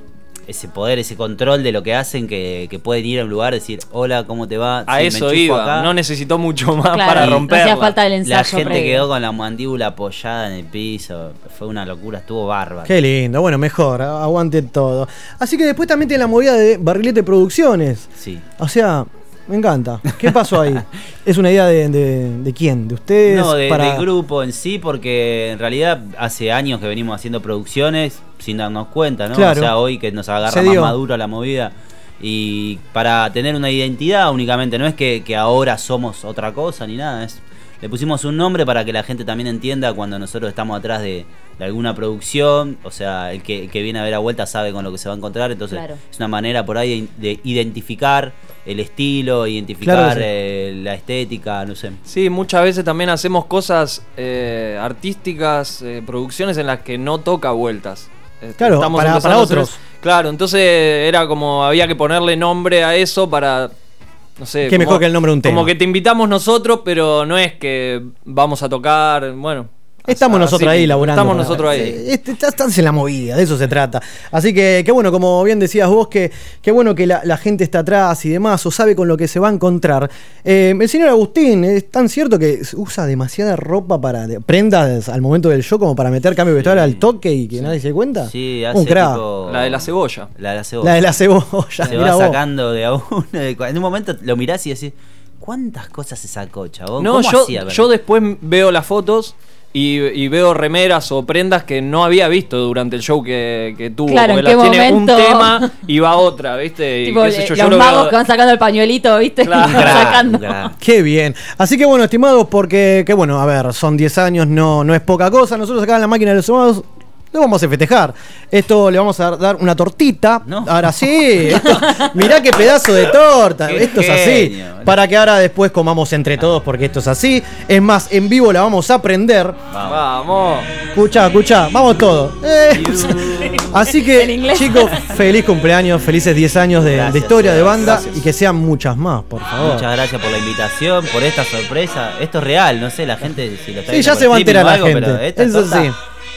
ese poder, ese control de lo que hacen, que, que pueden ir a un lugar y decir, hola, ¿cómo te va? A Sí, eso iba, acá". no necesitó mucho más Claro, para no romperla. hacía falta el La ensayo gente previo. quedó con la mandíbula apoyada en el piso. Fue una locura, estuvo bárbaro. Qué lindo, bueno, mejor, aguante todo. Así que después también tiene la movida de Barrilete Producciones. Sí. O sea, me encanta. ¿Qué pasó ahí? [LAUGHS] ¿Es una idea de, de- de quién? ¿De ustedes? No, de- para... del grupo en sí, porque en realidad hace años que venimos haciendo producciones sin darnos cuenta, ¿no? Claro. O sea, hoy que nos agarra más dio. maduro la movida. Y para tener una identidad únicamente, no es que, que ahora somos otra cosa ni nada, es le pusimos un nombre para que la gente también entienda cuando nosotros estamos atrás de, de alguna producción, o sea, el que, el que viene a ver a vuelta sabe con lo que se va a encontrar, entonces Claro. es una manera por ahí de, de identificar el estilo, identificar Claro que sí. eh, la estética, no sé. Sí, muchas veces también hacemos cosas eh, artísticas, eh, producciones en las que no toca vueltas. Este, Claro, para- empezando para a hacer otros. Claro, entonces era como había que ponerle nombre a eso para no sé. Qué como- mejor que el nombre de un tema. Como que te invitamos nosotros, pero no es que vamos a tocar, bueno. Estamos así, nosotros ahí laburando. Estamos nosotros ahí. Eh, este- Estás en la movida, de eso se trata. Así que, qué bueno, como bien decías vos, que qué bueno que la, la gente está atrás y demás, o sabe con lo que se va a encontrar. Eh, el señor Agustín, es tan cierto que usa demasiada ropa para. de- prendas al momento del show como para meter cambio vestuario al toque y que nadie se dé cuenta. Sí, hace Un crack. tipo- La de la cebolla. La de la cebolla. La de la cebolla, Se va vos. sacando de a uno. En un momento lo mirás y decís, ¿cuántas cosas se sacó, chabón? No, ¿Cómo yo, hacía, yo después veo las fotos y, y veo remeras o prendas que no había visto durante el show que, que tuvo. Claro, porque ¿en las qué tiene momento? un tema [LAUGHS] y va otra, ¿viste? Y Tipo, qué sé yo, yo los lo magos veo- que van sacando el pañuelito, ¿viste? Van [LAUGHS] sacando. Qué bien. Así que bueno, estimados, porque, que bueno, a ver, son 10 años, no, no es poca cosa. Nosotros acá en la máquina de los humanos lo vamos a festejar. Esto le vamos a dar una tortita. Ahora sí. esto- mirá qué pedazo de torta. [LAUGHS] Qué esto es así. Para que ahora después comamos entre todos, porque esto es así. Es más, en vivo la vamos a aprender. Vamos. Escucha, escucha, vamos todos. Eh, [LAUGHS] Así que, chicos, feliz cumpleaños, felices 10 años de, de Gracias, historia de banda gracias. y que sean muchas más, por favor. Muchas gracias por la invitación, por esta sorpresa. Esto es real, no sé, la gente si lo está Sí, ya se va a enterar la algo, pero gente. esta Eso torta, sí.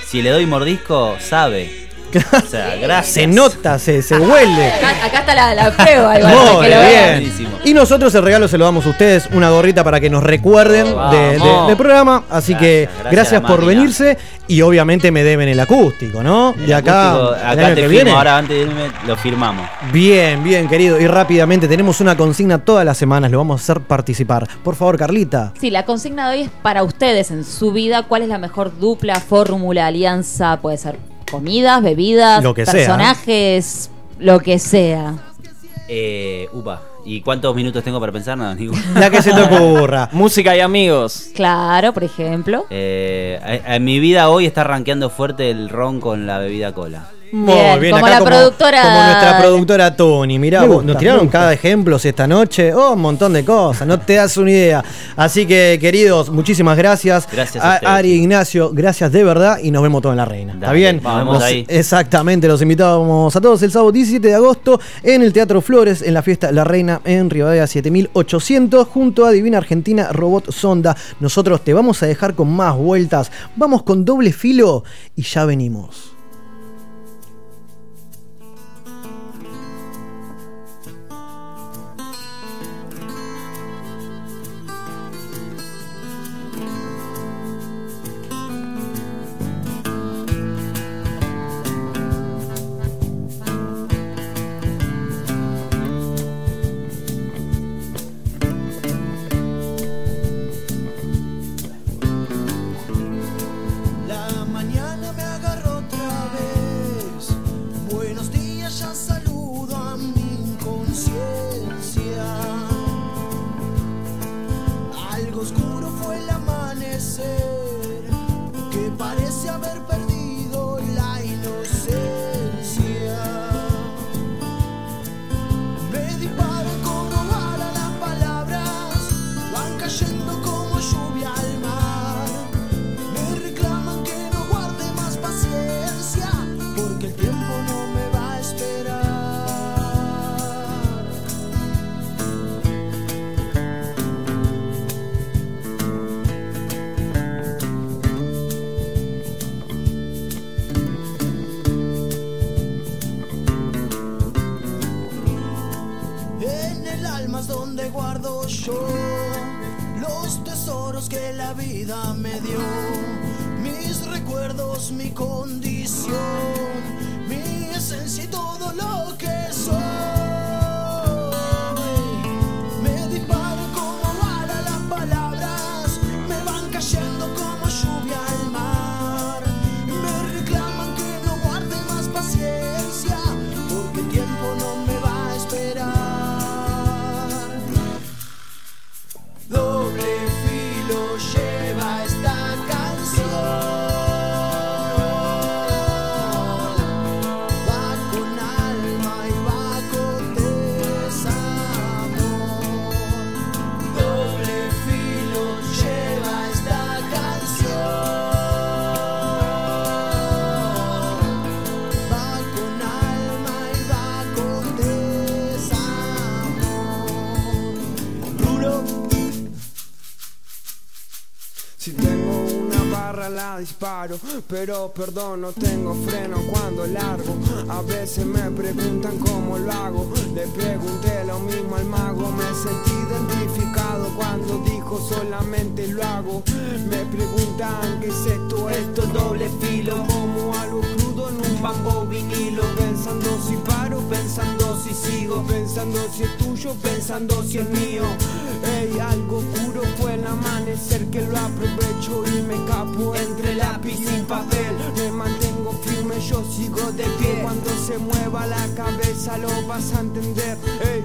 Si le doy mordisco, sabe. [LAUGHS] O sea, gracias. Se nota, se, se huele. Acá, acá está la, la prueba, igual, Muy que lo vean. bien. Y nosotros el regalo se lo damos a ustedes, una gorrita para que nos recuerden de- de- Vamos. del programa. Así que gracias por máquina. venirse y obviamente me deben el acústico, ¿no? El de acá, acústico, acá te que firmo, viene. ahora antes de irme lo firmamos. Bien, bien, querido. Y rápidamente tenemos una consigna todas las semanas, lo vamos a hacer participar. Por favor, Carlita. Sí, la consigna de hoy es para ustedes en su vida. ¿Cuál es la mejor dupla, fórmula, alianza? Puede ser comidas, bebidas, Lo que sea. personajes, lo que sea. Eh, upa. ¿Y cuántos minutos tengo para pensar? No. [LAUGHS] La que se te ocurra. [LAUGHS] Música y amigos. Claro, por ejemplo. Eh, en mi vida hoy está rankeando fuerte el ron con la bebida cola. Muy Bien, bien, como acá la productora- Como nuestra productora Tony. Mirá, vos, nos tiraron cada ejemplo esta noche. Oh, un montón de cosas. No te das una idea. Así que, queridos, muchísimas gracias. Gracias a ustedes, Ari, Ignacio, gracias de verdad. Y nos vemos todos en la reina. ¿Está bien? nos vemos Los- ahí. Exactamente, los invitamos a todos el sábado 17 de agosto en el Teatro Flores, en la fiesta La Reina en Rivadavia 7800, junto a Divina Argentina Robot Sonda. Nosotros te vamos a dejar con más vueltas. Vamos con doble filo y ya venimos. Pero perdón, no tengo freno cuando largo. A veces me preguntan cómo lo hago, le pregunté lo mismo al mago. Me sentí identificado cuando dijo solamente lo hago. Me preguntan qué es esto, esto doble filo, como algo crudo en un banco vinilo. Pensando si paro, pensando si sigo, pensando si es tuyo, pensando si es mío. Ey, algo oscuro fue el amanecer que lo aprovecho y me capo entre la cabeza lo vas a entender. Ey,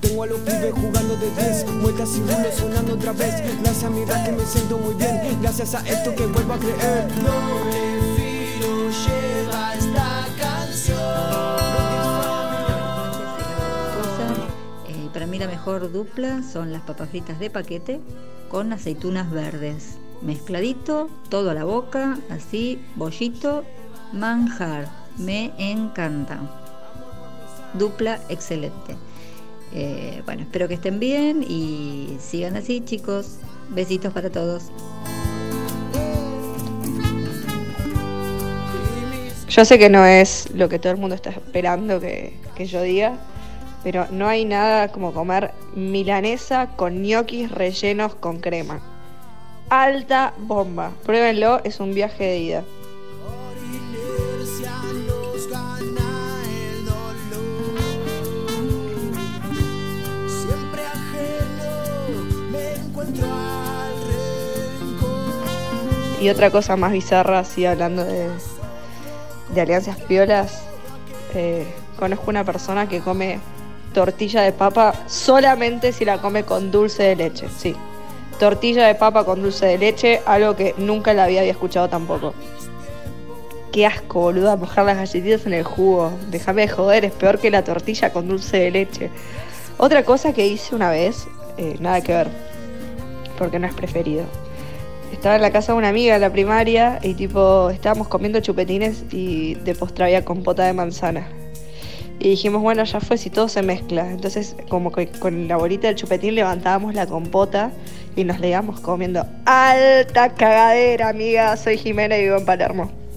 tengo a los pibes jugando de 10, vueltas y rulos sonando otra vez. Gracias a mi rap que me siento muy bien, gracias a esto que vuelvo a creer. Doble filo lleva esta canción. Eh, para mí la mejor dupla son las papas fritas de paquete con aceitunas verdes. Mezcladito, todo a la boca, así, bollito, manjar. Me encanta. Dupla excelente. Eh, bueno, espero que estén bien y sigan así, chicos. Besitos para todos. Yo sé que no es lo que todo el mundo está esperando que, que yo diga, pero no hay nada como comer milanesa con ñoquis rellenos con crema. Alta bomba. Pruébenlo, es un viaje de ida. Y otra cosa más bizarra, así hablando de, de alianzas piolas, eh, conozco una persona que come tortilla de papa solamente si la come con dulce de leche, sí. Tortilla de papa con dulce de leche, algo que nunca la había, escuchado tampoco. Qué asco, boluda, mojar las galletitas en el jugo. Déjame de joder, es peor que la tortilla con dulce de leche. Otra cosa que hice una vez, eh, nada que ver, porque no es preferido. Estaba en la casa de una amiga de la primaria y tipo, estábamos comiendo chupetines y de postre había compota de manzana. Y dijimos, bueno, ya fue si todo se mezcla. Entonces, como que con la bolita del chupetín levantábamos la compota y nos le íbamos comiendo. Alta cagadera, amiga. Soy Jimena y vivo en Palermo.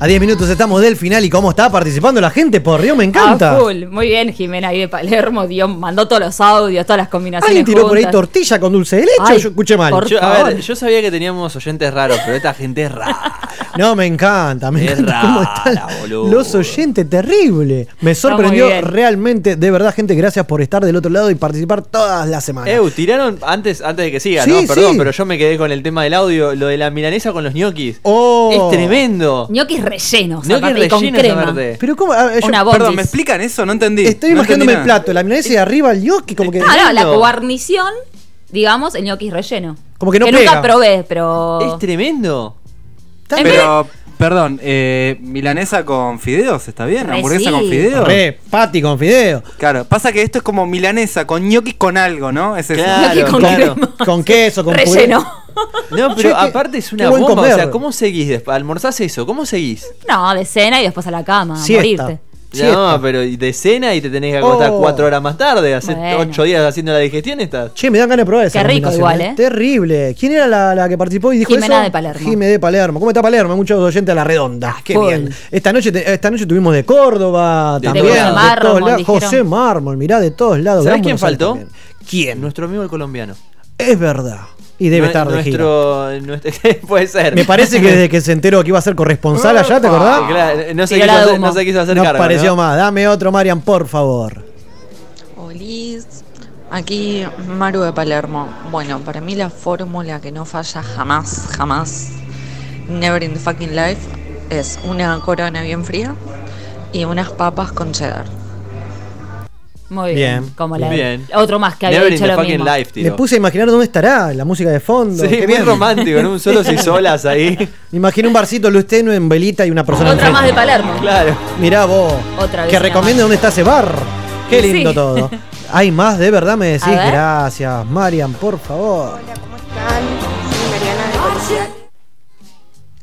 A 10 minutos estamos del final y cómo está participando la gente, por Dios, me encanta. Ah, full. Muy bien, Jimena ahí de Palermo, dio, mandó todos los audios, todas las combinaciones. ¿Alguien tiró por ahí tortilla con dulce de leche Ay, o yo escuché mal? Yo, a ver, yo sabía que teníamos oyentes raros, pero esta gente es rara. [LAUGHS] No, me encanta, me Es encanta cómo rara, están boludo. los oyentes, terrible. Me sorprendió bien. realmente, de verdad, gente, gracias por estar del otro lado y participar todas las semanas. Eu, tiraron antes, antes de que siga, Sí, ¿no? Perdón, sí. pero yo me quedé con el tema del audio, lo de la milanesa con los ñoquis. Oh. Es tremendo. Ñoquis rellenos, Ñoquis aparte, y con rellenos, crema. aparte. Pero cómo, A ver, yo- Una Perdón, bondis. ¿me explican eso? No entendí. estoy No imaginándome el entendí nada. plato, la milanesa y arriba el gnocchi, como que. Ah, no, la Tremendo. guarnición, digamos, el ñoquis relleno. Como que no nunca pega. probé, pero. Es tremendo. Pero, perdón, eh, milanesa con fideos, ¿está bien? Re ¿Hamburguesa sí. con fideos? Re, patty con fideo. Claro, pasa que esto es como milanesa con ñoquis con algo, ¿no? Es eso. Claro, Ñoquis con claro. Con queso, con puré. Relleno. No, pero aparte es una bomba. O sea, ¿cómo seguís después? ¿Almorzás eso? ¿Cómo seguís? No, de cena y después a la cama, a Siesta. No, pero de cena y te tenés que acostar Oh. cuatro horas más tarde. Hace Bueno. ocho días haciendo la digestión estás. Che, me dan ganas de probar esa Qué rico igual, ¿eh? Terrible. ¿Quién era la, la que participó y dijo Jimena eso? de Palermo. Jimé de Palermo. ¿Cómo está Palermo? Muchos oyentes a la redonda. Qué full. bien. Esta noche, te- esta noche tuvimos de Córdoba, De también. José de todos Mármol, lados. José Mármol, mirá, de todos lados. ¿Sabés quién faltó? también. ¿Quién? Nuestro amigo el colombiano. Es verdad. Y debe estar de gira. nuestro, [LAUGHS] [LAUGHS] Puede ser. Me parece que desde que se enteró que iba a ser corresponsal allá, ¿te acordás? Claro, no, se quiso hacer, no se quiso hacer No cargo. pareció ¿no? más. Dame otro, Marian, por favor. Olis, aquí Maru de Palermo. Bueno, para mí la fórmula que no falla jamás, jamás, never in the fucking life, es una corona bien fría y unas papas con cheddar. Muy bien. Bien. Como la Bien. otro más que había Never in dicho the lo fucking mismo. life, Me tío. puse a imaginar dónde estará la música de fondo. Sí, Qué bien. romántico, ¿no? Un solos y [LAUGHS] solas ahí. Me imagino un barcito luz tenue en velita y una persona Otra más de. Palermo. Claro. Mirá vos. Otra vez Que recomiende dónde está ese bar. Qué Sí. lindo todo. Hay más, de verdad me decís. Gracias, Marian, por favor. Hola, ¿cómo están? Soy Mariana de Colegial.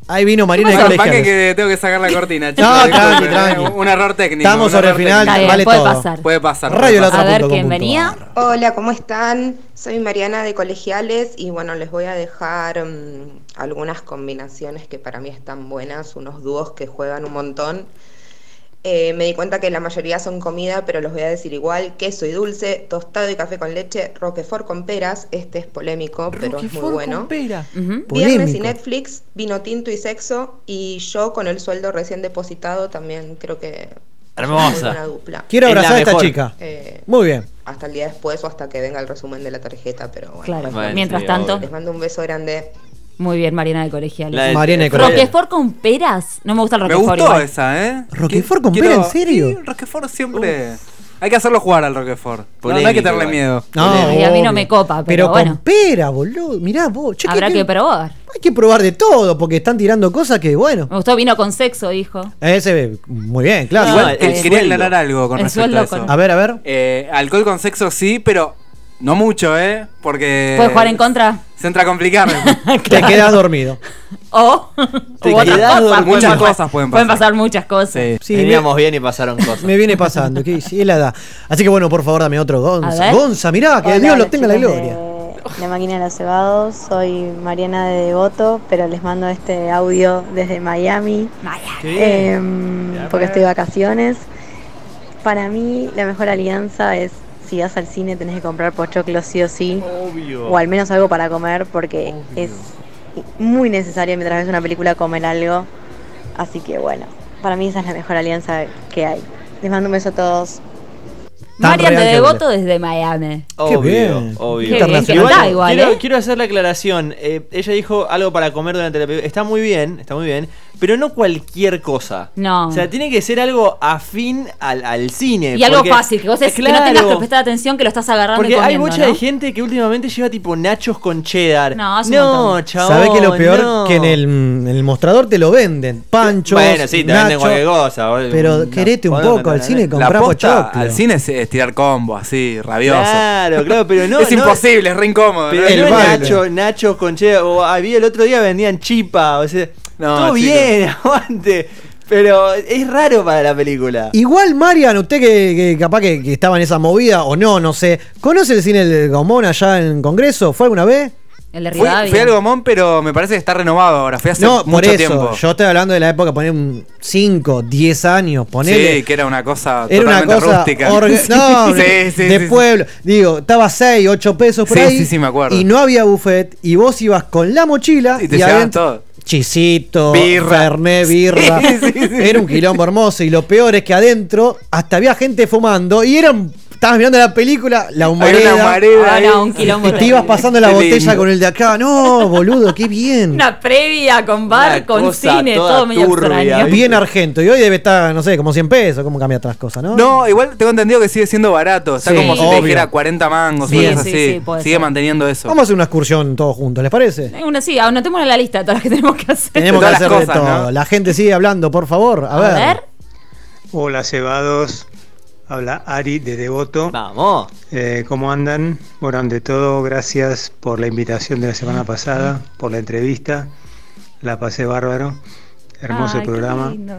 Ahí vino Marina de Colegiales. que, que tengo que sacar la cortina, [LAUGHS] chicos. No, tranqui, eh, tranqui. Un error técnico. Estamos sobre el final, bien, vale puede todo. pasar. Puede pasar. Radio puede la pasar. A ver quién venía. Hola, ¿cómo están? Soy Mariana de Colegiales y bueno, les voy a dejar mm, algunas combinaciones que para mí están buenas, unos dúos que juegan un montón. Eh, me di cuenta que la mayoría son comida, pero los voy a decir igual. Queso y dulce, tostado y café con leche, roquefort con peras. Este es polémico, pero es muy bueno. Ujú. Viernes y. Netflix, vino tinto y sexo. Y yo con el sueldo recién depositado también creo que... Hermosa. es una dupla. Quiero abrazar a esta mejor. chica. Eh, Muy bien. hasta el día después o hasta que venga el resumen de la tarjeta, pero bueno. Claro. Bueno, Mientras sí, tanto, obvio. Les mando un beso grande. Muy bien, Mariana de Colegiales. La de- Mariana de Colegiales. Roquefort con peras. No me gusta el Me Roquefort gustó igual. esa, ¿eh? ¿Roquefort con Quiero- pera, en serio? Sí, Roquefort siempre. Hay que hacerlo jugar al Roquefort. No, no hay Polémico que tenerle miedo. No, Ay, a mí no me copa, pero con bueno. pera, boludo. Mirá vos. Che, Habrá que- que probar. Hay que probar de todo porque están tirando cosas que, bueno. Me gustó vino con sexo, dijo. Ese, muy bien, claro. No, Igual el eh, quería aclarar algo con El respecto a eso. con- A ver, a ver. Eh, alcohol con sexo sí, pero no mucho, ¿eh? Porque. ¿Puedes jugar en contra? Se entra a complicar. [LAUGHS] Te quedas dormido. O, Te cosas. dormido. Muchas Pueden cosas pueden Pueden pasar. muchas cosas. Sí. Sí, me, Veníamos bien y pasaron cosas. me viene pasando. que sí, es la edad. Así que bueno, por favor, dame otro Gonza. Gonza, mirá, que Hola, Dios lo los tenga en la gloria. de La máquina de los cebados, soy Mariana de Devoto, pero les mando este audio desde Miami, em, porque estoy de vacaciones. Para mí la mejor alianza es si vas al cine tenés que comprar pochoclo sí o sí, Obvio. o al menos algo para comer, porque es muy necesario mientras ves una película comer algo. Así que bueno, para mí esa es la mejor alianza que hay. Les mando un beso a todos. Tan Marian de Devoto desde Miami. Obvio, bien. obvio. Qué bien que Igual, está igual, quiero, ¿eh? quiero hacer la aclaración. Eh, ella dijo algo para comer durante la película. Está muy bien, está muy bien. Pero no cualquier cosa. No. O sea, tiene que ser algo afín al, al cine. Y algo fácil, que vos es- que no tengas Claro. que prestar atención, que lo estás agarrando Porque y hay mucha ¿no? de gente que últimamente lleva tipo nachos con cheddar. No, hace un no chabón. ¿Sabés que lo peor? no. Que en el, en el mostrador te lo venden. Panchos, Bueno, sí, te venden cualquier cosa. Pero No, querete un ¿por dónde poco al cine posta pochoclo. al cine es, es tirar combo, así, rabioso. Claro, claro, pero [LAUGHS] no. es no- imposible, es re incómodo. Pero ¿no? El nacho, nachos con cheddar. O había el otro día vendían chipa. O sea, No, todo bien, [LAUGHS] aguante. Pero es raro para la película. Igual, Marian, usted que, que capaz que, que estaba en esa movida o no, no sé. ¿Conoce el cine del Gomón allá en Congreso? ¿Fue alguna vez? El de Fui, fui al Gomón, pero me parece que está renovado ahora. Fui hace No, por mucho eso. tiempo. Yo estoy hablando de la época, poner 5, 10 años, ponele. Sí, que era una cosa Era una totalmente cosa rústica. [LAUGHS] no, Sí, sí, de sí, sí. pueblo. Digo, estaba 6, 8 pesos por Sí, ahí. sí, sí, me acuerdo. Y no había buffet. Y vos ibas con la mochila. Y te llevaban adentro- todo. Chisito, Birra. fernet, birra. Sí, [LAUGHS] sí, sí. Era un quilombo hermoso. Y lo peor es que adentro hasta había gente fumando y eran. Estabas mirando la película, la humareda. una humareda Ah, no, un quilombo y te ibas pasando la botella lindo. con el de acá. No, boludo, qué bien. Una previa con bar, Una con cine, todo medio turbia, extraño. Bien argento. Y hoy debe estar, no sé, como 100 pesos. ¿Cómo cambia otras cosas, no? No, igual tengo entendido que sigue siendo barato. Está Sí, como si obvio. te dijera 40 mangos Sí, o cosas sí, así. sigue ser. manteniendo eso. Vamos a hacer una excursión todos juntos, ¿les parece? Eh, Una, sí, anotemos en la lista de todas las que [LAUGHS] tenemos que hacer. Tenemos que hacer de cosas, todo. ¿no? La gente sigue hablando, por favor. A, A ver. ver. Hola cebados, habla Ari de Devoto. Vamos. Eh, ¿Cómo andan? Bueno, ante todo, gracias por la invitación de la semana pasada, por la entrevista. La pasé bárbaro. Hermoso Ay, qué programa. lindo.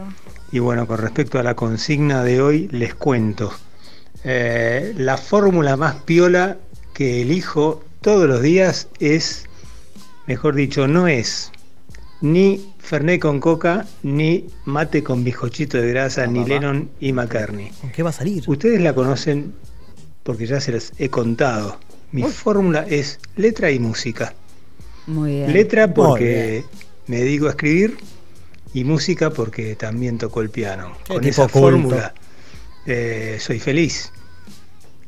Y bueno, con respecto a la consigna de hoy, les cuento. Eh, la fórmula más piola que elijo todos los días es, mejor dicho, no es ni Fernet con coca, ni mate con bizcochito de grasa, ni Lennon y McCartney. ¿Con qué va a salir? Ustedes la conocen porque ya se las he contado. Mi fórmula es letra y música. Muy bien. Letra porque me dedico a escribir y música porque también toco el piano. Qué Con esa culto. fórmula eh, soy feliz.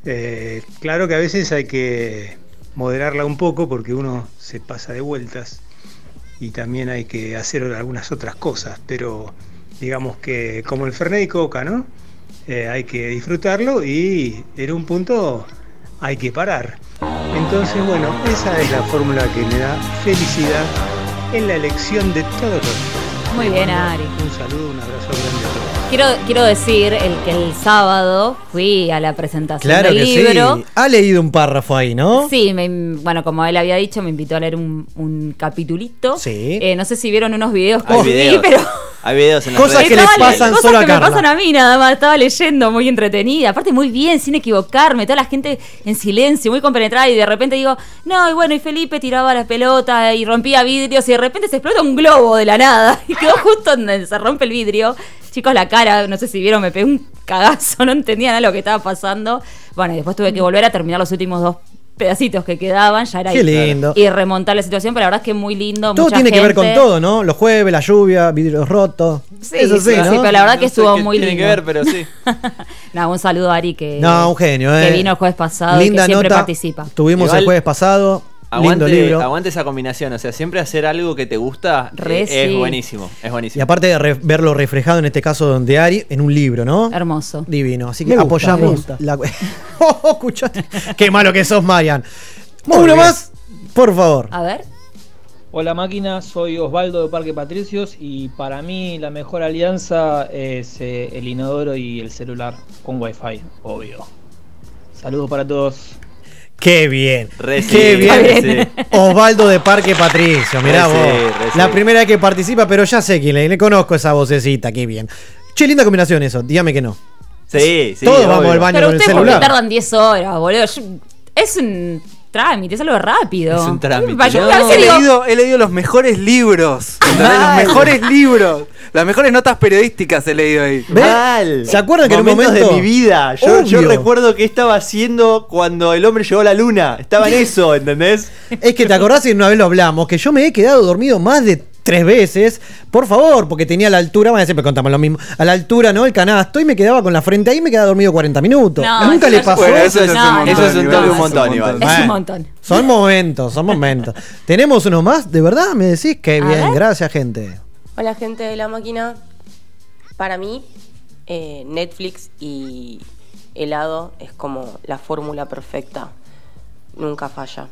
Eh, claro que a veces hay que moderarla un poco porque uno se pasa de vueltas y también hay que hacer algunas otras cosas, pero digamos que como el Fernet y Coca, ¿no? Eh, hay que disfrutarlo y en un punto hay que parar. Entonces, bueno, esa es la fórmula que me da felicidad en la elección de todos los días. Muy bien, Ari. Un saludo, un abrazo grande a todos. Quiero, quiero decir el que el sábado fui a la presentación Claro del que libro. sí. Ha leído un párrafo ahí, ¿no? Sí, me- bueno, como él había dicho, me invitó a leer un, un capitulito. Sí. Eh, no sé si vieron unos videos que Hay subí, videos. pero [LAUGHS] Hay videos en las Cosas redes que les pasan cosas solo a que me Carla. pasan a mí nada más. Estaba leyendo, muy entretenida. Aparte, muy bien, sin equivocarme. Toda la gente en silencio, muy compenetrada. Y de repente digo, no, y bueno, y Felipe tiraba las pelotas y rompía vidrios. Y de repente se explota un globo de la nada. [LAUGHS] Y quedó justo donde se rompe el vidrio. Chicos, la cara, no sé si vieron, me pegué un cagazo. [LAUGHS] No entendía nada lo que estaba pasando. Bueno, y después tuve que volver a terminar los últimos dos pedacitos que quedaban. Ya era Qué lindo. Y remontar la situación. Pero la verdad es que muy lindo. Todo mucha tiene que ver con todo, ¿no? Los jueves, la lluvia, vidrios rotos. Sí, Eso sí, sí, ¿no? sí, pero la verdad que No estuvo qué muy tiene lindo. que ver, pero sí. [LAUGHS] No, un saludo a Ari que, No, un genio, ¿eh? que vino el jueves pasado Linda y que siempre nota. participa. Tuvimos Igual- el jueves pasado. Aguante, lindo libro. aguante esa combinación. O sea, siempre hacer algo que te gusta Re eh, sí. es buenísimo. Es Y buenísimo. aparte de re- verlo reflejado en este caso de Ari en un libro, ¿no? Hermoso. Divino. Así que Me gusta, apoyamos me gusta. la. [LAUGHS] oh, escuchaste. Qué malo que sos, Marian. Muy Uno bien. más, por favor. A ver. Hola máquina, soy Osvaldo de Parque Patricios y para mí la mejor alianza es eh, el inodoro y el celular con wifi, obvio. Saludos para todos. Qué bien. Re Qué bien. Osvaldo de Parque Patricio. Mirá vos. la primera vez que participa, pero ya sé quién le, le conozco esa vocecita. Qué bien. Che, linda combinación eso. Dígame que no. Sí, sí. Todos vamos al baño Pero con el celular. tardan 10 horas, boludo. Yo- es un trámite, es algo rápido. Es un trámite. Yo No, a veces he, digo, leído, he leído los mejores libros. ¿entendés? Los mejores libros. Las mejores notas periodísticas he leído ahí. Mal. ¿Se acuerdan que en un Momentos momento- de mi vida. Yo, recuerdo que estaba haciendo cuando el hombre llegó a la luna. Estaba en eso, ¿entendés? Es que te acordás y una vez lo hablamos, que yo me he quedado dormido más de tres veces, por favor, porque tenía a la altura, a siempre contamos lo mismo, a la altura, ¿no? El canasto y me quedaba con la frente ahí y me quedaba dormido 40 minutos. No, Nunca le pasó. Bueno, eso es, No, eso es un no, un montón, igual. es Bueno, un montón. Son momentos, son momentos. ¿Tenemos uno más? ¿De verdad? ¿Me decís? Qué bien, gracias, gente. Hola gente de la máquina. Para mí, eh, Netflix y helado es como la fórmula perfecta. Nunca falla.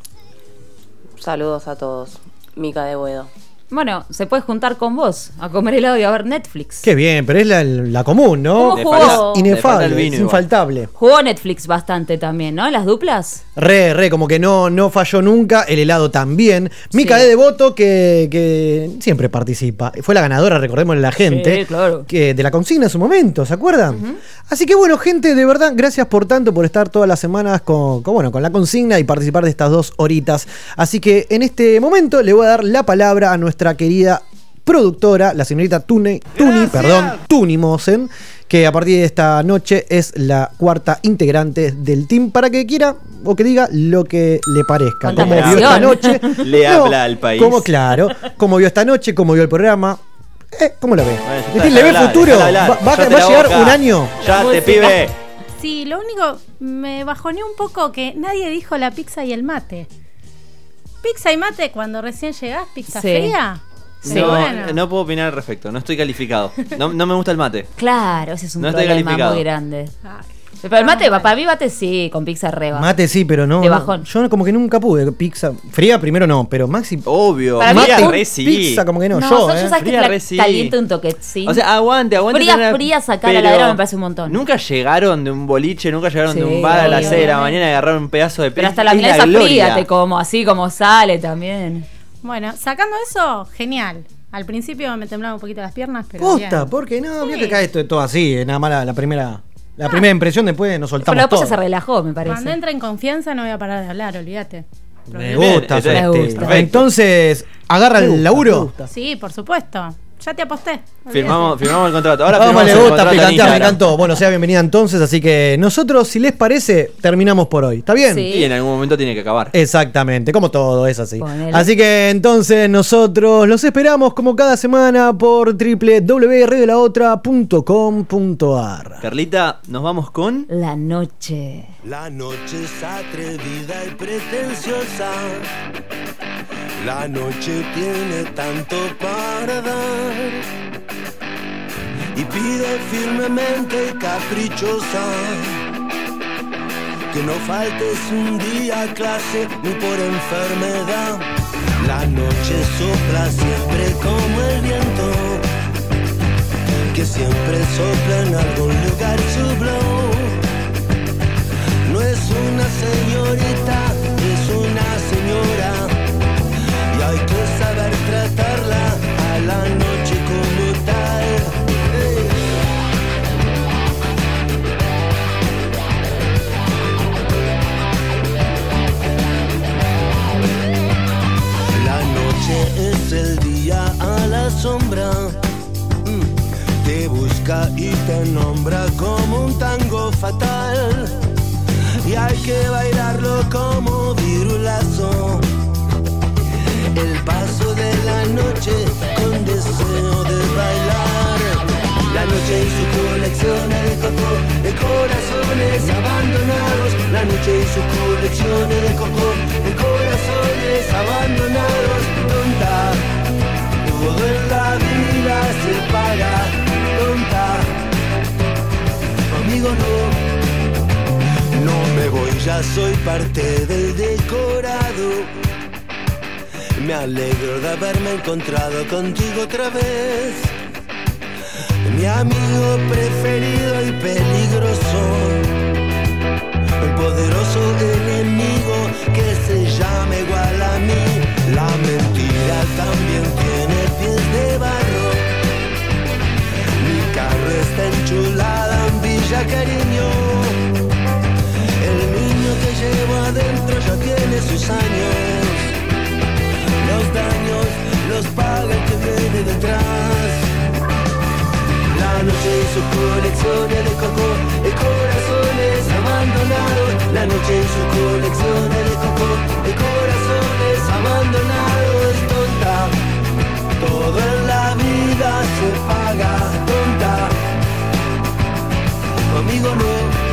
Saludos a todos. Mica de Buedo. Bueno, se puede juntar con vos a comer helado y a ver Netflix. Qué bien, pero es la, la común, ¿no? ¿Cómo jugó? Es inefable, vino es igual. infaltable. Jugó Netflix bastante también, ¿no? Las duplas. Re, re, como que no, no falló nunca, el helado también. Mica Sí. de Devoto, que, que siempre participa. Fue la ganadora, recordemos la gente. Sí, claro. Que, de la consigna en su momento, ¿se acuerdan? Así que bueno, gente, de verdad, gracias por tanto, por estar todas las semanas con, con, bueno, con la consigna y participar de estas dos horitas. Así que en este momento le voy a dar la palabra a nuestra querida productora, la señorita Tune, Tuni, perdón, Tuni Mosen, que a partir de esta noche es la cuarta integrante del team para que quiera o que diga lo que le parezca. Como vio esta noche. [LAUGHS] Le habla al país. Como claro, como vio esta noche, como vio el programa. Eh, ¿Cómo lo ve? Bueno, Decir, ¿Le ve futuro? hablar, ¿Va, a la llegar boca. un año? Ya te pibe. Sí, lo único me bajoneó un poco que nadie dijo la pizza y el mate. Pizza y mate cuando recién llegás, pizza Sí. fría. Sí. Pero No, bueno. no puedo opinar al respecto, no estoy calificado. No, no me gusta el mate. Claro, ese es un No estoy problema calificado. muy grande. Pero el mate, para mí mate sí, con pizza reba. Mate sí, pero no. De no. bajón. Yo como que nunca pude. Pizza. Fría primero no, pero Maxi. Obvio. Para mate, re sí. pizza como que no. No, yo, yo, eh. sabes que Fría la- re sí. caliente un toque, sí. O sea, aguante, aguante. Fría, tener- fría, sacar pero la heladera me parece un montón. Nunca llegaron de un boliche, nunca llegaron de un bar a las 6 de la mañana y agarraron un pedazo de Pero pizza. hasta la Es milanesa fría te como, así como sale también. Bueno, sacando eso, genial. Al principio me temblaban un poquito las piernas, pero. Posta, bien. porque no, Sí. vio que cae esto todo así, eh, nada más la, la primera. La primera impresión después nos Pero soltamos después todo. se relajó, me parece. Cuando entra en confianza no voy a parar de hablar, olvídate. Me gusta, entonces- Festi. Perfecto. Entonces, agarra Me el gusta, laburo. Sí, por supuesto. Ya te aposté. Firmamos, firmamos el contrato. Ahora Vamos, le gusta picantear, me encantó. Bueno, sea bienvenida entonces, así que nosotros, si les parece, terminamos por hoy. ¿Está bien? Y en algún momento tiene que acabar. Exactamente, como todo, es así. Ponele. Así que entonces nosotros los esperamos como cada semana por www.radiolaotra.com.ar. Carlita, nos vamos con. La noche. La noche es atrevida y pretenciosa. La noche tiene tanto para dar. Y pide firmemente y caprichosa. Que no faltes un día a clase ni por enfermedad. La noche sopla siempre como el viento. Que siempre sopla en algún lugar su blow. No es una señorita, es una señora. Hay que saber tratarla a la noche como tal. La noche es el día a la sombra. Mm. Te busca y te nombra como un tango fatal. Y hay que bailarlo como virulazo. El paso de la noche con deseo de bailar. La noche y su colección de coco, de corazones abandonados. La noche y su colección de coco, de corazones abandonados. Tonta, todo en la vida se paga. Tonta, conmigo no. No me voy, ya soy parte del decorado. Me alegro de haberme encontrado contigo otra vez. Mi amigo preferido y peligroso. El poderoso enemigo que se llama igual a mí. La mentira también tiene pies de barro. Mi carro está enchulada en Villa Cariño. El niño que llevo adentro ya tiene sus años los daños los paga el que viene detrás. La noche hizo colecciones de coco, de corazones abandonados. La noche hizo colecciones de coco, de corazones abandonados. Tonta, todo en la vida se paga, tonta. Conmigo no.